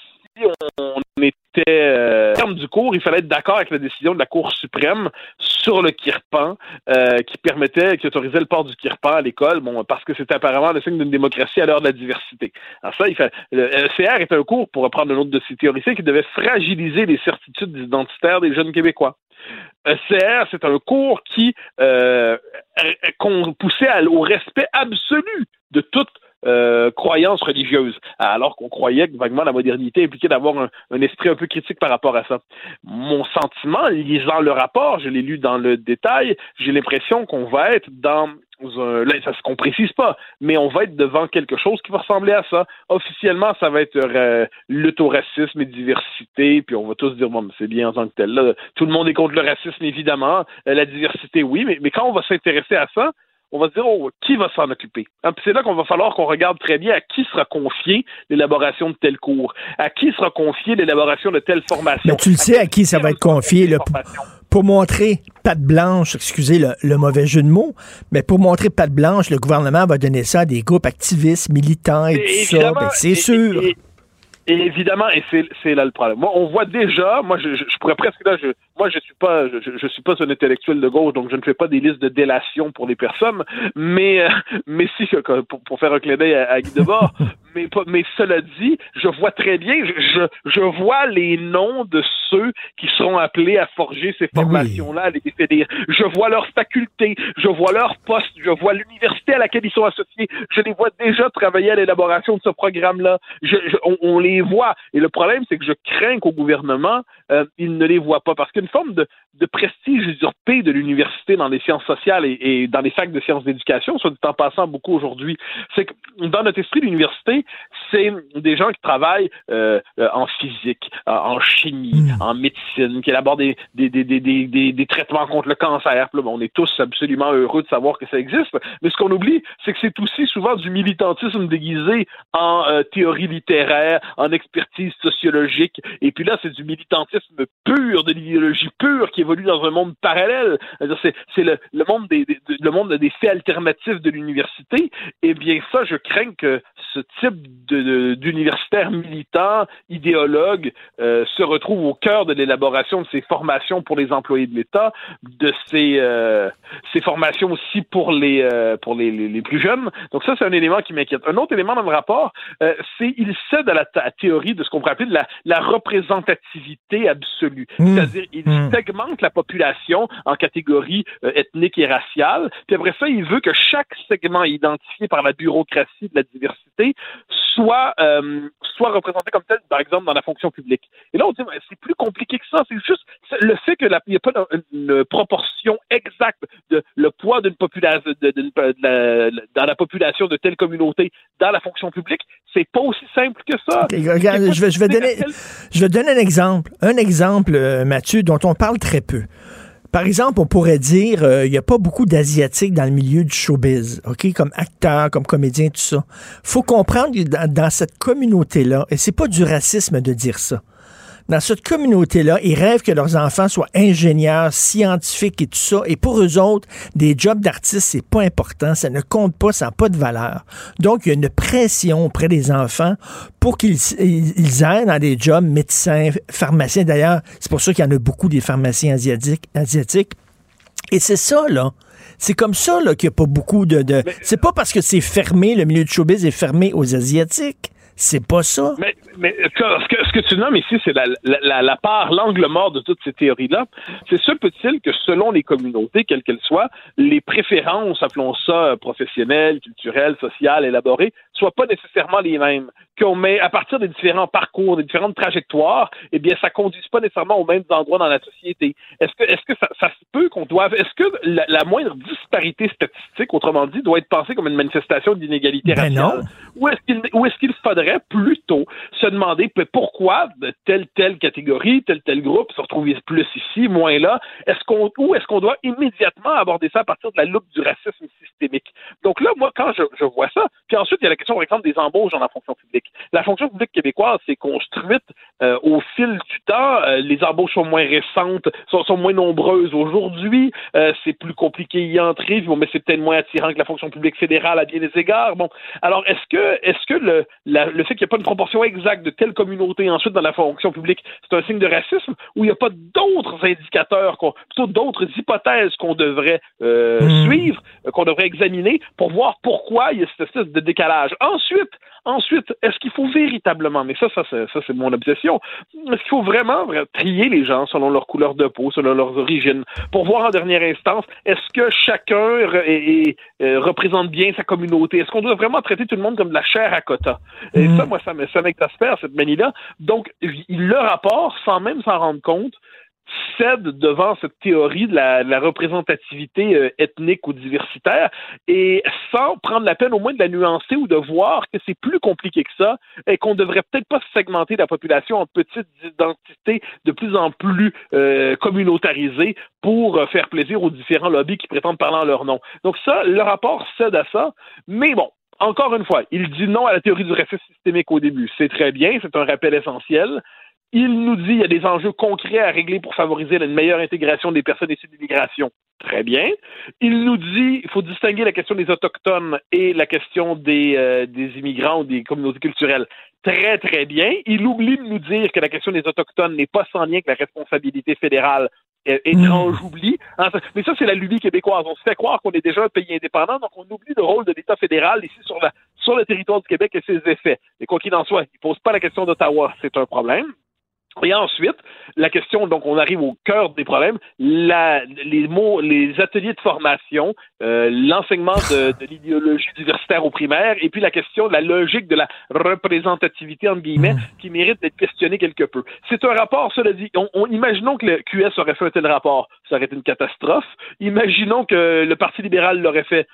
on était euh, terme du cours, il fallait être d'accord avec la décision de la Cour suprême sur le kirpan, euh, qui permettait, qui autorisait le port du kirpan à l'école, bon, parce que c'était apparemment le signe d'une démocratie à l'heure de la diversité. Alors ça, il fait, le CR est un cours, pour reprendre le nom de ces théoriciens, qui devait fragiliser les certitudes identitaires des jeunes Québécois. ECR, c'est un cours qui euh, poussait au respect absolu de toute euh, croyance religieuse, alors qu'on croyait que vaguement la modernité impliquait d'avoir un, esprit un peu critique par rapport à ça. Mon sentiment, lisant le rapport, je l'ai lu dans le détail, j'ai l'impression qu'on va être dans un, là, ça se précise pas, mais on va être devant quelque chose qui va ressembler à ça. Officiellement, ça va être euh, racisme et diversité, puis on va tous dire bon, c'est bien en tant que tel. Là, tout le monde est contre le racisme, évidemment. Euh, la diversité, oui, mais, mais quand on va s'intéresser à ça, on va se dire, oh, qui va s'en occuper? Hein, c'est là qu'on va falloir qu'on regarde très bien à qui sera confiée l'élaboration de tel cours, à qui sera confiée l'élaboration de telle formation. Mais tu le sais à qui ça va être confié, là, pour montrer patte blanche, excusez le, mauvais jeu de mots, mais pour montrer patte blanche, le gouvernement va donner ça à des groupes activistes, militants et, tout ça. Ben, c'est sûr. Et évidemment, et c'est là le problème. Moi, on voit déjà, moi, je, je, je pourrais presque là, je, moi, je suis pas, je, je, suis pas un intellectuel de gauche, donc je ne fais pas des listes de délation pour les personnes. Mais, euh, mais si, pour, pour faire un clin d'œil à, Guy Debord, mais, mais cela dit, je vois très bien, je, je, vois les noms de ceux qui seront appelés à forger ces formations-là, à les définir. Je vois leurs facultés, je vois leurs postes, je vois l'université à laquelle ils sont associés. Je les vois déjà travailler à l'élaboration de ce programme-là. Je, on, on, les voit. Et le problème, c'est que je crains qu'au gouvernement, euh, ils ne les voient pas parce qu'une forme de, de prestige usurpé de l'université dans les sciences sociales et, dans les facs de sciences d'éducation, soit dit en passant beaucoup aujourd'hui, c'est que dans notre esprit, l'université, c'est des gens qui travaillent euh, euh, en physique, en chimie, hmm. en médecine, qui élaborent des, des, des, des, des traitements contre le cancer. on est tous absolument heureux de savoir que ça existe, mais ce qu'on oublie, c'est que c'est aussi souvent du militantisme déguisé en euh, théorie littéraire, en expertise sociologique, et puis là, c'est du militantisme pur de l'idéologie idéologie pure qui évolue dans un monde parallèle. C'est le, le, monde des, le monde des faits alternatifs de l'université. Eh bien, ça, je crains que ce type d'universitaire militant, idéologue, euh, se retrouve au cœur de l'élaboration de ces formations pour les employés de l'État, de ces, euh, ces formations aussi pour les euh, pour les, les, plus jeunes. Donc ça, c'est un élément qui m'inquiète. Un autre élément dans le rapport, c'est il cède à la, théorie de ce qu'on pourrait appeler la, la représentativité absolue. Mmh. C'est-à-dire, il mmh. segmente la population en catégories ethniques et raciales. Puis après ça, il veut que chaque segment identifié par la bureaucratie de la diversité soit, euh, soit représenté comme tel, par exemple, dans la fonction publique. Et là, on dit, c'est plus compliqué que ça. C'est juste le fait qu'il n'y a pas une, proportion exacte de le poids d'une population, dans la population de telle communauté dans la fonction publique. C'est pas aussi simple que ça. regarde, je vais, je vais donner, je vais donner un exemple. Un exemple, euh, Mathieu, dont on parle très peu. Par exemple, on pourrait dire, euh, il n'y a pas beaucoup d'Asiatiques dans le milieu du showbiz, OK, comme acteurs, comme comédiens, tout ça. faut comprendre que dans, dans cette communauté-là, et c'est pas du racisme de dire ça, dans cette communauté-là, ils rêvent que leurs enfants soient ingénieurs, scientifiques et tout ça. Et pour eux autres, des jobs d'artistes, c'est pas important, ça ne compte pas, ça n'a pas de valeur. Donc, il y a une pression auprès des enfants pour qu'ils ils aillent dans des jobs médecins, pharmaciens. D'ailleurs, c'est pour ça qu'il y en a beaucoup des pharmaciens asiatiques. asiatiques. Et c'est ça, là. C'est comme ça là, qu'il n'y a pas beaucoup de... de... C'est pas parce que c'est fermé, le milieu de showbiz est fermé aux Asiatiques. C'est pas ça. Mais, mais ce, que, ce, que, tu nommes ici, c'est la, la, la, part, l'angle mort de toutes ces théories-là. C'est ce peut-il que selon les communautés, quelles qu'elles soient, les préférences, appelons ça professionnelles, culturelles, sociales, élaborées, soient pas nécessairement les mêmes? Qu'on met à partir des différents parcours, des différentes trajectoires, eh bien, ça conduise pas nécessairement aux mêmes endroits dans la société. Est-ce que, est-ce que ça, ça, se peut qu'on doive, est-ce que la, moindre disparité statistique, autrement dit, doit être pensée comme une manifestation d'inégalité ben raciale? Ou est-ce qu'il, ou est-ce qu'il faudrait plutôt se demander pourquoi de telle telle catégorie, tel tel groupe se retrouve plus ici, moins là? Est-ce qu'on ou est-ce qu'on doit immédiatement aborder ça à partir de la loupe du racisme systémique? Donc là, moi, quand je, vois ça, puis ensuite il y a la question par exemple des embauches dans la fonction publique. La fonction publique québécoise s'est construite euh, au fil du temps. Euh, les embauches sont moins récentes, sont, moins nombreuses aujourd'hui. Euh, c'est plus compliqué y entrer, bon, mais c'est peut-être moins attirant que la fonction publique fédérale à bien des égards. Bon, alors est-ce que est-ce que le, le fait qu'il n'y a pas une proportion exacte de telle communauté ensuite dans la fonction publique, c'est un signe de racisme ou il n'y a pas d'autres indicateurs, plutôt d'autres hypothèses qu'on devrait euh, hmm. suivre, euh, qu'on devrait examiner pour voir pourquoi il y a cette espèce de décalage. Ensuite, ensuite, est-ce qu'il faut véritablement, mais ça, ça, ça c'est mon obsession, est-ce qu'il faut vraiment trier les gens selon leur couleur de peau, selon leurs origines, pour voir en dernière instance, est-ce que chacun euh, représente bien sa communauté? Est-ce qu'on doit vraiment traiter tout le monde comme de la chair à quota? Et ça, moi, ça, ça m'exaspère, cette manie-là. Donc, le rapport, sans même s'en rendre compte, cède devant cette théorie de la, représentativité euh, ethnique ou diversitaire et sans prendre la peine au moins de la nuancer ou de voir que c'est plus compliqué que ça et qu'on devrait peut-être pas segmenter la population en petites identités de plus en plus euh, communautarisées pour euh, faire plaisir aux différents lobbies qui prétendent parler en leur nom. Donc ça, le rapport cède à ça, mais bon, encore une fois, il dit non à la théorie du racisme systémique au début. C'est très bien, c'est un rappel essentiel. Il nous dit qu'il y a des enjeux concrets à régler pour favoriser une meilleure intégration des personnes issues de l'immigration. Très bien. Il nous dit qu'il faut distinguer la question des Autochtones et la question des, euh, des immigrants ou des communautés culturelles. Très, très bien. Il oublie de nous dire que la question des Autochtones n'est pas sans lien avec la responsabilité fédérale étrange mmh. oubli. Hein, mais ça, c'est la lubie québécoise. On se fait croire qu'on est déjà un pays indépendant, donc on oublie le rôle de l'État fédéral ici sur, la, sur le territoire du Québec et ses effets. Et quoi qu'il en soit, il ne pose pas la question d'Ottawa, c'est un problème. Et ensuite, la question, donc on arrive au cœur des problèmes, les mots, les ateliers de formation, euh, l'enseignement de, l'idéologie diversitaire au primaire, et puis la question de la logique de la représentativité, entre guillemets, mmh. qui mérite d'être questionnée quelque peu. C'est un rapport, cela dit, on, imaginons que le QS aurait fait un tel rapport, ça aurait été une catastrophe. Imaginons que le Parti libéral l'aurait fait,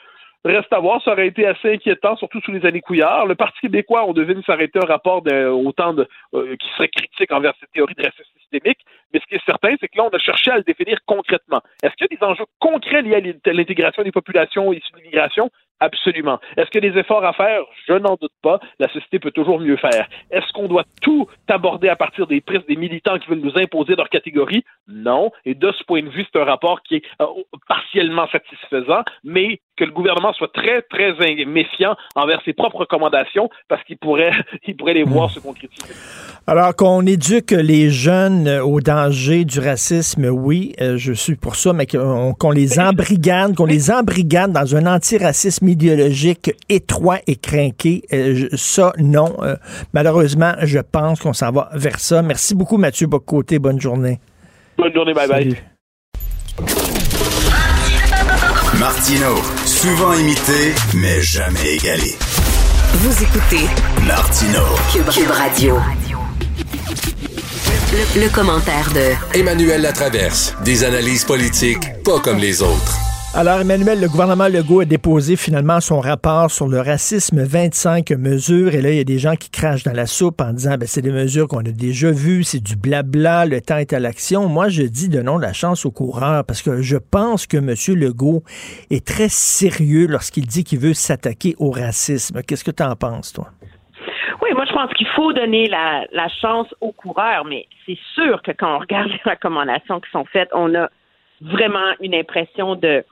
Reste à voir, ça aurait été assez inquiétant, surtout sous les années Couillard. Le Parti québécois, on devine, s'arrêter un rapport autant de, euh, qui serait critique envers cette théorie de racisme systémique. Mais ce qui est certain, c'est que là, on a cherché à le définir concrètement. Est-ce qu'il y a des enjeux concrets liés à l'intégration des populations issues de l'immigration? Absolument. Est-ce qu'il y a des efforts à faire? Je n'en doute pas. La société peut toujours mieux faire. Est-ce qu'on doit tout aborder à partir des prises des militants qui veulent nous imposer leur catégorie? Non. Et de ce point de vue, c'est un rapport qui est euh, partiellement satisfaisant, mais que le gouvernement soit très, très méfiant envers ses propres recommandations parce qu'il pourrait, <laughs> il pourrait les voir se concrétiser. Alors qu'on éduque les jeunes au danger du racisme, oui, euh, je suis pour ça, mais qu'on les embrigade, qu'on les embrigade dans un antiracisme idéologique étroit et craqué, euh, ça, non. Euh, malheureusement, je pense qu'on s'en va vers ça. Merci beaucoup, Mathieu Bocoté. Bonne journée. Bonne journée, bye bye. Martino, souvent imité, mais jamais égalé. Vous écoutez Martino, Cube, Radio. Le, le commentaire de Emmanuel Latraverse. Des analyses politiques pas comme les autres. Alors, Emmanuel, le gouvernement Legault a déposé finalement son rapport sur le racisme, 25 mesures. Et là, il y a des gens qui crachent dans la soupe en disant, ben, c'est des mesures qu'on a déjà vues, c'est du blabla, le temps est à l'action. Moi, je dis de non la chance au coureur parce que je pense que M. Legault est très sérieux lorsqu'il dit qu'il veut s'attaquer au racisme. Qu'est-ce que tu en penses, toi? Oui, moi je pense qu'il faut donner la, la chance aux coureurs, mais c'est sûr que quand on regarde les recommandations qui sont faites, on a vraiment une impression de,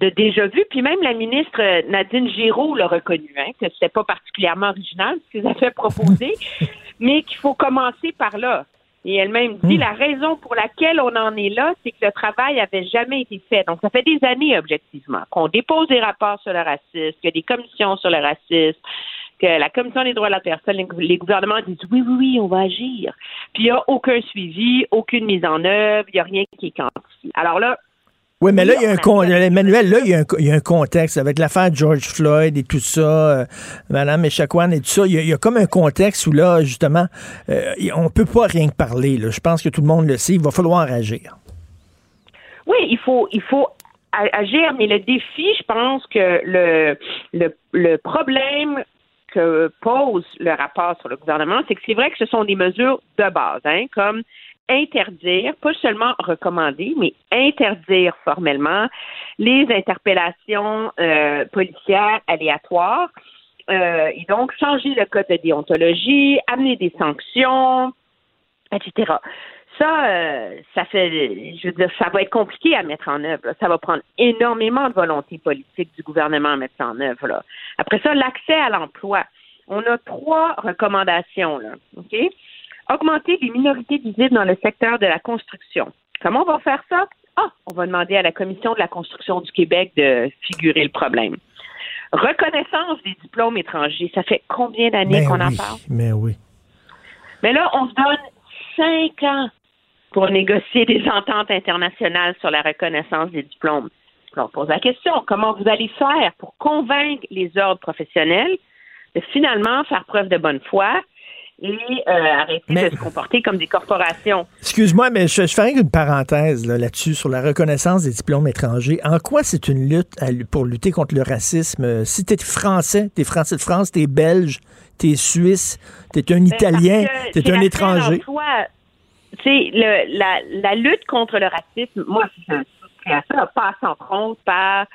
de déjà vu. Puis même la ministre Nadine Giraud l'a reconnu, hein, que c'était pas particulièrement original ce qu'ils avaient proposé, <laughs> mais qu'il faut commencer par là. Et elle-même dit Hmm. la raison pour laquelle on en est là, c'est que le travail avait jamais été fait. Donc, ça fait des années, objectivement, qu'on dépose des rapports sur le racisme, qu'il y a des commissions sur le racisme, que la Commission des droits de la personne, les, les gouvernements disent oui, oui, oui, on va agir. Puis il n'y a aucun suivi, aucune mise en œuvre, il n'y a rien qui est quantifié. Alors là, Oui, mais là, il y a un con- Emmanuel, là, il y, a un, il y a un contexte avec l'affaire George Floyd et tout ça, euh, Madame Echaquan et tout ça. Il y, a, il y a comme un contexte où là, justement, euh, on peut pas rien que parler. Là. Je pense que tout le monde le sait. Il va falloir agir. Oui, il faut, il faut agir, mais le défi, je pense que le, le, le problème que pose le rapport sur le gouvernement, c'est que c'est vrai que ce sont des mesures de base, hein, comme interdire, pas seulement recommander, mais interdire formellement les interpellations euh, policières aléatoires. Euh, et donc, changer le code de déontologie, amener des sanctions, etc. Ça, euh, ça fait, je veux dire, ça va être compliqué à mettre en œuvre. là. Ça va prendre énormément de volonté politique du gouvernement à mettre ça en œuvre. là. Après ça, l'accès à l'emploi. On a trois recommandations, là. OK? Augmenter les minorités visibles dans le secteur de la construction. Comment on va faire ça? Ah, on va demander à la Commission de la construction du Québec de figurer le problème. Reconnaissance des diplômes étrangers. Ça fait combien d'années Mais qu'on en parle? mais oui. Mais là, on se donne cinq ans pour négocier des ententes internationales sur la reconnaissance des diplômes. On pose la question, comment vous allez faire pour convaincre les ordres professionnels de finalement faire preuve de bonne foi et euh, arrêter Mais- de se comporter comme des corporations? Excuse-moi, mais je, je ferai une parenthèse là, là-dessus sur la reconnaissance des diplômes étrangers. En quoi c'est une lutte à- pour lutter contre le racisme? Euh, Si t'es français, t'es français de France, t'es belge, t'es suisse, t'es un italien, Ben, t'es c'est un étranger. Tu la, la lutte contre le racisme, moi, je à ça, passe entre autres par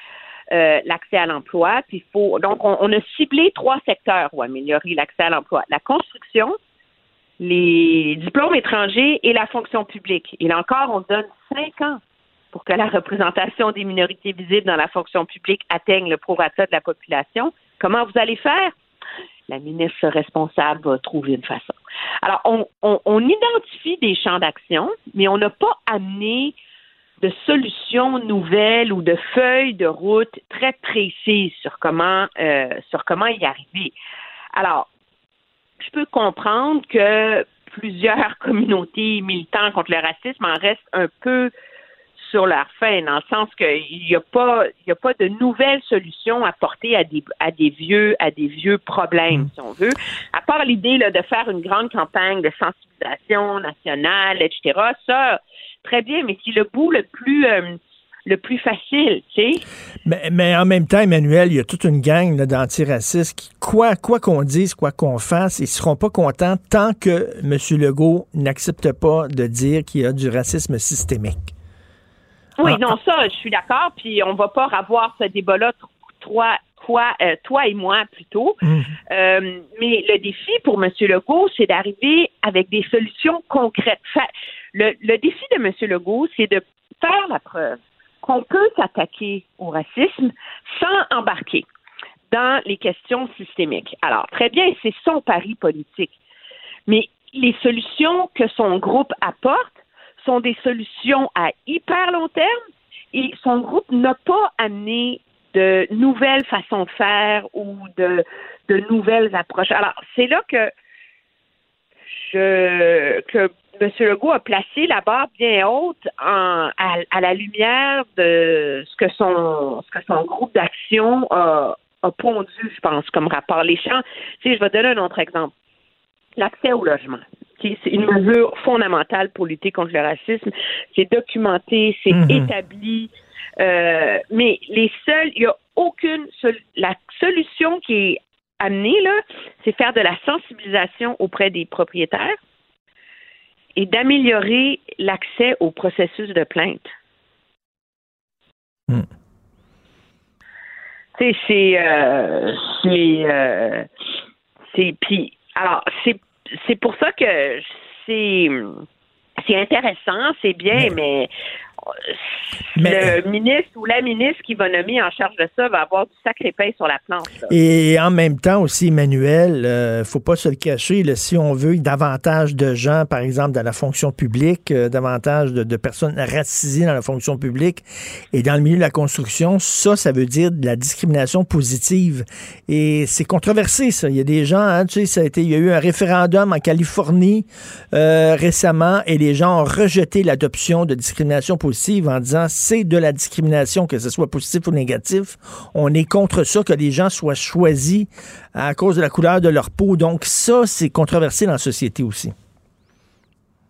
euh, l'accès à l'emploi. Puis faut donc on, a ciblé trois secteurs pour améliorer l'accès à l'emploi la construction, les diplômes étrangers et la fonction publique. Et là encore, on donne cinq ans pour que la représentation des minorités visibles dans la fonction publique atteigne le prorata de la population. Comment vous allez faire? La ministre responsable va trouver une façon. Alors, on identifie des champs d'action, mais on n'a pas amené de solutions nouvelles ou de feuilles de route très précises sur comment euh, sur comment y arriver. Alors, je peux comprendre que plusieurs <laughs> communautés militants contre le racisme en restent un peu sur leur fin, dans le sens qu'il n'y a pas il y a pas de nouvelles solutions à porter à des à des vieux à des vieux problèmes, si on veut. À part l'idée là, de faire une grande campagne de sensibilisation nationale, etc. Ça, très bien, mais c'est le bout le plus euh, le plus facile, tu sais. Mais, mais en même temps, Emmanuel, il y a toute une gang d'antiracistes qui, quoi quoi qu'on dise, quoi qu'on fasse, ils seront pas contents tant que M. Legault n'accepte pas de dire qu'il y a du racisme systémique. Oui, Ah, non, ça, je suis d'accord. Puis on va pas avoir ce débat-là trois, toi, euh, toi et moi plutôt. Euh, mais le défi pour M. Legault, c'est d'arriver avec des solutions concrètes. Le, défi de M. Legault, c'est de faire la preuve qu'on peut s'attaquer au racisme sans embarquer dans les questions systémiques. Alors, très bien, c'est son pari politique. Mais les solutions que son groupe apporte sont des solutions à hyper long terme et son groupe n'a pas amené de nouvelles façons de faire ou de nouvelles approches. Alors, c'est là que je, que M. Legault a placé la barre bien haute en, à, la lumière de ce que son, ce que son groupe d'action a, a pondu, je pense, comme rapport. Les champs, tu sais, je vais donner un autre exemple. L'accès au logement. C'est une mesure fondamentale pour lutter contre le racisme. C'est documenté, c'est mhm. établi. Euh, mais les seuls, il n'y a aucune la solution qui est amenée là, c'est faire de la sensibilisation auprès des propriétaires et d'améliorer l'accès au processus de plainte. Hmm. Tu sais, c'est euh, c'est euh, c'est puis alors c'est c'est pour ça que c'est c'est intéressant, c'est bien, mais le ministre ou la ministre qui va nommer en charge de ça va avoir du sacré pain sur la planche. Et en même temps aussi, Emmanuel, euh, faut pas se le cacher, si on veut davantage de gens, par exemple, dans la fonction publique, euh, davantage de, personnes racisées dans la fonction publique et dans le milieu de la construction, ça, ça veut dire de la discrimination positive. Et c'est controversé, ça. Il y a des gens, hein, tu sais, ça a été, il y a eu un référendum en Californie euh, récemment et les gens ont rejeté l'adoption de discrimination positive en disant c'est de la discrimination, que ce soit positif ou négatif. On est contre ça, que les gens soient choisis à cause de la couleur de leur peau. Donc ça, c'est controversé dans la société aussi.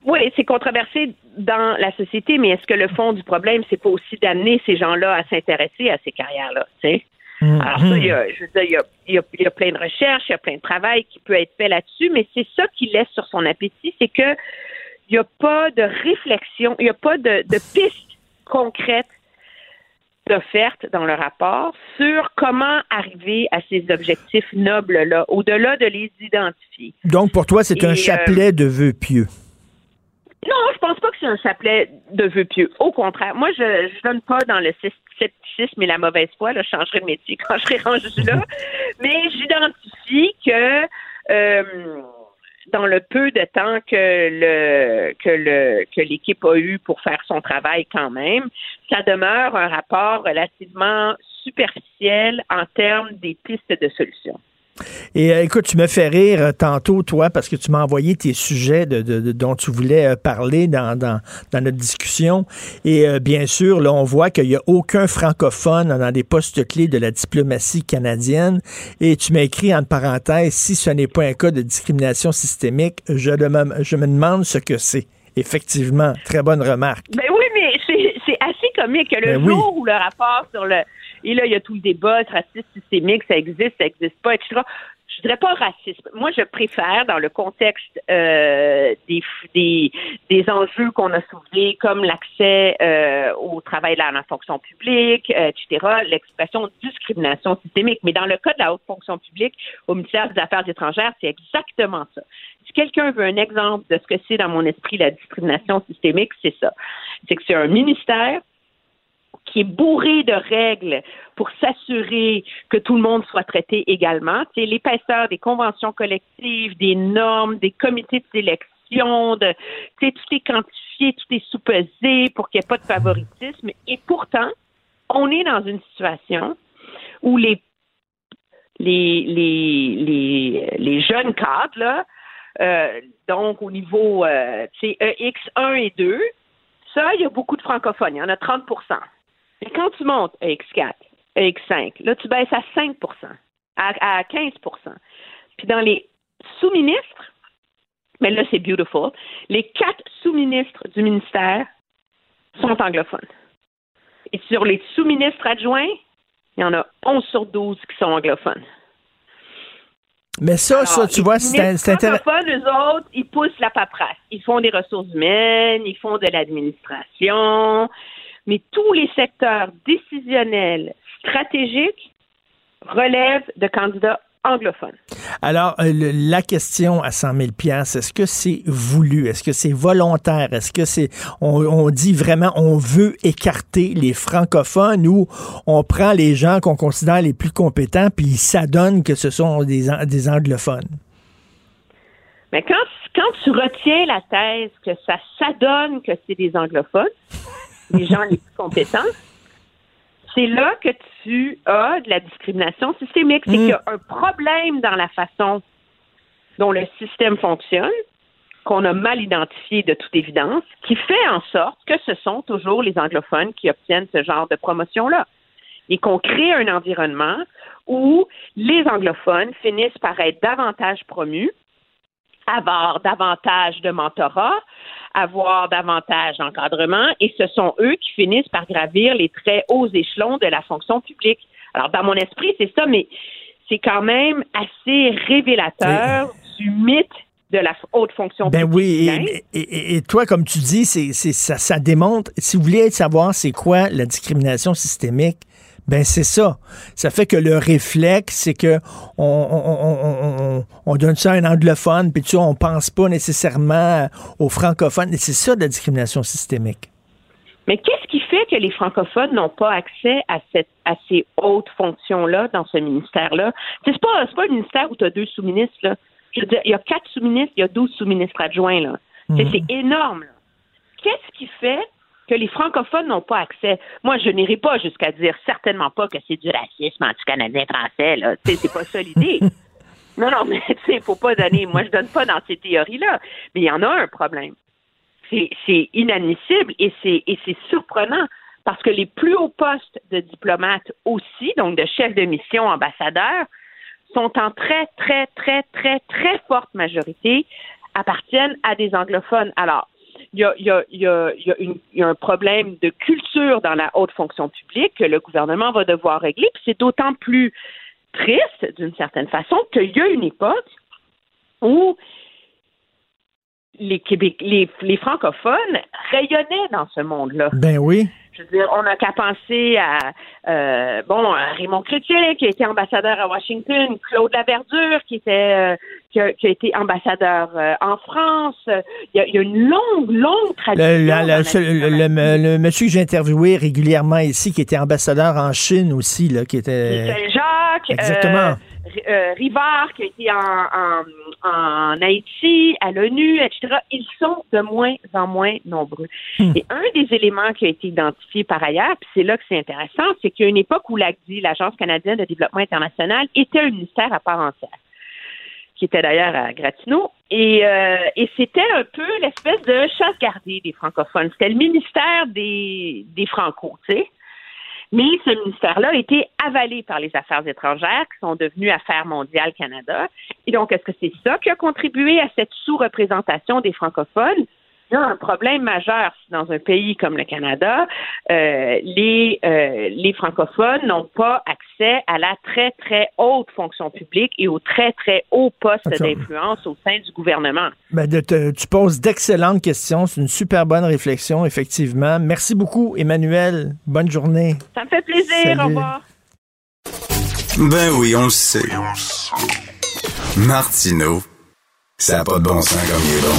Oui, c'est controversé dans la société, mais est-ce que le fond du problème, c'est pas aussi d'amener ces gens-là à s'intéresser à ces carrières-là, tu mm-hmm. Alors ça, il y a, je veux dire, il y, a, plein de recherches, il y a plein de travail qui peut être fait là-dessus, mais c'est ça qui laisse sur son appétit, c'est que il n'y a pas de réflexion, il n'y a pas de, de piste concrète d'offerte dans le rapport sur comment arriver à ces objectifs nobles-là, au-delà de les identifier. Donc, pour toi, c'est un euh, chapelet de vœux pieux. Non, je pense pas que c'est un chapelet de vœux pieux. Au contraire, moi, je ne donne pas dans le scepticisme et la mauvaise foi. Là, je changerai de métier quand je serai <laughs> rendu là. <laughs> Mais j'identifie que euh, dans le peu de temps que le que le que l'équipe a eu pour faire son travail quand même, ça demeure un rapport relativement superficiel en termes des pistes de solutions. Et euh, écoute, tu me fais rire euh, tantôt, toi, parce que tu m'as envoyé tes sujets de, dont tu voulais euh, parler dans, dans, notre discussion. Et bien sûr, là, on voit qu'il n'y a aucun francophone dans des postes clés de la diplomatie canadienne. Et tu m'as écrit en parenthèse, si ce n'est pas un cas de discrimination systémique, je, me, je me demande ce que c'est. Effectivement, très bonne remarque. Ben oui, mais c'est assez comique. Le ben jour où le rapport sur le et là, il y a tout le débat, racisme systémique, ça existe, ça existe pas, etc. Je dirais pas racisme. Moi, je préfère, dans le contexte euh, des, des, des enjeux qu'on a soulevés, comme l'accès euh, au travail dans la fonction publique, euh, etc., l'expression discrimination systémique. Mais dans le cas de la haute fonction publique, au ministère des Affaires étrangères, c'est exactement ça. Si quelqu'un veut un exemple de ce que c'est dans mon esprit la discrimination systémique, c'est ça. C'est que c'est un ministère qui est bourré de règles pour s'assurer que tout le monde soit traité également. C'est l'épaisseur des conventions collectives, des normes, des comités de sélection, tout est quantifié, tout est sous-pesé pour qu'il n'y ait pas de favoritisme. Et pourtant, on est dans une situation où les, jeunes cadres, là, euh, donc au niveau euh, EX1 et 2, ça, il y a beaucoup de francophones. Il y en a 30 mais quand tu montes à X4, à X5, là, tu baisses à 5% à, 15% Puis dans les sous-ministres, mais là, c'est beautiful, les quatre sous-ministres du ministère sont anglophones. Et sur les sous-ministres adjoints, il y en a 11 sur 12 qui sont anglophones. Mais ça, ça, tu vois, c'est intéressant. Les autres, ils poussent la paperasse. Ils font des ressources humaines, ils font de l'administration, mais tous les secteurs décisionnels stratégiques relève de candidats anglophones. Alors, euh, la question à 100 000 est-ce que c'est voulu? Est-ce que c'est volontaire? Est-ce que c'est, on, dit vraiment, on veut écarter les francophones ou on prend les gens qu'on considère les plus compétents puis ils s'adonnent que ce sont des, des anglophones? Mais quand, quand tu retiens la thèse que ça s'adonne que c'est des anglophones, les gens les plus compétents, c'est là que tu as de la discrimination systémique. C'est mm. qu'il y a un problème dans la façon dont le système fonctionne, qu'on a mal identifié de toute évidence, qui fait en sorte que ce sont toujours les anglophones qui obtiennent ce genre de promotion-là. Et qu'on crée un environnement où les anglophones finissent par être davantage promus, avoir davantage de mentorat, avoir davantage d'encadrement et ce sont eux qui finissent par gravir les très hauts échelons de la fonction publique. Alors, dans mon esprit, c'est ça, mais c'est quand même assez révélateur du mythe de la haute fonction ben publique. oui, et, et, toi, comme tu dis, c'est, ça, ça démontre, si vous voulez savoir c'est quoi la discrimination systémique, ben c'est ça. Ça fait que le réflexe, c'est que on, donne ça à un anglophone, puis tu vois, on pense pas nécessairement aux francophones. Et c'est ça de la discrimination systémique. Mais qu'est-ce qui fait que les francophones n'ont pas accès à, cette, à ces hautes fonctions-là dans ce ministère-là? C'est pas, pas un ministère où tu as deux sous-ministres. Là. Je veux dire, il y a quatre sous-ministres, il y a douze sous-ministres adjoints. Là. C'est énorme. Qu'est-ce qui fait que les francophones n'ont pas accès. Moi, je n'irai pas jusqu'à dire certainement pas que c'est du racisme anti-canadien français, là. c'est pas ça l'idée. <laughs> non, non, mais tu sais, faut pas donner. Moi, je donne pas dans ces théories-là. Mais il y en a un problème. C'est inadmissible et c'est et c'est surprenant parce que les plus hauts postes de diplomates aussi, donc de chefs de mission, ambassadeurs, sont en très, très, très, très, très forte majorité appartiennent à des anglophones. Alors, il y a, un problème de culture dans la haute fonction publique que le gouvernement va devoir régler. Puis c'est d'autant plus triste, d'une certaine façon, qu'il y a une époque où les, Québec, les, les francophones rayonnaient dans ce monde-là. Ben oui. Je veux dire, on n'a qu'à penser à euh, bon Raymond Chrétien qui a été ambassadeur à Washington, Claude Laverdure qui était euh, qui, a, été ambassadeur euh, en France. Il y, a, une longue, longue tradition. Le, monsieur que j'ai interviewé régulièrement ici, qui était ambassadeur en Chine aussi, là, qui était. Saint-Jacques. Exactement. Euh, Rivard, qui a été en, en, Haïti, à l'ONU, etc., ils sont de moins en moins nombreux. Hmm. Et un des éléments qui a été identifié par ailleurs, puis c'est là que c'est intéressant, c'est qu'il y a une époque où l'ACDI, l'Agence canadienne de développement international, était un ministère à part entière qui était d'ailleurs à Gatineau. Et, euh, et c'était un peu l'espèce de chasse gardée des francophones. C'était le ministère des, des Franco, tu sais. Mais ce ministère-là a été avalé par les affaires étrangères qui sont devenues Affaires mondiales Canada. Et donc, est-ce que c'est ça qui a contribué à cette sous-représentation des francophones? Il y a un problème majeur dans un pays comme le Canada, euh, les, euh, les francophones n'ont pas accès à la très, très haute fonction publique et aux très, très hauts postes d'influence au sein du gouvernement. Ben tu poses d'excellentes questions. C'est une super bonne réflexion, effectivement. Merci beaucoup, Emmanuel. Bonne journée. Ça me fait plaisir. Au revoir. Ben oui, on le sait. Martineau, ça n'a pas de bon sens comme il est bon.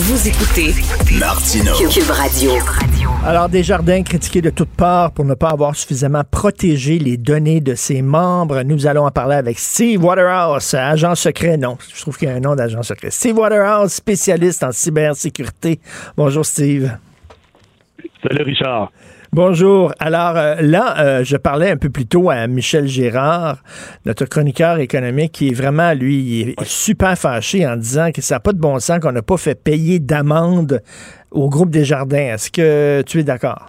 Vous écoutez Martino Cube Radio. Alors, Desjardins critiqués de toutes parts pour ne pas avoir suffisamment protégé les données de ses membres. Nous allons en parler avec Steve Waterhouse, agent secret. Non, je trouve qu'il y a un nom d'agent secret. Steve Waterhouse, spécialiste en cybersécurité. Bonjour, Steve. Salut, Richard. Bonjour. Alors euh, là, euh, je parlais un peu plus tôt à Michel Gérard, notre chroniqueur économique, qui est vraiment, lui, il est super fâché en disant que ça n'a pas de bon sens qu'on n'a pas fait payer d'amende au groupe des jardins. Est-ce que tu es d'accord?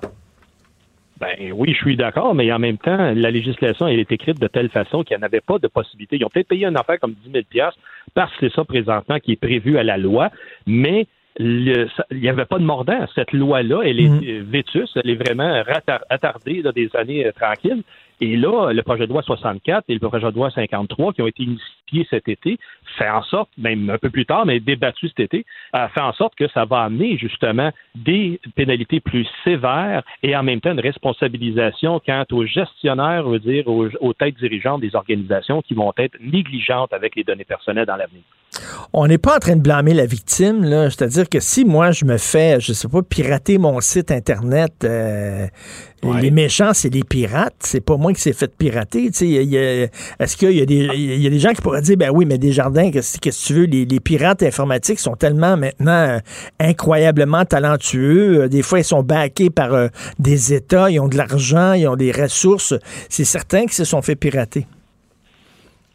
Ben oui, je suis d'accord, mais en même temps, la législation elle est écrite de telle façon qu'il n'y en avait pas de possibilité. Ils ont peut-être payé une affaire comme 10 000 parce que c'est ça présentement qui est prévu à la loi, mais il n'y avait pas de mordant. Cette loi-là, elle est mm. vétuste, elle est vraiment attardée dans des années euh, tranquilles. Et là, le projet de loi 64 et le projet de loi 53 qui ont été initiés cet été fait en sorte, même un peu plus tard, mais débattu cet été, a fait en sorte que ça va amener justement des pénalités plus sévères et en même temps une responsabilisation quant aux gestionnaires, veut dire aux, aux têtes dirigeantes des organisations qui vont être négligentes avec les données personnelles dans l'avenir. On n'est pas en train de blâmer la victime, là. C'est-à-dire que si moi je me fais, je sais pas, pirater mon site internet, euh, les méchants c'est les pirates. C'est pas moi qui s'est fait pirater. Est-ce qu'il y a des, il y a des gens qui pourraient dire, ben oui, mais des jardins, qu'est-ce que tu veux? Les, les, pirates informatiques sont tellement maintenant euh, incroyablement talentueux. Euh, des fois ils sont backés par des États, ils ont de l'argent, ils ont des ressources. C'est certain qu'ils se sont fait pirater.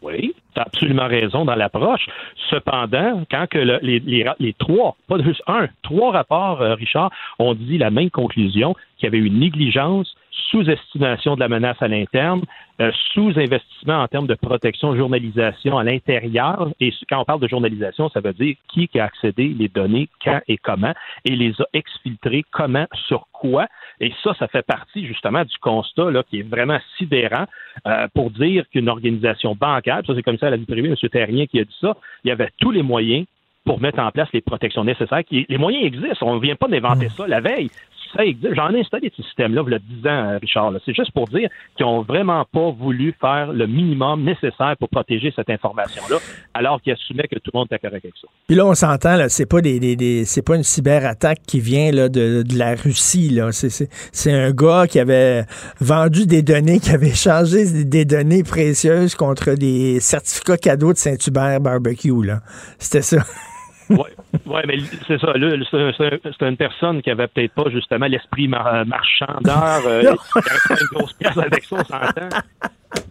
Oui, tu as absolument raison dans l'approche. Cependant, quand les, trois, pas juste un, trois rapports, euh, Richard, ont dit la même conclusion, qu'il y avait une négligence, sous-estimation de la menace à l'interne, euh, sous-investissement en termes de protection, journalisation à l'intérieur. Et quand on parle de journalisation, ça veut dire qui a accédé les données, quand et comment, et les a exfiltrées comment, sur quoi. Et ça, ça fait partie justement du constat là, qui est vraiment sidérant euh, pour dire qu'une organisation bancaire, ça c'est comme ça à la vie privée, M. Terrien qui a dit ça, il y avait tous les moyens pour mettre en place les protections nécessaires. les moyens existent. On ne vient pas d'inventer ça la veille. J'en ai installé ce système-là, il y a 10 ans, Richard. C'est juste pour dire qu'ils n'ont vraiment pas voulu faire le minimum nécessaire pour protéger cette information-là, alors qu'ils assumaient que tout le monde était correct avec ça. Puis là, on s'entend, c'est pas des, c'est pas une cyberattaque qui vient là, de, la Russie. C'est un gars qui avait vendu des données, qui avait échangé des données précieuses contre des certificats cadeaux de Saint-Hubert Barbecue. C'était ça oui, ouais, mais c'est ça. c'est une personne qui avait peut-être pas justement l'esprit marchandeur. Euh, <laughs> qui avait une grosse pièce avec ça, on s'entend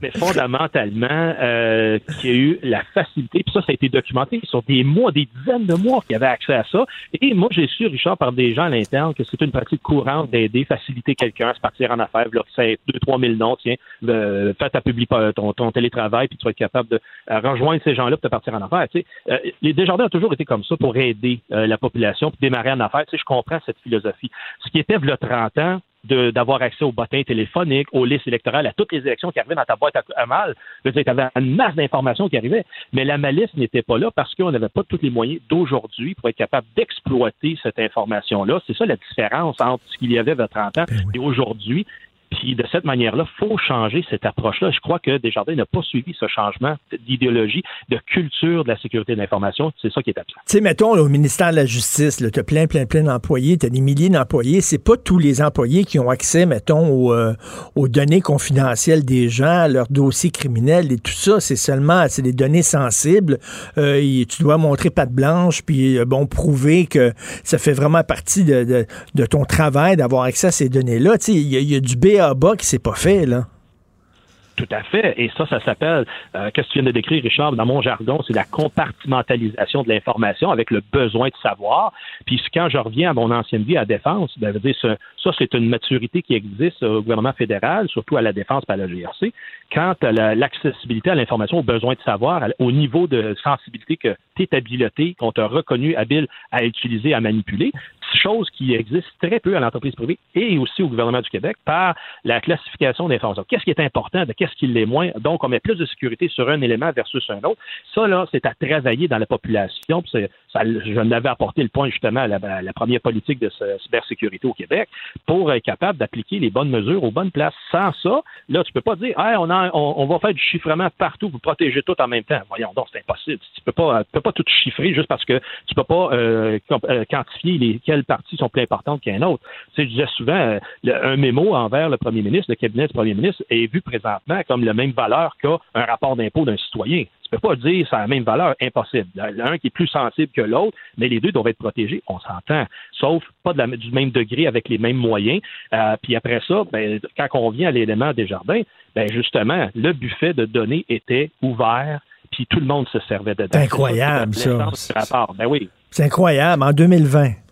mais fondamentalement, euh, qui a eu la facilité, puis ça, ça a été documenté sur des mois, des dizaines de mois qu'il avait accès à ça. Et moi, j'ai su, Richard, par des gens à l'interne, que c'est une pratique courante d'aider, faciliter quelqu'un à se partir en affaires. Là, c'est 2-3 000 noms, tiens, euh, fais ta publi, ton, ton télétravail, puis tu vas être capable de euh, rejoindre ces gens-là pour te partir en affaires. Tu sais. Euh, les Desjardins ont toujours été comme ça pour aider euh, la population, puis démarrer en affaires. Tu sais, je comprends cette philosophie. Ce qui était, y a 30 ans, d'avoir accès aux bottins téléphoniques, aux listes électorales, à toutes les élections qui arrivaient dans ta boîte à, mal. Tu avais une masse d'informations qui arrivaient, mais la malice n'était pas là parce qu'on n'avait pas tous les moyens d'aujourd'hui pour être capable d'exploiter cette information-là. C'est ça la différence entre ce qu'il y avait il y a 30 ans ben et aujourd'hui. Puis de cette manière-là, faut changer cette approche-là. Je crois que Desjardins n'a pas suivi ce changement d'idéologie, de culture de la sécurité de l'information. C'est ça qui est absent. Tu sais, mettons, au ministère de la Justice, tu as plein, plein, plein d'employés, tu as des milliers d'employés. C'est pas tous les employés qui ont accès, mettons, euh, aux, données confidentielles des gens, leurs dossiers criminels et tout ça. C'est seulement, c'est des données sensibles. Euh, tu dois montrer patte blanche, puis euh, bon, prouver que ça fait vraiment partie de, ton travail d'avoir accès à ces données-là. Tu sais, il y, a du BA bas qui s'est pas fait, là. Tout à fait. Et ça, ça s'appelle, euh, qu'est-ce que tu viens de décrire, Richard, dans mon jargon, c'est la compartimentalisation de l'information avec le besoin de savoir. Puis quand je reviens à mon ancienne vie à la défense, ben, ça, c'est une maturité qui existe au gouvernement fédéral, surtout à la défense à la GRC. Quant à l'accessibilité à l'information, au besoin de savoir, au niveau de sensibilité que tu es habileté, qu'on t'a reconnu habile à utiliser, à manipuler, chose qui existe très peu à l'entreprise privée et aussi au gouvernement du Québec par la classification d'informations. Qu'est-ce qui est important, de qu'est-ce qui l'est moins? Donc, on met plus de sécurité sur un élément versus un autre. Ça, là, c'est à travailler dans la population. Ça, je n'avais apporté le point justement à la, première politique de cybersécurité au Québec pour être capable d'appliquer les bonnes mesures aux bonnes places. Sans ça, là, tu peux pas dire, on, on, va faire du chiffrement partout, vous protégez tout en même temps. Voyons donc, c'est impossible. Tu peux pas, peux pas tout chiffrer juste parce que tu peux pas euh, euh, quantifier les, quelles parties sont plus importantes qu'un autre. Tu sais, je disais souvent, euh, un mémo envers le premier ministre, le cabinet du premier ministre, est vu présentement comme la même valeur qu'un rapport d'impôt d'un citoyen. Peux pas dire c'est la même valeur, impossible. L'un qui est plus sensible que l'autre, mais les deux doivent être protégés, on s'entend. Sauf pas du même degré avec les mêmes moyens. Euh, puis après ça, ben, quand on vient à l'élément des jardins, ben justement, le buffet de données était ouvert, puis tout le monde se servait dedans. C'est incroyable, ça. Ben oui. C'est incroyable, en 2020.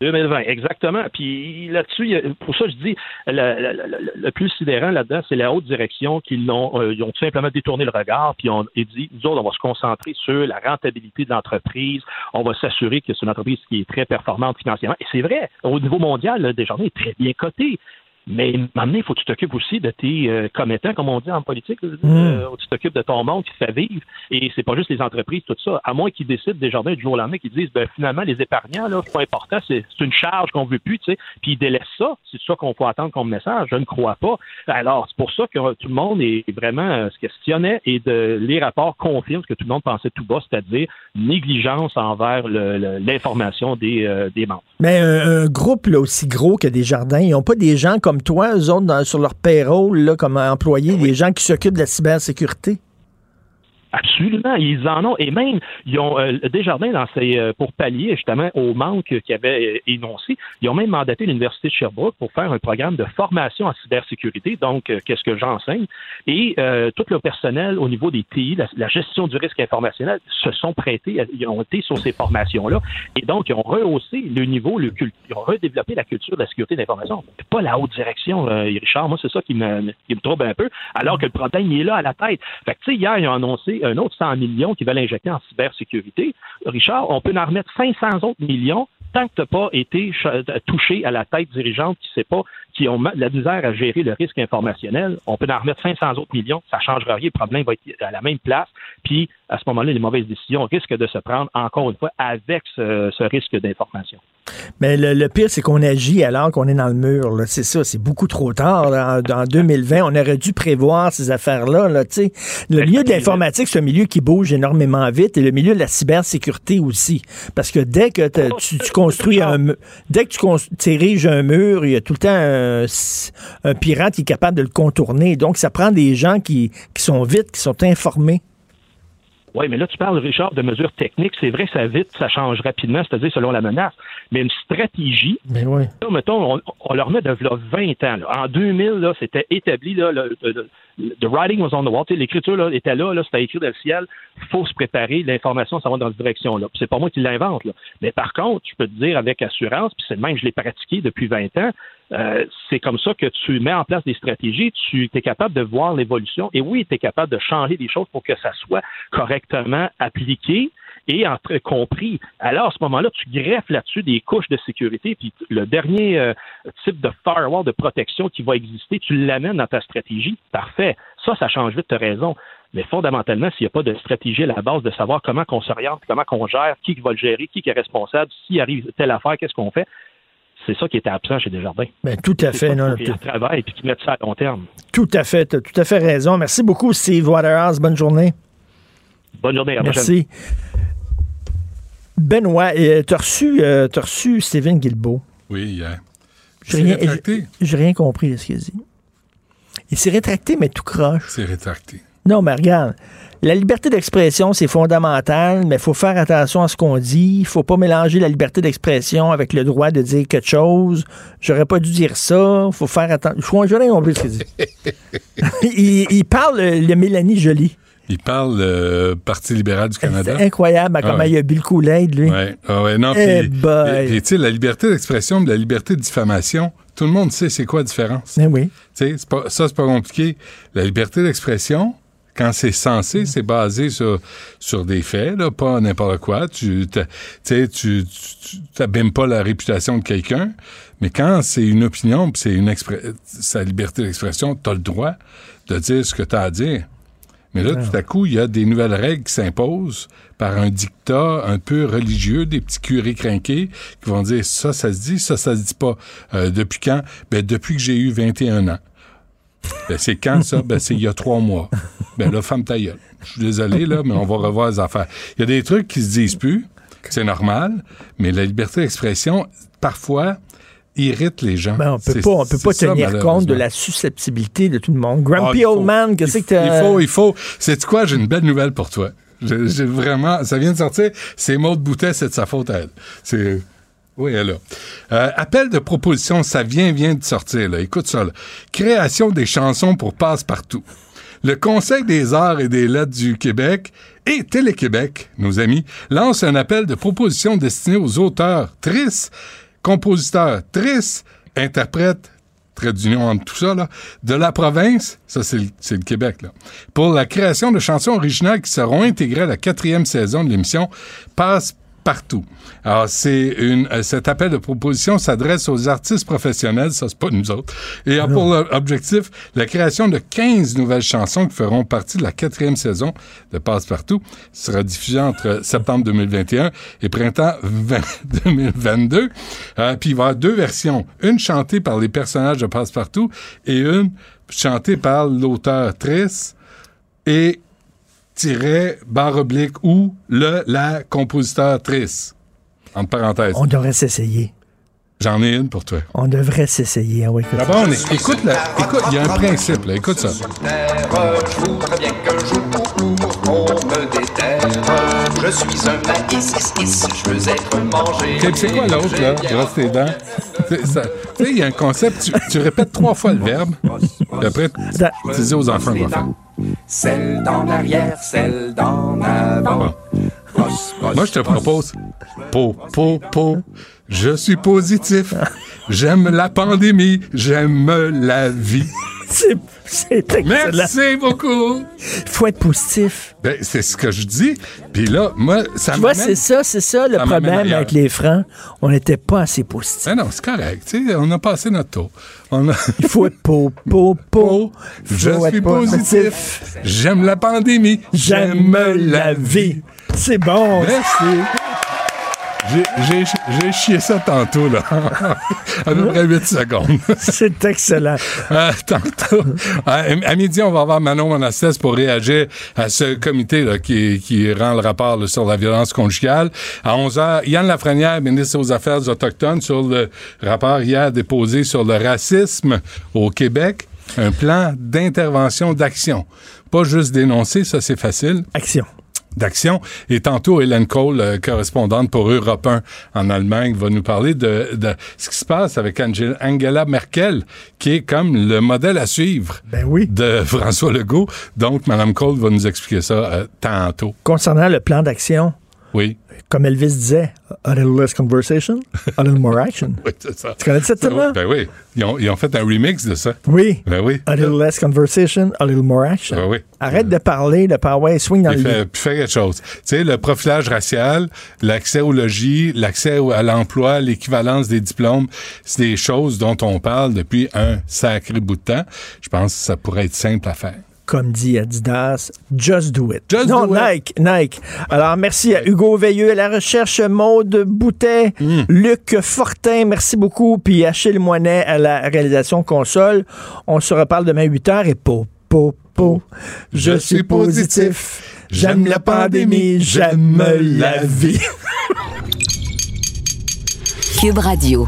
2020, exactement. Puis là-dessus, pour ça, je dis, le, plus sidérant là-dedans, c'est la haute direction qui l'ont, euh, ils ont tout simplement détourné le regard, puis ont dit, nous autres, on va se concentrer sur la rentabilité de l'entreprise, on va s'assurer que c'est une entreprise qui est très performante financièrement. Et c'est vrai, au niveau mondial, Desjardins est très bien coté Mais maintenant, il faut que tu t'occupes aussi de tes euh, commettants, comme on dit en politique. Mm. Euh, tu t'occupes de ton monde qui te fait vivre. Et c'est pas juste les entreprises, tout ça. À moins qu'ils décident des jardins du jour au lendemain, qu'ils disent, ben, finalement, les épargnants, là, c'est pas important, c'est c'est une charge qu'on veut plus, tu sais. Puis ils délaissent ça. C'est ça qu'on peut attendre comme message. Je ne crois pas. Alors, c'est pour ça que tout le monde est vraiment euh, se questionnait et de, les rapports confirment ce que tout le monde pensait tout bas, c'est-à-dire négligence envers l'information des, des membres. Mais un, un groupe là, aussi gros que des jardins, ils n'ont pas des gens comme toi, eux autres, dans- sur leur payroll, là, comme employés, des gens qui s'occupent de la cybersécurité? Absolument, ils en ont. Et même, ils ont euh, Desjardins, dans euh, pour pallier justement au manque qu'ils avaient euh, énoncé, ils ont même mandaté l'Université de Sherbrooke pour faire un programme de formation en cybersécurité. Donc, euh, qu'est-ce que j'enseigne? Et tout le personnel au niveau des TI, la, gestion du risque informationnel, se sont prêtés, ils ont été sur ces formations-là. Et donc, ils ont rehaussé le niveau, le ils ont redéveloppé la culture de la sécurité. C'est Pas la haute direction, Richard. Moi, c'est ça qui me, qui me trouble un peu. Alors que le problème, il est là à la tête. Fait que, tu sais, hier, ils ont annoncé un autre 100 millions qu'ils veulent injecter en cybersécurité. Richard, on peut en remettre 500 autres millions tant que tu n'as pas été ch- touché à la tête dirigeante qui sait pas, qui ont ma- la misère à gérer le risque informationnel, on peut en remettre 500 autres millions, ça ne changera rien, le problème va être à la même place, puis à ce moment-là, les mauvaises décisions risquent de se prendre, encore une fois, avec ce, ce risque d'information. Mais le, le pire, c'est qu'on agit alors qu'on est dans le mur. C'est ça, c'est beaucoup trop tard. là. En, <laughs> en 2020, on aurait dû prévoir ces affaires-là. Là, le milieu de l'informatique, c'est un milieu qui bouge énormément vite et le milieu de la cybersécurité aussi. Parce que dès que tu, tu construis un dès que tu ériges un mur, il y a tout le temps un, un pirate qui est capable de le contourner. Donc, ça prend des gens qui, qui sont vite, qui sont informés. Oui, mais là, tu parles, Richard, de mesures techniques. C'est vrai ça vite, ça change rapidement, c'est-à-dire selon la menace. Mais une stratégie, Mais oui. là, mettons, on, on leur met de là, 20 ans. là. En 2000, là, c'était établi, là, le, le- le- the writing was on the wall. L'écriture là, était là, là c'était écrit dans le ciel. faut se préparer. L'information, ça va dans cette direction-là. Puis C'est pas moi qui l'invente. là. Mais par contre, je peux te dire avec assurance, puis c'est le même, je l'ai pratiqué depuis 20 ans, euh, c'est comme ça que tu mets en place des stratégies, tu es capable de voir l'évolution et oui, tu es capable de changer des choses pour que ça soit correctement appliqué et entre compris. Alors, à ce moment-là, tu greffes là-dessus des couches de sécurité, puis le dernier euh, type de firewall de protection qui va exister, tu l'amènes dans ta stratégie. Parfait. Ça, ça change vite, tu as raison. Mais fondamentalement, s'il n'y a pas de stratégie à la base de savoir comment qu'on s'oriente, comment qu'on gère, qui va le gérer, qui est responsable, s'il arrive telle affaire, qu'est-ce qu'on fait, c'est ça qui était absent chez Desjardins. Ben, tout à fait. non, qu'ils travaillent et qu'ils mettent ça à long terme. Tout à fait, t'as tout à fait raison. Merci beaucoup, Steve Waterhouse. Bonne journée. Bonne journée, à la prochaine. Merci. Benoît, euh, t'as reçu, euh, t'as reçu Stephen Guilbeault. Oui, hier. J'ai C'est rien, rétracté. j'ai- j'ai rien compris de ce qu'il a dit. Il s'est rétracté, mais tout croche. C'est rétracté. Non, mais regarde, la liberté d'expression, c'est fondamental, mais il faut faire attention à ce qu'on dit. Il faut pas mélanger la liberté d'expression avec le droit de dire quelque chose. J'aurais pas dû dire ça. faut faire attention. Je n'ai rien compris ce qu'il dit. <laughs> il, il parle de Mélanie Joly. Il parle euh, Parti libéral du Canada. C'est incroyable Ah comment ouais. il a bu le lui. Ouais, ah ouais, non, Eh puis- boy. puis, tu sais, la liberté d'expression, la liberté de diffamation, tout le monde sait c'est quoi la différence. Eh oui. Tu sais, ça, c'est pas compliqué. La liberté d'expression, quand c'est Mm. censé, c'est basé sur, sur des faits, là, pas n'importe quoi. Tu tu tu tu- pas la réputation de quelqu'un, mais quand c'est une opinion, c'est une sa liberté d'expression, tu as le droit de dire ce que tu as à dire. Mais là, tout à coup, il y a des nouvelles règles qui s'imposent par un dictat un peu religieux, des petits curés crinqués qui vont dire ça, ça se dit, ça, ça se dit pas. Euh, depuis quand? Ben, depuis que j'ai eu 21 ans. Ben, c'est quand ça? Ben, c'est il y a trois mois. Ben là, femme ta gueule. Je suis désolé, là, mais on va revoir les affaires. Il y a des trucs qui se disent plus, c'est normal, mais la liberté d'expression, parfois, irrite les gens. Ben, on peut pas, on peut pas ça, tenir compte de la susceptibilité de tout le monde. Grumpy Ah, Old faut- Man, qu'est-ce que t'as... Il faut, il faut. C'est quoi? J'ai une belle nouvelle pour toi. J'ai j'ai vraiment, ça vient de sortir. C'est Maud Boutet, c'est de sa faute à elle. C'est, oui, elle. Euh, appel de proposition, ça vient, vient de sortir, là. Écoute ça. Création des chansons pour passe-partout. Le Conseil des arts et des lettres du Québec et Télé-Québec, nos amis, lance un appel de proposition destiné aux auteurs, tristes, compositeurs, tristes, interprètes, trait d'union entre tout ça, de la province, ça c'est le, le Québec, là, pour la création de chansons originales qui seront intégrées à la quatrième saison de l'émission Passe partout. Alors, c'est une, euh, cet appel de proposition s'adresse aux artistes professionnels, ça c'est pas nous autres, et a pour objectif la création de 15 nouvelles chansons qui feront partie de la quatrième saison de Passe-Partout. Ce sera diffusé entre <laughs> septembre 2021 et printemps 2022. <laughs> Euh, puis il va y avoir deux versions, une chantée par les personnages de Passe-Partout et une chantée par l'auteur Triss et tiret barre oblique ou le la compositeur Triss. Entre parenthèses. On devrait s'essayer. J'en ai une pour toi. On devrait s'essayer. Ah oui, écoute. D'abord, on est- écoute, là, écoute, il y a un principe, là, écoute ça. Je suis un maïs, is, is, je veux être mangé. Ok, puis c'est quoi l'autre, là? Brosse tes dents. <laughs> Tu sais, il y a un concept, tu, tu répètes trois fois le verbe, puis après, tu, tu dis aux enfants quoi faire. Celle d'en arrière, celle d'en avant. Moi, je te propose, po, po, po, je suis positif, j'aime la pandémie, j'aime la vie. C'est, excellent. Merci beaucoup. Il faut être positif. Ben, c'est ce que je dis. Puis là, moi, ça tu vois, c'est ça, c'est ça le ça problème avec les francs. On n'était pas assez positif. Ben non, c'est correct. Tu sais, on a passé notre tour. On a... Il faut être po, po, po. <laughs> Je suis positif. J'aime la pandémie. J'aime la vie. C'est bon. Merci. J'ai- chié ça tantôt, là. <laughs> à peu près 8 secondes. <laughs> C'est excellent. Euh, tantôt. À, à midi, on va avoir Manon Monastès pour réagir à ce comité là, qui, qui rend le rapport là, sur la violence conjugale. À 11 h, Yann Lafrenière, ministre aux Affaires autochtones, sur le rapport hier déposé sur le racisme au Québec. Un plan d'intervention, d'action. Pas juste dénoncer, ça c'est facile. Action. D'action. Et tantôt, Hélène Cole, euh, correspondante pour Europe 1 en Allemagne, va nous parler de, de ce qui se passe avec Angel- Angela Merkel, qui est comme le modèle à suivre Ben oui. de <laughs> François Legault. Donc, Mme Cole va nous expliquer ça euh, tantôt. Concernant le plan d'action, Oui. Comme Elvis disait, a little less conversation, a little more action. <laughs> Oui, c'est ça. Tu connais cette? Ben oui. Ils ont, ils ont fait un remix de ça. Oui. Ben oui. A little less conversation, a little more action. Ben oui. Arrête de parler, de power, swing dans le Puis lit. fait, puis fait quelque chose. Tu sais, le profilage racial, l'accès au logis, l'accès à l'emploi, l'équivalence des diplômes, c'est des choses dont on parle depuis un sacré bout de temps. Je pense que ça pourrait être simple à faire. Comme dit Adidas, just do it. Just non, do it. Nike, Nike. Alors, merci à Hugo Veilleux à la recherche, Maude Boutet, Hmm. Luc Fortin, merci beaucoup, puis Achille Moinet à la réalisation console. On se reparle demain 8 h et po, po, po. Je, suis positif. J'aime la pandémie, j'aime la vie. Cube Radio.